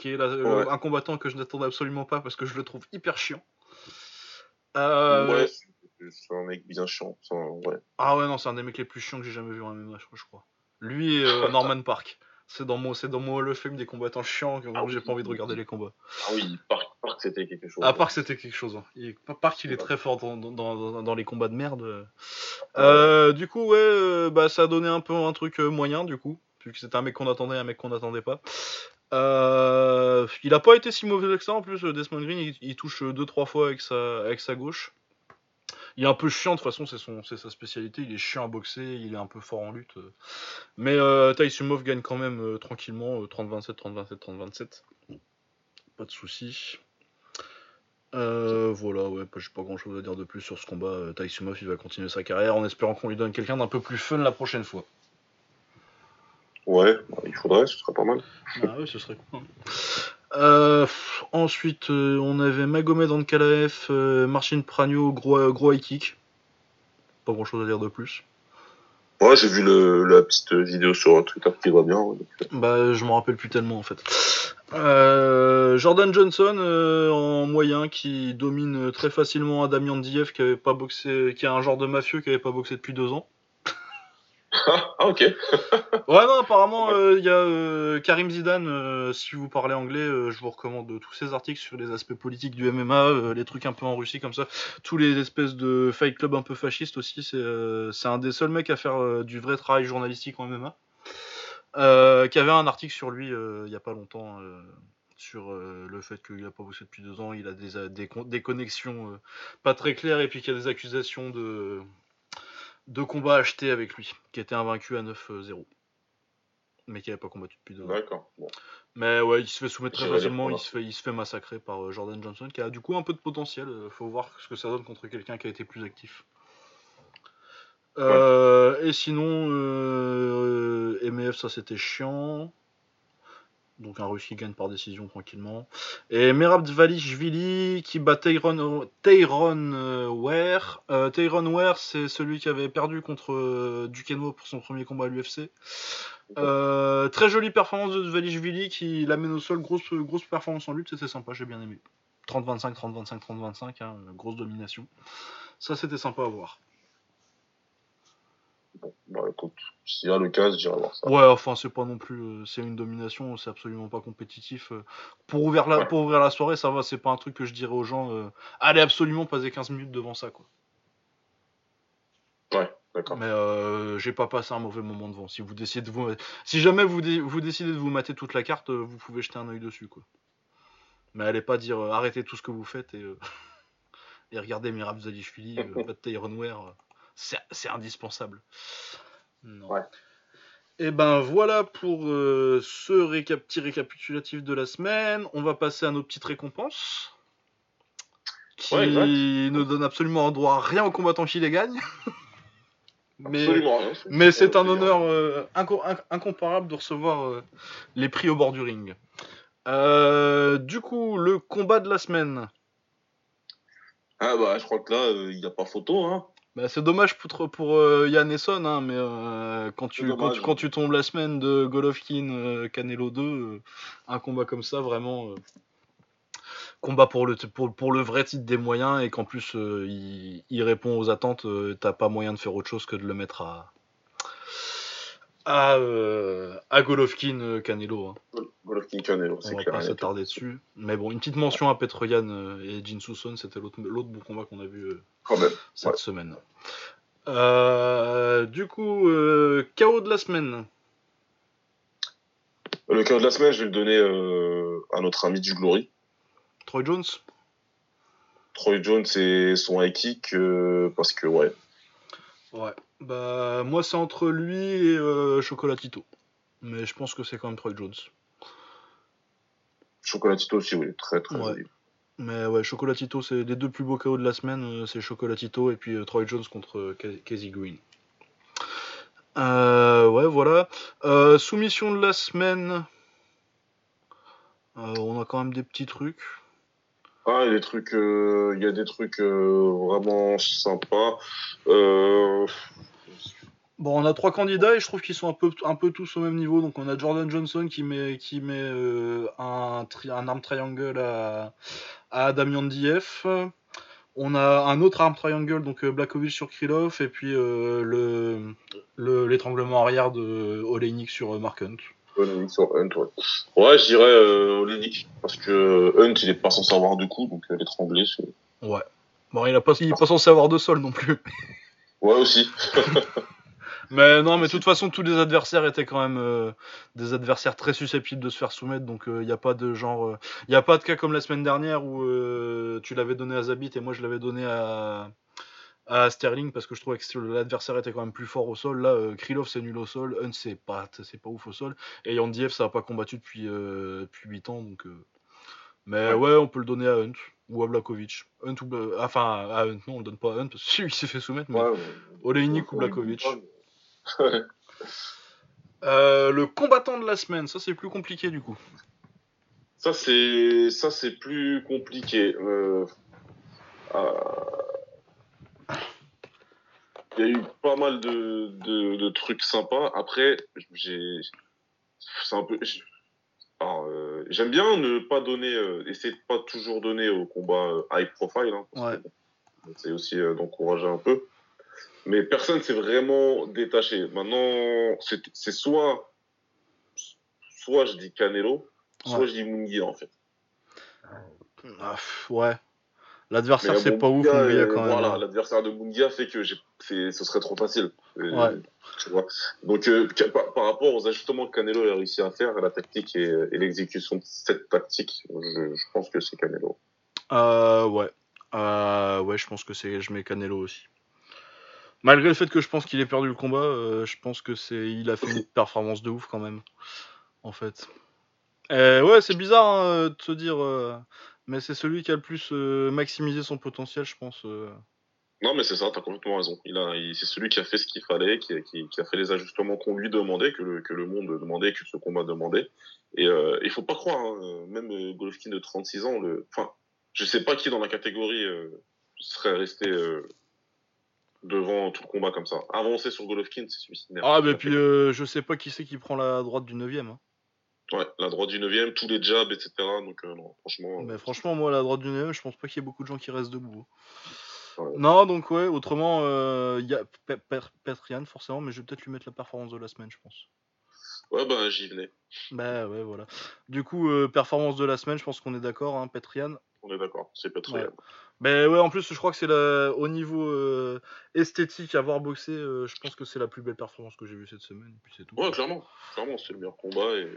qui est un combattant que je n'attendais absolument pas parce que je le trouve hyper chiant. Euh, ouais, c'est un mec bien chiant. Ouais. Ah ouais, non, c'est un des mecs les plus chiants que j'ai jamais vu en MMA, je crois. Lui et euh, Norman Park. C'est dans mon, c'est dans mon Hall of Fame des combattants chiants, ah, j'ai pas envie de regarder les combats. Ah oui, Park, Park c'était quelque chose. Ah, Park c'était quelque chose. Hein. Il, Park il est très fort dans, dans, dans, les combats de merde. Euh, du coup, ouais, bah ça a donné un peu un truc moyen, du coup. Vu que c'était un mec qu'on attendait, un mec qu'on n'attendait pas. Euh, il a pas été si mauvais que ça en plus. Desmond Green, il, touche 2-3 fois avec sa, gauche. Il est un peu chiant, de toute façon, c'est, sa spécialité. Il est chiant à boxer, il est un peu fort en lutte. Mais euh, Taisumov gagne quand même euh, tranquillement 30-27, 30-27, 30-27. Pas de soucis. Euh, voilà, ouais, j'ai pas grand chose à dire de plus sur ce combat. Taisumov, il va continuer sa carrière en espérant qu'on lui donne quelqu'un d'un peu plus fun la prochaine fois. Ouais, bah, il faudrait, ce serait pas mal. Ah ouais, ce serait cool. Euh, ensuite, euh, on avait Magomed Ankalaev, euh, Marcin Pranio, gros, gros high kick. Pas grand chose à dire de plus. Ouais, j'ai vu le, la petite vidéo sur Twitter qui va bien. Bah, je m'en rappelle plus tellement en fait. Jordan Johnson en moyen qui domine très facilement Adamian Diev qui avait pas boxé, qui a un genre de mafieux qui avait pas boxé depuis deux ans. ah, ok. ouais, non, apparemment, euh, il y a euh, Karim Zidane, euh, si vous parlez anglais, je vous recommande tous ces articles sur les aspects politiques du MMA, les trucs un peu en Russie comme ça, tous les espèces de fight club un peu fascistes aussi, c'est un des seuls mecs à faire du vrai travail journalistique en MMA. qui avait un article sur lui il y a pas longtemps sur le fait qu'il a pas bossé depuis deux ans, il a des, des connexions pas très claires et puis qu'il y a des accusations de deux combats achetés avec lui, qui était invaincu à 9-0. Mais qui n'avait pas combattu depuis deux ans. D'accord. Mais ouais, il se fait soumettre très facilement, il se, fait, il se fait massacrer par euh, Jordan Johnson, qui a du coup un peu de potentiel. Euh, faut voir ce que ça donne contre quelqu'un qui a été plus actif. Euh, et sinon, MF, ça c'était chiant donc un Russe qui gagne par décision tranquillement. Et Merab Valishvili qui bat Tayron, euh, Ware. Euh, Ware, c'est celui qui avait perdu contre euh, Duquesnoy pour son premier combat à l'UFC. très jolie performance de Valishvili qui l'amène au sol, grosse, grosse performance en lutte, c'était sympa, j'ai bien aimé. 30-25, 30-25, 30-25, grosse domination. Ça, c'était sympa à voir. Bah écoute, s'il y a le cas, je dirais voir ça. Ouais, enfin, c'est pas non plus. euh, c'est une domination, c'est absolument pas compétitif. euh. Pour ouvrir, la, Ouais. pour ouvrir la soirée, ça va, c'est pas un truc que je dirais aux gens. euh, allez absolument passer 15 minutes devant ça, quoi. Ouais, d'accord. Mais euh, j'ai pas passé un mauvais moment devant. Si vous décidez de vous, si jamais vous, dé- vous décidez de vous mater toute la carte, vous pouvez jeter un œil dessus, quoi. Mais allez pas dire euh, arrêtez tout ce que vous faites et, euh, et regardez Mirab Zalishvili, Bad Tyronware, euh, c'est indispensable. Non. Ouais. Et ben voilà pour euh, ce petit récapitulatif de la semaine. On va passer à nos petites récompenses. Qui Ouais, ne donnent absolument droit à rien aux combattants qui les gagnent. Mais, Absolument rien. mais c'est un honneur euh, inco- inc- incomparable de recevoir euh, les prix au bord du ring. Du coup, le combat de la semaine. Ah bah, je crois que là, il n'y a pas photo, hein. Bah, c'est dommage pour, pour euh, Yann Esson, hein, mais euh, quand, tu, quand, tu, quand tu tombes la semaine de Golovkin, euh, Canelo 2, euh, un combat comme ça, vraiment. combat pour le, pour, pour le vrai titre des moyens et qu'en plus il, il répond aux attentes, t'as pas moyen de faire autre chose que de le mettre à. À, euh, à Golovkin, euh, Canelo. hein. Golovkin Canelo, c'est On va clair. pas s'attarder dessus. Mais bon, une petite mention à Petroyan euh, et Jin Suson, c'était l'autre bon combat qu'on a vu Quand même. cette Ouais. semaine. Euh, du coup, euh, KO de la semaine. Le cas de la semaine, je vais le donner à notre ami du Glory. Troy Jones Troy Jones et son high kick, parce que, ouais, Ouais. Bah, moi, c'est entre lui et euh, Chocolatito. Mais je pense que c'est quand même Troy Jones. Chocolatito aussi, oui, très très Ouais. Mais ouais, Chocolatito, c'est les deux plus beaux KO de la semaine. euh, c'est Chocolatito et puis euh, Troy Jones contre Ca- Casey Green. Euh, ouais, voilà. Soumission de la semaine. On a quand même des petits trucs. Ah, il y a des trucs, euh, y a des trucs euh, vraiment sympas. Euh, Bon, on a trois candidats et je trouve qu'ils sont un peu, un peu tous au même niveau. Donc, on a Jordan Johnson qui met, qui met euh, un, arm triangle à, à Damian Dief. On a un autre arm triangle, donc euh, Blakovic sur Krylov, et puis euh, le le- l'étranglement arrière de Oleinik sur euh, Mark Hunt. Olenik sur Hunt, ouais. Ouais, je dirais euh, Olenik, parce que Hunt, il est pas censé avoir de coups, donc euh, l'étrangler, c'est... Ouais. Bon, il, a pas, il est pas censé avoir de sol non plus. Ouais, aussi. Mais non, mais de toute façon, tous les adversaires étaient quand même euh, des adversaires très susceptibles de se faire soumettre. Donc, il n'y a pas de genre. Il n'y a pas de cas comme la semaine dernière où euh, tu l'avais donné à Zabit et moi je l'avais donné à, à Sterling parce que je trouvais que l'adversaire était quand même plus fort au sol. Là, euh, Krylov c'est nul au sol, Hunt c'est pas, c'est pas ouf au sol. Et Yandiev ça n'a pas combattu depuis, euh, depuis 8 ans. Donc, euh, Mais ouais. on peut le donner à Hunt ou à Blakovic. Hunt ou Bla- Enfin, à Hunt, non, on le donne pas à Hunt parce qu'il s'est fait soumettre. Mais Ouais, ouais. Oleinik ou Blakovic. Euh, le combattant de la semaine, ça c'est plus compliqué du coup. Ça, c'est, ça, c'est plus compliqué. Euh, euh, Il y a eu pas mal de, de, de trucs sympas. Après, j'ai, c'est un peu, j'ai- alors, euh, j'aime bien ne pas donner, euh, essayer de pas toujours donner au combat euh, high profile. Hein, Ouais. c'est aussi d'encourager un peu. Mais personne s'est vraiment détaché. Maintenant, c'est soit, soit je dis Canelo, soit Ouais. je dis Munguia en fait. Ah, ouais. L'adversaire Mais c'est pas ouf, Munguia, euh, quand même. Voilà, hein. l'adversaire de Munguia fait que ce serait trop facile. Ouais. Tu vois. Donc, euh, par, par rapport aux ajustements que Canelo a réussi à faire, la tactique et, et l'exécution de cette tactique, je, je pense que c'est Canelo. Euh, ouais. Euh, ouais, je pense que c'est. Je mets Canelo aussi. Malgré le fait que je pense qu'il ait perdu le combat, euh, je pense que c'est. Il a fait une performance de ouf quand même. En fait. Euh, ouais, c'est bizarre hein, de se dire. Mais c'est celui qui a le plus euh, maximisé son potentiel, je pense. euh. Non, mais c'est ça, t'as complètement raison. Il a, il- c'est celui qui a fait ce qu'il fallait, qui, a- qui, qui a fait les ajustements qu'on lui demandait, que le, que le monde demandait, que ce combat demandait. Et euh, il faut pas croire, hein, euh, même Golovkin de 36 ans, le, enfin, je sais pas qui dans la catégorie euh, serait resté euh, devant tout le combat comme ça. Avancer sur Golovkin, c'est suicidaire. Ah, mais puis je sais pas qui c'est qui prend la droite du 9ème. Hein. Ouais, la droite du 9 tous les jabs, etc. Donc, euh, non, franchement. euh, Mais franchement, moi, la droite du 9ème, je pense pas qu'il y ait beaucoup de gens qui restent debout. Non, donc ouais, autrement, il y a Petrian forcément, mais je vais peut-être lui mettre la performance de la semaine, je pense. Ouais, bah j'y venais. Bah ouais, voilà. Du coup, performance de la semaine, je pense qu'on est d'accord, hein, Petrian. On est d'accord, c'est Petrian. Ben ouais, en plus, je crois que c'est la... au niveau euh, esthétique, avoir boxé, euh, je pense que c'est la plus belle performance que j'ai vue cette semaine. puis c'est tout. Ouais, clairement. Clairement, c'est le meilleur combat. Et...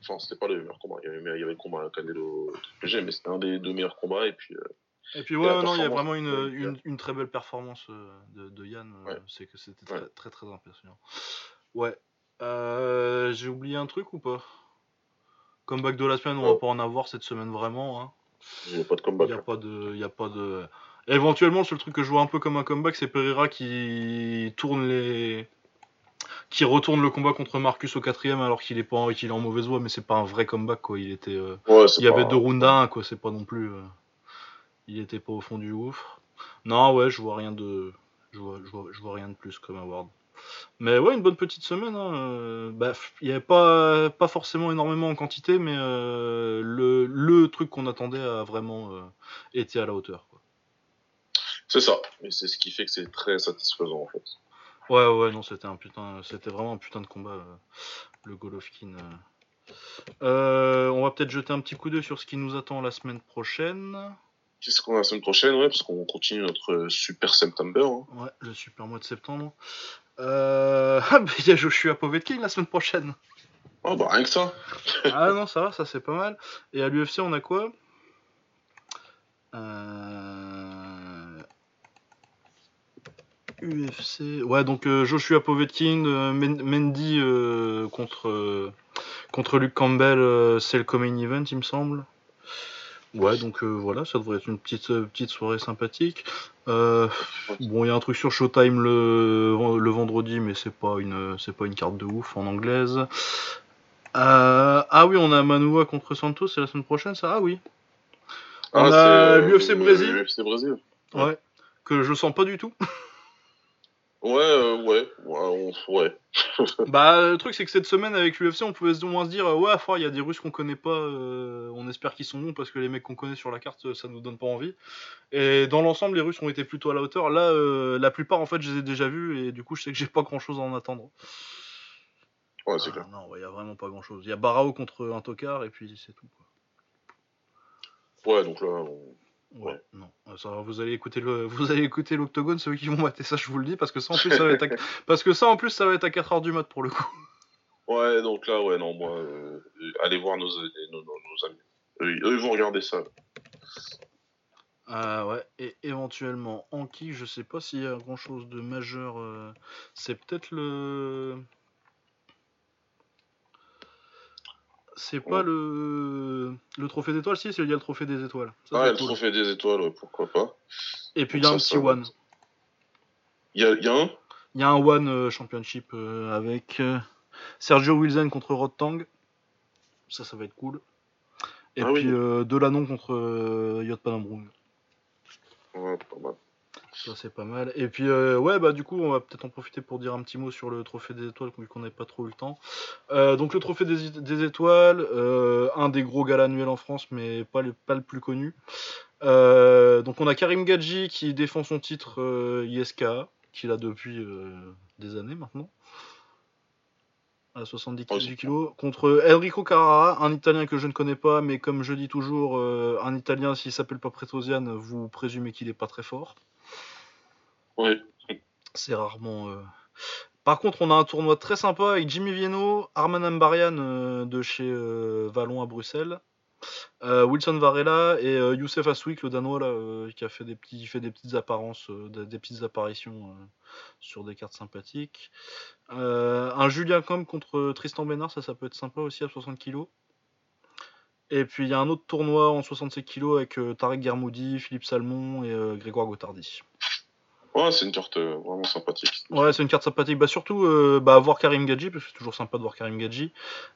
Enfin, c'était pas le meilleur combat. Il y avait, il y avait le combat à Canelo PG, mais c'était un des deux meilleurs combats. Et puis, euh, et puis ouais, non, il y a vraiment une, une, une très belle performance de, de Yann. C'est que c'était très, très, très impressionnant. Ouais. j'ai oublié un truc ou pas? Comeback de la semaine, on va pas en avoir cette semaine vraiment. Hein. Il n'y a pas de comeback. Il n'y a, pas de, y a pas de. Éventuellement, le seul truc que je vois un peu comme un comeback, c'est Pereira qui tourne les. qui retourne le combat contre Marcus au quatrième alors qu'il est, pas, qu'il est en mauvaise voie, mais c'est pas un vrai comeback quoi. Il était. Euh, il y avait deux rounds à un quoi, c'est pas non plus. Euh, il était pas au fond du ouf. Non, ouais, je vois rien de. Je vois, je vois, je vois rien de plus comme award. Mais ouais, une bonne petite semaine. Hein. Euh, bah, il n'y avait pas, pas forcément énormément en quantité, mais euh, le, le, truc qu'on attendait a vraiment euh, été à la hauteur. C'est ça, et c'est ce qui fait que c'est très satisfaisant en fait. Ouais, ouais, non, c'était un putain, c'était vraiment un putain de combat, le Golovkin. on va peut-être jeter un petit coup d'œil sur ce qui nous attend la semaine prochaine. Qu'est-ce qu'on a la semaine prochaine, ouais, parce qu'on continue notre super septembre. Hein. Ouais, le super mois de septembre. Euh... Ah, il y a Joshua Povetkin la semaine prochaine. Oh, bah rien que ça. ah non, ça va, ça c'est pas mal. Et à l'UFC, on a quoi? Euh... UFC. Ouais, donc euh, Joshua Povetkin, euh, Mendy euh, contre, contre Luke Campbell, c'est le Coming Event, il me semble. Ouais, donc euh, voilà, ça devrait être une petite, euh, petite soirée sympathique. Euh, bon, il y a un truc sur Showtime le, le vendredi, mais c'est pas une, c'est pas une carte de ouf en anglaise. ah oui, on a Manua contre Santos, c'est la semaine prochaine, ça? Ah oui. On ah, a l'UFC Brésil. L'UFC Brésil. Ouais. Que je sens pas du tout. Ouais, euh, ouais, ouais, ouais. bah, le truc, c'est que cette semaine, avec l'UFC, on pouvait au moins se dire, euh, ouais, il y a des Russes qu'on connaît pas, euh, on espère qu'ils sont bons parce que les mecs qu'on connaît sur la carte, ça nous donne pas envie. Et dans l'ensemble, les Russes ont été plutôt à la hauteur. Là, la plupart, en fait, je les ai déjà vus et du coup, je sais que j'ai pas grand chose à en attendre. Ouais, c'est ah, clair. Non, il y a vraiment pas grand chose. Il y a Barao contre un tocard et puis c'est tout, quoi. Ouais, donc là, on Ouais, non. Ça, vous allez écouter le, vous allez écouter l'octogone, ceux qui vont mater ça, je vous le dis, parce que ça en plus ça va être, à... parce que ça en plus ça va être à 4h du mat pour le coup. Ouais, donc là, ouais, non, moi, euh, allez voir nos, nos, nos, amis. Eux, ils vont regarder ça. Ah ouais, et éventuellement en qui, je sais pas s'il y a grand chose de majeur. Euh, c'est peut-être le. C'est pas le, le trophée d'étoiles, si, c'est il y a le trophée des étoiles. Ça, ah, le trophée des étoiles, pourquoi pas. Et puis il y a un petit one. Il y a, y a, un Il y a un one euh, championship euh, avec euh, Sergio Wilson contre Rod Tang. Ça, ça va être cool. Et ah puis Delanon contre Yot Panambrung. Ouais, pas mal. Ça c'est pas mal. Et puis euh, ouais bah du coup on va peut-être en profiter pour dire un petit mot sur le trophée des étoiles vu qu'on n'avait pas trop eu le temps. Euh, donc le trophée des, étoiles, euh, un des gros galas annuels en France mais pas le, pas le plus connu. donc on a Karim Gadji qui défend son titre ISK, qu'il a depuis des années maintenant à 70 kg contre Enrico Carrara, un Italien que je ne connais pas, mais comme je dis toujours, un Italien s'il s'appelle pas Pretosian, vous présumez qu'il est pas très fort. C'est rarement. Euh, Par contre, on a un tournoi très sympa avec Jimmy Vienno, Arman Ambarian euh, de chez euh, Vallon à Bruxelles, Wilson Varela et Youssef Aswik, le Danois, qui a fait des, petits, fait des petites apparences, des, petites apparitions sur des cartes sympathiques. un Julien Com contre Tristan Bénard, ça, ça peut être sympa aussi à 60 kg. Et puis il y a un autre tournoi en 67 kg avec Tarek Germoudi, Philippe Salmon et Grégoire Gotardi. Ouais, c'est une carte euh, vraiment sympathique. Ouais, c'est une carte sympathique. Bah, surtout, euh, bah, voir Karim Gadji, parce que c'est toujours sympa de voir Karim Gadji.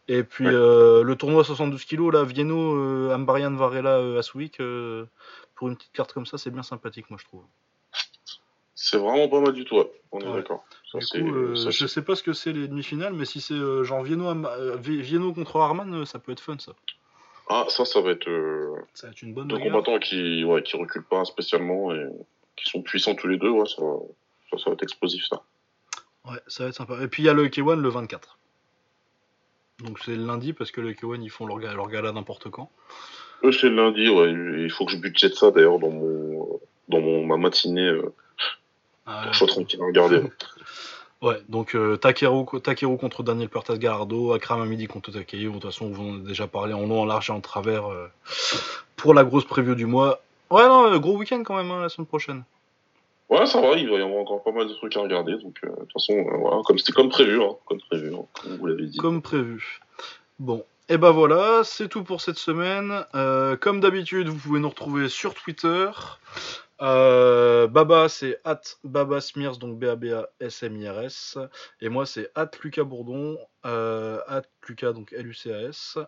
Et puis, euh, le tournoi 72 kg, là, Vienno, Ambarian, Varela, Aswick, pour une petite carte comme ça, c'est bien sympathique, moi, je trouve. C'est vraiment pas mal du tout, on est d'accord. Du coup, je sais pas ce que c'est les demi-finales, mais si c'est genre Vienno, contre Arman, ça peut être fun, ça. Ah, ça, ça va être. ça va être une bonne Deux combattants qui, ouais, qui reculent pas spécialement et qui sont puissants tous les deux, ouais, ça, va, ça, va être explosif ça. Ouais, ça va être sympa. Et puis il y a le K1 le 24. Donc c'est le lundi parce que le K1 ils font leur, leur gala n'importe quand. Eux c'est le lundi, ouais. Il faut que je budgète ça d'ailleurs dans mon dans mon ma matinée. Euh, ah, pour que je sois tranquille à regarder. Ouais, donc euh, Takeru, contre Daniel Pertas Gallardo, Akram Amidi contre Takeru. De toute façon, vous en avez déjà parlé en long, en large et en travers euh, pour la grosse preview du mois. Ouais, non, gros week-end quand même hein, la semaine prochaine. Ouais, ça va, il va y avoir encore pas mal de trucs à regarder. Donc, euh, de toute façon, voilà, comme c'était comme prévu, hein, comme prévu, hein, comme vous l'avez dit. Comme prévu. Bon, et ben voilà, c'est tout pour cette semaine. comme d'habitude, vous pouvez nous retrouver sur Twitter. Euh, Baba, c'est at Baba Smears, donc B-A-B-A-S-M-I-R-S. Et moi, c'est at Lucas Bourdon, euh, at Lucas, donc L-U-C-A-S.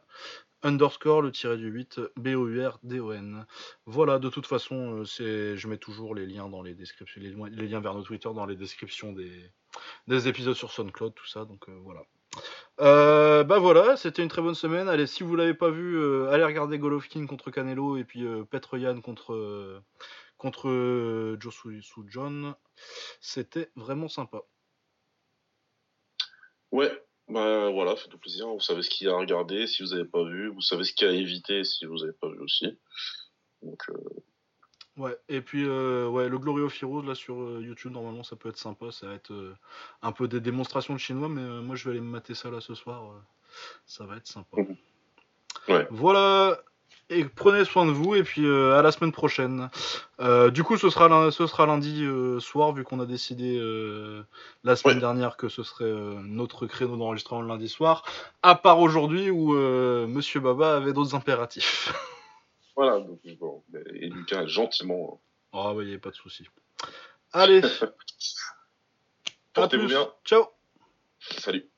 Underscore, le tiré du 8, B-O-U-R-D-O-N. Voilà, de toute façon, euh, c'est, je mets toujours les liens dans les descriptions, les, liens vers nos Twitter dans les descriptions des, des épisodes sur SoundCloud, tout ça, donc voilà. bah voilà, c'était une très bonne semaine. Allez, si vous l'avez pas vu, allez regarder Golovkin contre Canelo et puis Petr Yan contre contre euh, Josu John. C'était vraiment sympa. Ouais, bah voilà, faites plaisir. Vous savez ce qu'il y a à regarder si vous n'avez pas vu. Vous savez ce qu'il y a à éviter si vous n'avez pas vu aussi. Donc, euh, Ouais, et puis euh, ouais, le Glorio Firo là sur YouTube, normalement ça peut être sympa. Ça va être un peu des démonstrations de chinois, mais moi je vais aller me mater ça là ce soir. ça va être sympa. Ouais. Voilà, et prenez soin de vous et puis euh, à la semaine prochaine. Euh, du coup, ce sera, ce sera lundi euh, soir vu qu'on a décidé la semaine dernière que ce serait notre créneau d'enregistrement le lundi soir, à part aujourd'hui où Monsieur Baba avait d'autres impératifs. voilà, donc bon, et Lucas gentiment. Ah bah il a pas de souci. Allez. Portez-vous bien. Ciao. Salut.